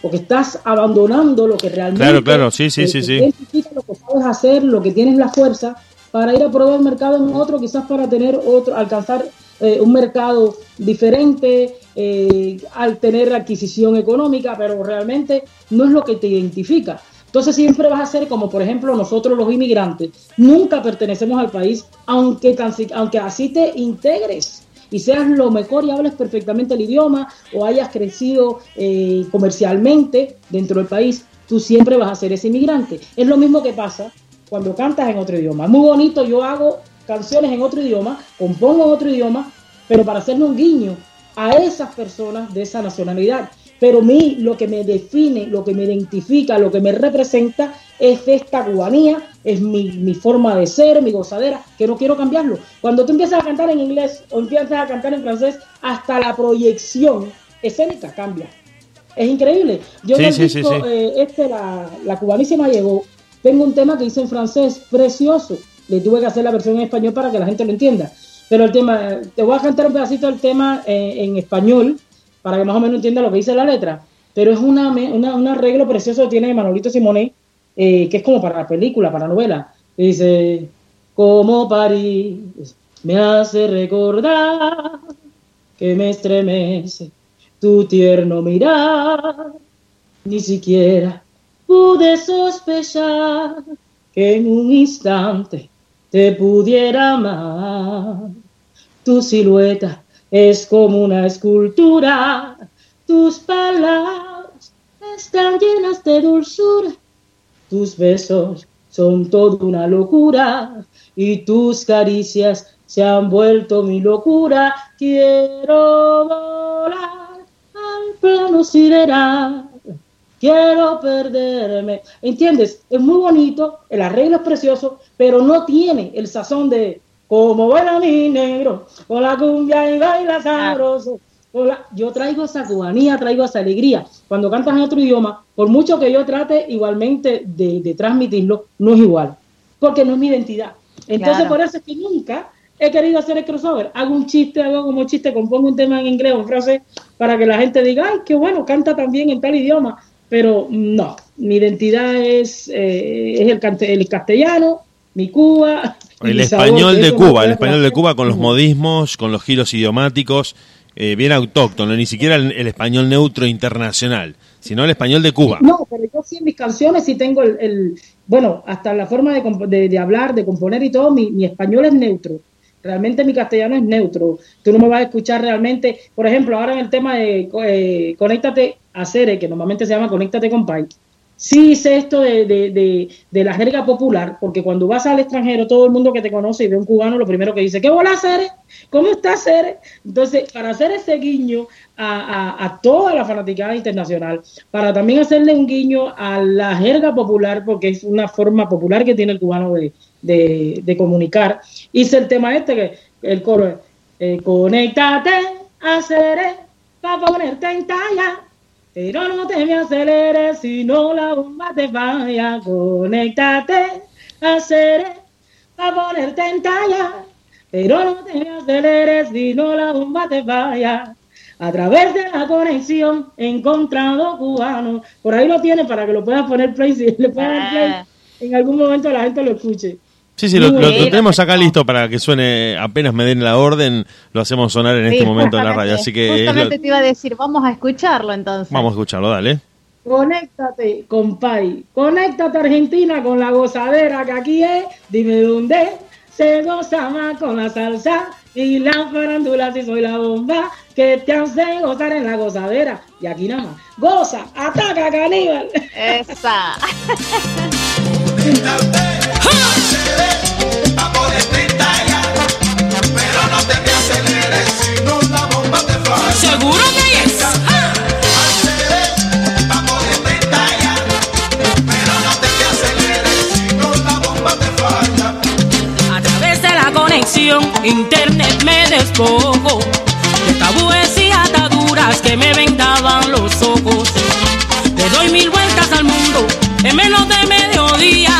Porque estás abandonando lo que realmente Claro, claro, sí, sí, eh, sí, te sí. lo que sabes hacer, lo que tienes la fuerza para ir a probar el mercado en otro, quizás para tener otro, alcanzar eh, un mercado diferente, eh, al tener adquisición económica, pero realmente no es lo que te identifica. Entonces siempre vas a ser como, por ejemplo, nosotros los inmigrantes, nunca pertenecemos al país, aunque, aunque así te integres y seas lo mejor y hables perfectamente el idioma o hayas crecido eh, comercialmente dentro del país, tú siempre vas a ser ese inmigrante. Es lo mismo que pasa cuando cantas en otro idioma. Es muy bonito, yo hago canciones en otro idioma, compongo en otro idioma, pero para hacerle un guiño a esas personas de esa nacionalidad. Pero mí lo que me define, lo que me identifica, lo que me representa es esta cubanía es mi, mi forma de ser, mi gozadera, que no quiero cambiarlo. Cuando tú empiezas a cantar en inglés o empiezas a cantar en francés, hasta la proyección escénica cambia. Es increíble. Yo Sí, el sí, sí, disco, sí. eh, este, la, la cubanísima llegó, tengo un tema que hice en francés, precioso. Le tuve que hacer la versión en español para que la gente lo entienda. Pero el tema, te voy a cantar un pedacito del tema eh, en español para que más o menos entienda lo que dice la letra. Pero es un arreglo precioso que tiene Manolito Simonet, eh, que es como para la película, para la novela. Dice, como París me hace recordar que me estremece tu tierno mirar. Ni siquiera pude sospechar que en un instante te pudiera amar. Tu silueta es como una escultura, tus palabras están llenas de dulzura, tus besos son toda una locura y tus caricias se han vuelto mi locura. Quiero volar al plano sideral, quiero perderme. ¿Entiendes? Es muy bonito, el arreglo es precioso, pero no tiene el sazón de como baila mi negro, con la cumbia y baila sabroso. con la- Yo traigo esa cubanía, traigo esa alegría. Cuando cantas en otro idioma, por mucho que yo trate igualmente de, de transmitirlo, no es igual, porque no es mi identidad. Entonces, Claro. por eso es que nunca he querido hacer el crossover. Hago un chiste, hago como chiste, compongo un tema en inglés o en francés para que la gente diga, ay, qué bueno, canta también en tal idioma. Pero no, mi identidad es, eh, es el, el castellano, mi Cuba. El español de Cuba, el español de hacer. Cuba con los modismos, con los giros idiomáticos, eh, bien autóctono, ni siquiera el, el español neutro internacional, sino el español de Cuba. No, pero yo sí en mis canciones sí tengo el, el- bueno, hasta la forma de, de- de hablar, de componer y todo, mi, mi español es neutro. Realmente mi castellano es neutro. Tú no me vas a escuchar realmente, por ejemplo, ahora en el tema de eh, Conéctate a Cere, que normalmente se llama Conéctate con Pai. Sí sé esto de, de, de, la jerga popular, porque cuando vas al extranjero, todo el mundo que te conoce y ve un cubano, lo primero que dice, ¿qué bola Cere? ¿Cómo estás Cere? Entonces, para hacer ese guiño a, a- a toda la fanaticada internacional, para también hacerle un guiño a la jerga popular, porque es una forma popular que tiene el cubano de, de, comunicar, hice el tema este, que el coro es, eh, conéctate a para ponerte en talla, pero no te me aceleres si no la bomba te falla. Conéctate a Cere para ponerte en talla. Pero no te me aceleres si no la bomba te falla. A través de la conexión encontrado cubano. Por ahí lo tienes para que lo puedas poner play. Si le puedas dar play, Ah. en algún momento la gente lo escuche. Sí, sí, lo, tenemos acá listo para que suene, apenas me den la orden, lo hacemos sonar en Sí, este momento en la radio. Así que lo- Justamente te iba a decir, vamos a escucharlo entonces. vamos a escucharlo, dale. Conéctate, compay. Conéctate Argentina con la gozadera que aquí es. Dime dónde se goza más con la salsa y la farándula si soy la bomba que te hace gozar en la gozadera. Y aquí nada más. Goza, ataca, caníbal. Esa. (laughs) (laughs) Seguro que es. A través de la conexión, internet me despojo. De tabúes y ataduras que me vendaban los ojos. Le doy mil vueltas al mundo en menos de mediodía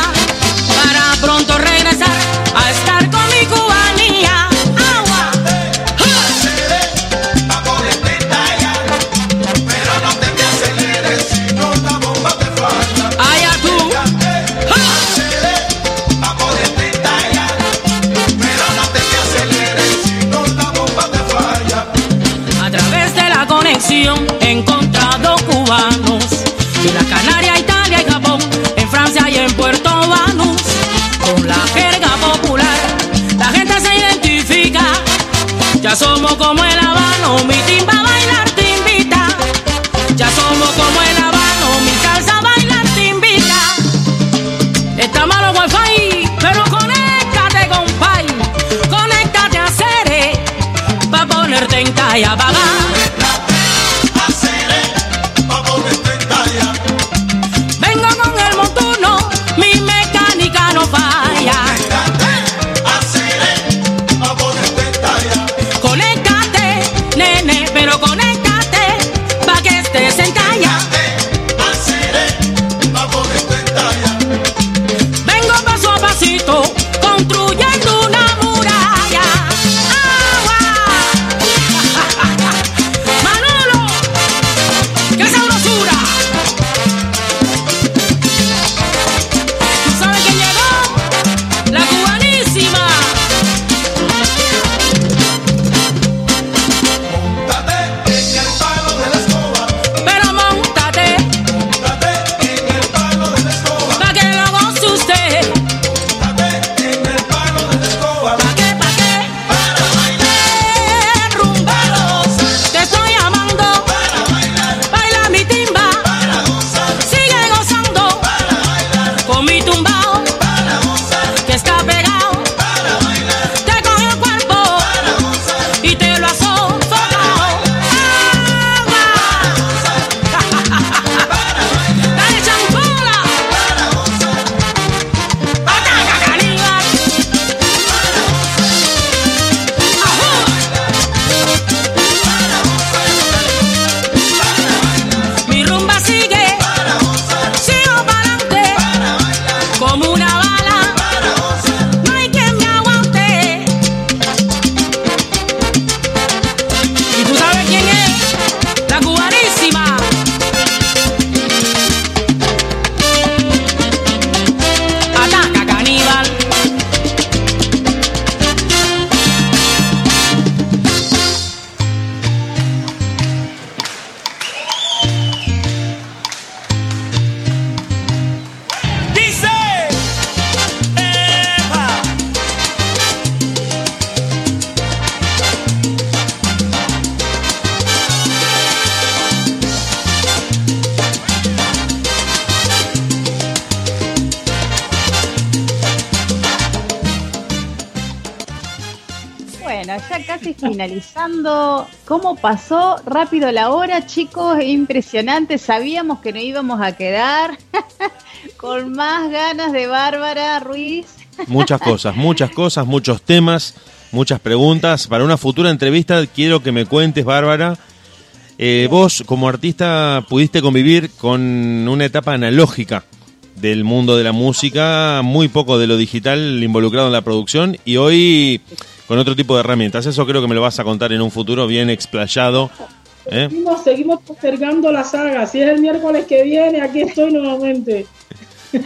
Ya somos como el habano, mi timba bailar te invita. Ya somos como el habano, mi salsa bailar te invita. Está malo wifi, pero conéctate con Pai. Conéctate a Cere, pa' ponerte en talla, papá. ¿Cómo pasó rápido la hora, chicos? Impresionante. Sabíamos que no íbamos a quedar (laughs) con más ganas de Bárbara Ruiz. Muchas cosas, muchas cosas, muchos temas, muchas preguntas. Para una futura entrevista quiero que me cuentes, Bárbara. eh, vos, como artista, pudiste convivir con una etapa analógica del mundo de la música, muy poco de lo digital involucrado en la producción y hoy con otro tipo de herramientas. Eso creo que me lo vas a contar en un futuro bien explayado. ¿eh? Seguimos, seguimos postergando la saga. Si es el miércoles que viene, aquí estoy nuevamente. (laughs)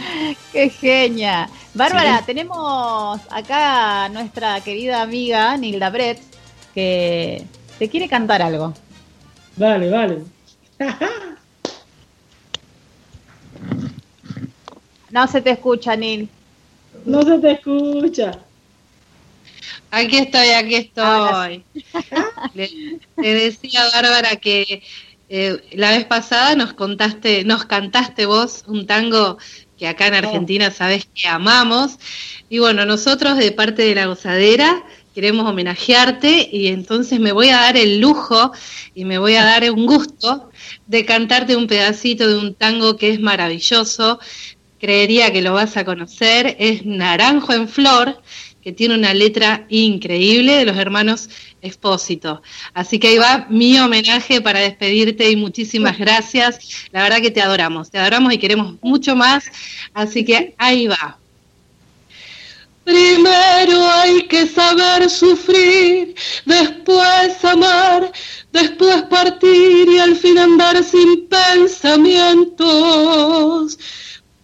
¡Qué genia! Bárbara, tenemos acá a nuestra querida amiga Nilda Brett que te quiere cantar algo. Vale, vale. (laughs) No se te escucha, Nil. No se te escucha. Aquí estoy, aquí estoy. Le, le decía a Bárbara que eh, la vez pasada nos contaste, nos cantaste vos un tango que acá en Argentina sabes que amamos. Y bueno, nosotros de parte de la gozadera queremos homenajearte y entonces me voy a dar el lujo y me voy a dar un gusto de cantarte un pedacito de un tango que es maravilloso. Creería que lo vas a conocer. Es Naranjo en Flor que tiene una letra increíble de los hermanos Expósito. Así que ahí va mi homenaje para despedirte y muchísimas gracias. La verdad que te adoramos, te adoramos y queremos mucho más. Así que ahí va. Primero hay que saber sufrir, después amar, después partir y al fin andar sin pensamientos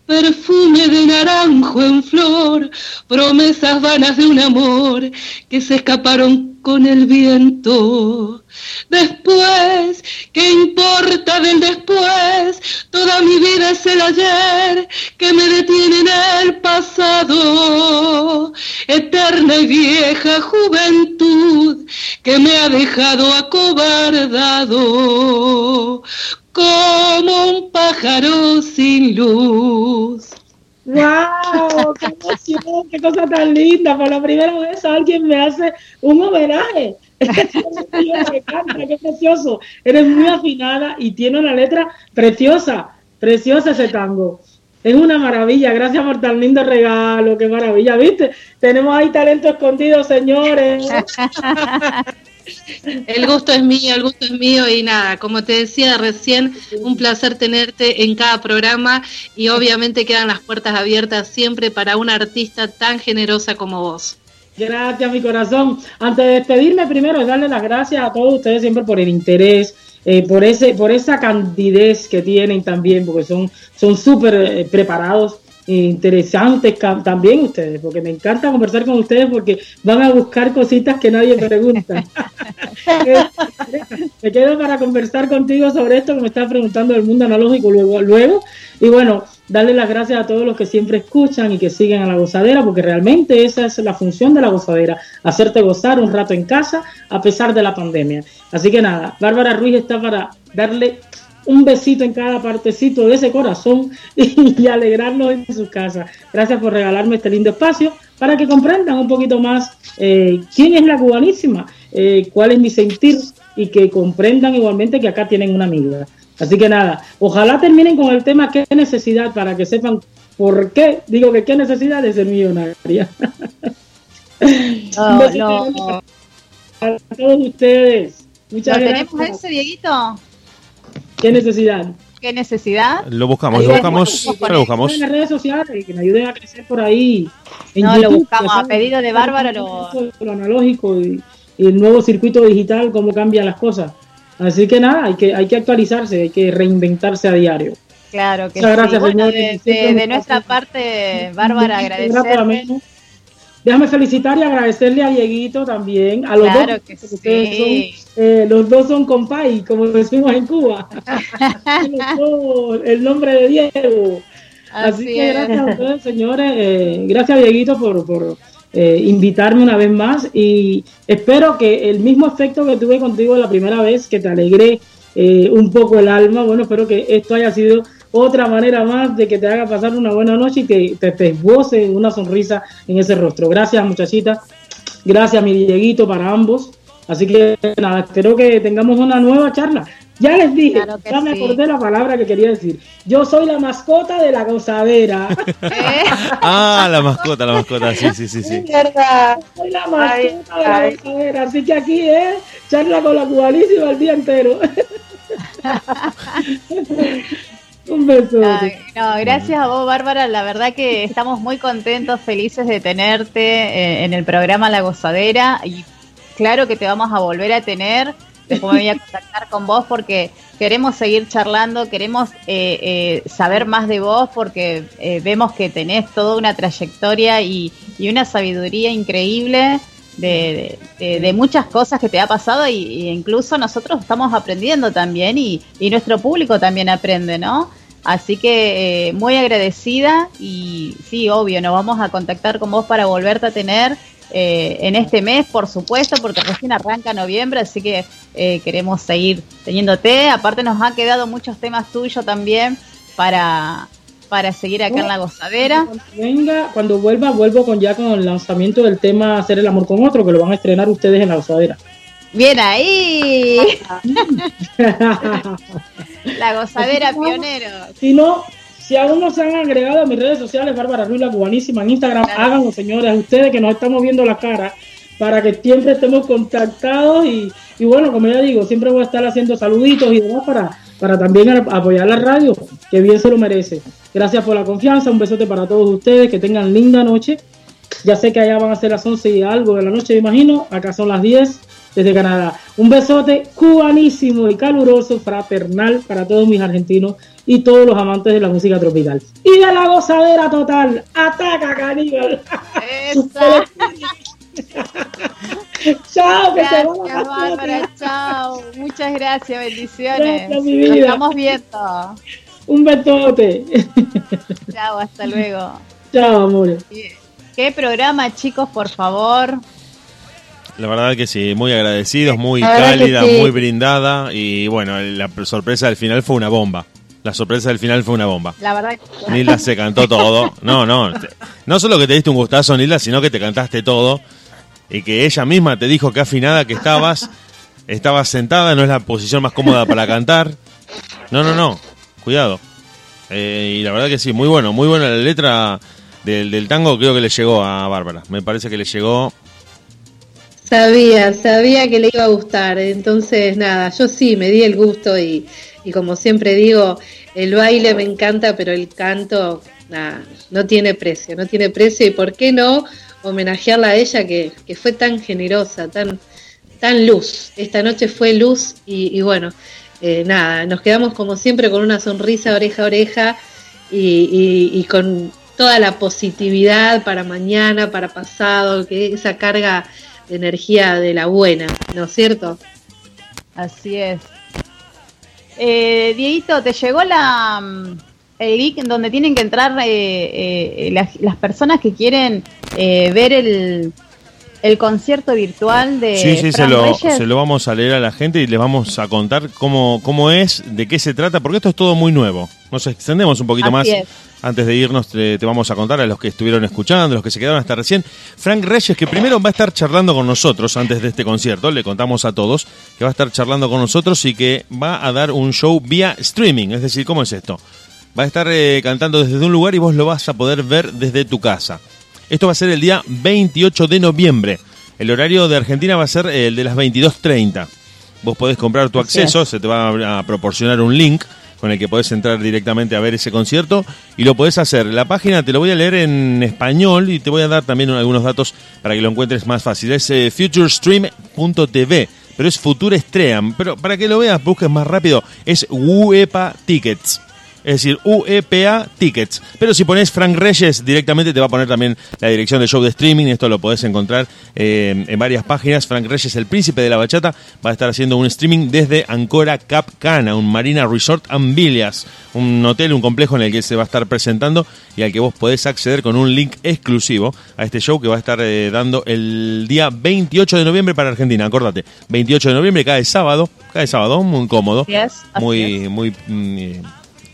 perfume de naranjo en flor, promesas vanas de un amor que se escaparon con el viento. Después, ¿qué importa del después? Toda mi vida es el ayer que me detiene en el pasado. Eterna y vieja juventud que me ha dejado acobardado como un pájaro sin luz. ¡Wow! ¡Qué emoción! ¡Qué cosa tan linda! Por la primera vez alguien me hace un homenaje. (laughs) me encanta, qué precioso. Eres muy afinada y tiene una letra preciosa, preciosa ese tango. Es una maravilla, gracias por tan lindo regalo, qué maravilla, ¿viste? Tenemos ahí talento escondido, señores. (laughs) El gusto es mío, el gusto es mío y nada, como te decía recién, un placer tenerte en cada programa y obviamente quedan las puertas abiertas siempre para una artista tan generosa como vos. Gracias, mi corazón. Antes de despedirme, primero darle las gracias a todos ustedes siempre por el interés, eh, por ese, por esa candidez que tienen también, porque son son súper eh, preparados, interesantes también ustedes, porque me encanta conversar con ustedes porque van a buscar cositas que nadie pregunta. (laughs) me quedo para conversar contigo sobre esto que me estás preguntando del mundo analógico luego, luego. Y bueno, darle las gracias a todos los que siempre escuchan y que siguen a la gozadera, porque realmente esa es la función de la gozadera, hacerte gozar un rato en casa a pesar de la pandemia. Así que nada, Bárbara Ruiz está para darle un besito en cada partecito de ese corazón (laughs) y, alegrarnos en su casa. Gracias por regalarme este lindo espacio para que comprendan un poquito más eh, quién es la cubanísima, eh, cuál es mi sentir y que comprendan igualmente que acá tienen una amiga. Así que nada, ojalá terminen con el tema qué necesidad para que sepan por qué digo que qué necesidad de ser millonaria. No, (laughs) no. a todos ustedes. Muchas ¿Lo gracias. tenemos ese, Dieguito? ¿Qué necesidad? ¿Qué necesidad? Lo buscamos, lo buscamos, lo buscamos. En las redes sociales, que me ayuden a crecer por ahí. En No, lo buscamos. A pedido de Bárbara lo... lo analógico y, y el nuevo circuito digital, cómo cambian las cosas. Así que nada, hay que, hay que actualizarse, hay que reinventarse a diario. Claro que Muchas sí. gracias, bueno, señores. de, de- nuestra parte, Bárbara, ameno. Déjame felicitar y agradecerle a Dieguito también, a los Claro dos, que sí. son, eh, los dos son compay, como decimos en Cuba. Dos, (laughs) el nombre de Diego. Así, Así que gracias a ustedes, señores. eh, gracias, Dieguito, por, por eh, invitarme una vez más. Y espero que el mismo efecto que tuve contigo la primera vez, que te alegré eh, un poco el alma, bueno, espero que esto haya sido otra manera más de que te haga pasar una buena noche y que te, te esboce una sonrisa en ese rostro. Gracias, muchachita. Gracias, mi Dieguito, para ambos. Así que nada, espero que tengamos una nueva charla. Ya les dije, Claro ya me sí. acordé la palabra que quería decir. Yo soy la mascota de la gozadera. ¿Eh? (laughs) Ah, la mascota, la mascota, sí, sí, sí, sí. verdad. soy la mascota Ay, de la ay. gozadera. Así que aquí es charla con la cubanísima el día entero. (laughs) Un beso. Ay, no, gracias a vos, Bárbara. La verdad que estamos muy contentos, felices de tenerte eh, en el programa La Gozadera. Y claro que te vamos a volver a tener. Después me voy a (laughs) contactar con vos porque queremos seguir charlando, queremos eh, eh, saber más de vos porque eh, vemos que tenés toda una trayectoria y, y una sabiduría increíble de, de- muchas cosas que te ha pasado y, y incluso nosotros estamos aprendiendo también y, y nuestro público también aprende, ¿no? Así que eh, muy agradecida y sí, obvio, nos vamos a contactar con vos para volverte a tener eh, en este mes, por supuesto, porque recién arranca noviembre, así que eh, queremos seguir teniéndote. Aparte nos han quedado muchos temas tuyos también para, para seguir acá en la gozadera. Cuando venga, cuando vuelva, vuelvo con ya con el lanzamiento del tema Hacer el amor con otro, que lo van a estrenar ustedes en la gozadera. Bien ahí, (laughs) la gozadera pionero. si no, si aún no se han agregado a mis redes sociales, Bárbara Ruiz, la cubanísima, en Instagram, Claro. háganlo, señores, ustedes que nos estamos viendo la cara, para que siempre estemos contactados y, y bueno, como ya digo, siempre voy a estar haciendo saluditos y demás para, para también apoyar la radio, que bien se lo merece. Gracias por la confianza, un besote para todos ustedes, que tengan linda noche. Ya sé que allá van a ser las 11 y algo de la noche, me imagino. Acá son las 10 desde Canadá. Un besote cubanísimo y caluroso, fraternal para todos mis argentinos y todos los amantes de la música tropical. Y de la gozadera total. ¡Ataca, caníbal! (laughs) ¡Chao, que se Gracias, van a Bárbara. Chao. Muchas gracias. Bendiciones. Gracias, mi Nos estamos viendo. Un besote. Chao, hasta luego. Chao, amores. ¿Qué programa, chicos, por favor? La verdad que sí, muy agradecidos, muy que cálida, sí. muy brindada y bueno, la sorpresa del final fue una bomba. La sorpresa del final fue una bomba. La verdad, Nilda se cantó todo. No, no. (laughs) No solo que te diste un gustazo, Nilda, sino que te cantaste todo. Y que ella misma te dijo que afinada que estabas. Estabas sentada, no es la posición más cómoda para cantar. No, no, no. Cuidado. Eh, y la verdad que sí, muy bueno, muy buena la letra del, tango. Creo que le llegó a Bárbara. Me parece que le llegó. Sabía, sabía que le iba a gustar, entonces nada, yo sí me di el gusto y, y como siempre digo, el baile me encanta, pero el canto no tiene precio, no tiene precio y por qué no homenajearla a ella que, que fue tan generosa, tan, tan luz, esta noche fue luz y, bueno, eh, nada, nos quedamos como siempre con una sonrisa oreja a oreja y, con toda la positividad para mañana, para pasado, que esa carga de energía de la buena, ¿no es cierto? así es. Eh, Dieguito, ¿te llegó la mm, el link en donde tienen que entrar eh, eh, las, las personas que quieren eh, ver el, el concierto virtual de Sí, sí, se lo, se lo vamos a leer a la gente y les vamos a contar cómo, cómo es, de qué se trata, porque esto es todo muy nuevo. Nos extendemos un poquito Así más. es. Antes de irnos, te, te vamos a contar a los que estuvieron escuchando, los que se quedaron hasta recién. Frank Reyes, que primero va a estar charlando con nosotros antes de este concierto, le contamos a todos que va a estar charlando con nosotros y que va a dar un show vía streaming. Es decir, ¿cómo es esto? Va a estar eh, cantando desde un lugar y vos lo vas a poder ver desde tu casa. Esto va a ser el día 28 de noviembre. El horario de Argentina va a ser el de las 22.30. Vos podés comprar tu acceso, se te va a- a proporcionar un link con el que podés entrar directamente a ver ese concierto y lo podés hacer. La página te lo voy a leer en español y te voy a dar también algunos datos para que lo encuentres más fácil. Es eh, futurestream.tv, pero es Future Stream. Pero para que lo veas, busques más rápido, es UEPA Tickets. Es decir, UEPA Tickets. Pero si pones Frank Reyes, directamente te va a poner también la dirección del show de streaming. Esto lo podés encontrar eh, en varias páginas. Frank Reyes, el príncipe de la bachata, va a estar haciendo un streaming desde Ancora Cap Cana, un Marina Resort and Villas. Un hotel, un complejo en el que se va a estar presentando y al que vos podés acceder con un link exclusivo a este show que va a estar eh, dando el día 28 de noviembre para Argentina. Acordate, 28 de noviembre, cae sábado. Cae sábado, muy cómodo. Muy, muy, mm,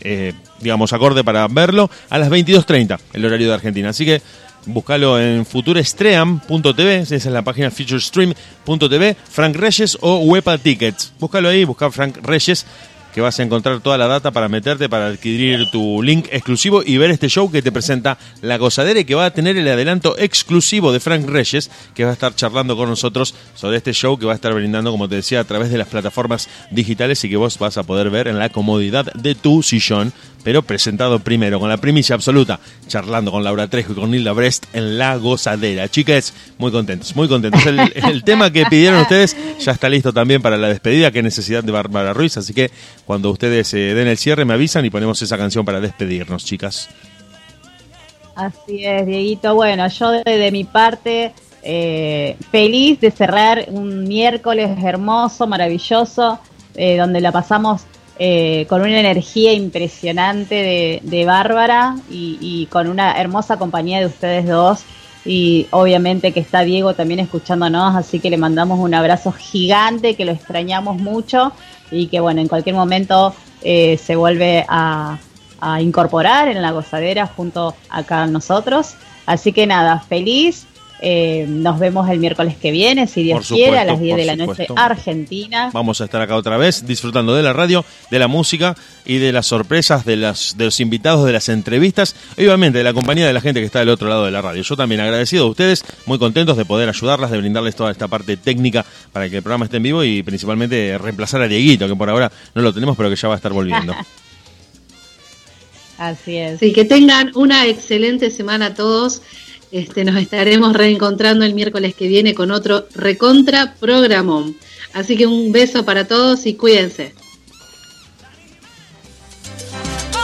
eh, digamos, acorde para verlo a las 22.30, el horario de Argentina. Así que Búscalo en futurestream.tv, esa es la página featurestream.tv, Frank Reyes o Wepa Tickets. Búscalo ahí, busca Frank Reyes que vas a encontrar toda la data para meterte, para adquirir tu link exclusivo y ver este show que te presenta La Gozadera y que va a tener el adelanto exclusivo de Frank Reyes, que va a estar charlando con nosotros sobre este show que va a estar brindando, como te decía, a través de las plataformas digitales y que vos vas a poder ver en la comodidad de tu sillón, pero presentado primero con la primicia absoluta, charlando con Laura Trejo y con Nilda Brest en La Gozadera. Chicas, muy contentos, muy contentos. El, tema que pidieron ustedes ya está listo también para la despedida, qué necesidad de Bárbara Ruiz, así que cuando ustedes eh, den el cierre me avisan y ponemos esa canción para despedirnos, chicas. Así es, Dieguito. Bueno, yo de, de mi parte, eh, feliz de cerrar un miércoles hermoso, maravilloso, eh, donde la pasamos eh, con una energía impresionante de, de Bárbara y, con una hermosa compañía de ustedes dos. Y obviamente que está Diego también escuchándonos, así que le mandamos un abrazo gigante, que lo extrañamos mucho y que bueno, en cualquier momento eh, se vuelve a, a incorporar en la gozadera junto acá a nosotros. Así que nada, feliz. Eh, nos vemos el miércoles que viene, si Dios quiere, a las 10 por de la noche supuesto. Argentina. Vamos a estar acá otra vez disfrutando de la radio, de la música y de las sorpresas de, las, de los invitados, de las entrevistas, y obviamente de la compañía de la gente que está del otro lado de la radio. Yo también agradecido a ustedes, muy contentos de poder ayudarlas, de brindarles toda esta parte técnica para que el programa esté en vivo y principalmente reemplazar a Dieguito, que por ahora no lo tenemos, pero que ya va a estar volviendo. (laughs) Así es. Sí, que tengan una excelente semana todos. Este, nos estaremos reencontrando el miércoles que viene con otro recontra programón. Así que un beso para todos y cuídense.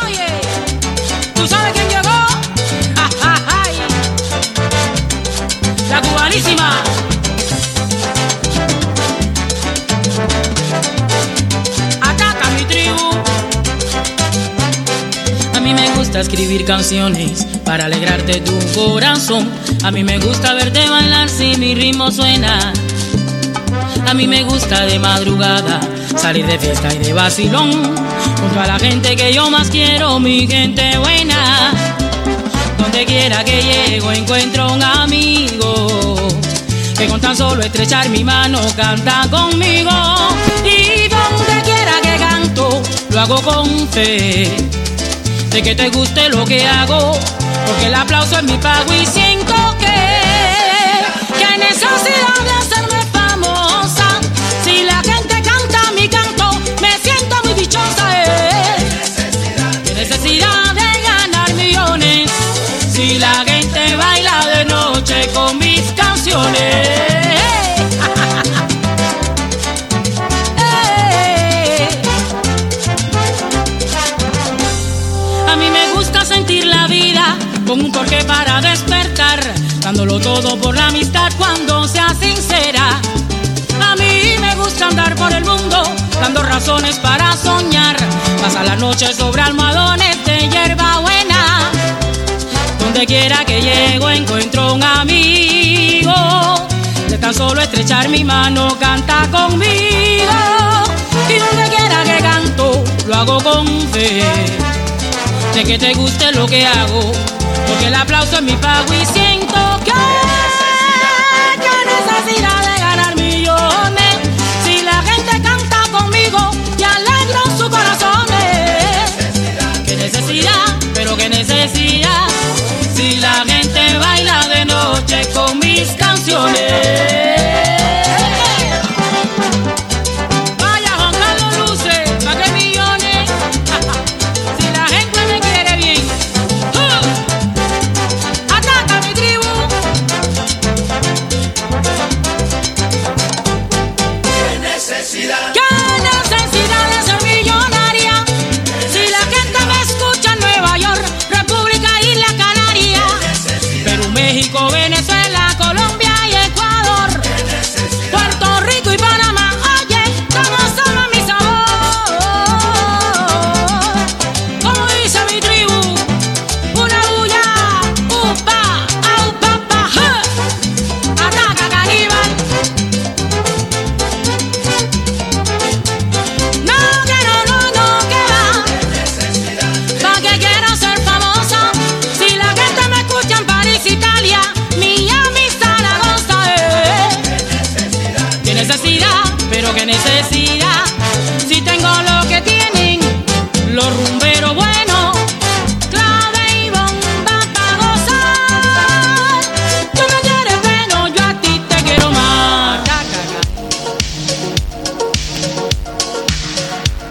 Oye, ¿tú sabes quién llegó? Ja, ja, ja. La cubanísima. Gusta escribir canciones para alegrarte tu corazón. A mí me gusta verte bailar si mi ritmo suena. A mí me gusta de madrugada salir de fiesta y de vacilón junto a la gente que yo más quiero, mi gente buena. Donde quiera que llego encuentro un amigo que con tan solo estrechar mi mano canta conmigo. Y donde quiera que canto lo hago con fe de que te guste lo que hago, porque el aplauso es mi pago y siento que, que necesidad de hacerme famosa. Si la gente canta mi canto, me siento muy dichosa. Con un porqué para despertar, dándolo todo por la amistad cuando sea sincera. A mí me gusta andar por el mundo, dando razones para soñar. Pasa la noche sobre almohadones de hierba buena. Donde quiera que llego encuentro un amigo. De tan solo estrechar mi mano canta conmigo. Y donde quiera que canto lo hago con fe de que te guste lo que hago, que el aplauso es mi pago y siento que yo necesidad de ganar millones. Si la gente canta conmigo y alegro sus corazones eh. Qué necesidad, pero qué necesidad. Si la gente baila de noche con mis canciones.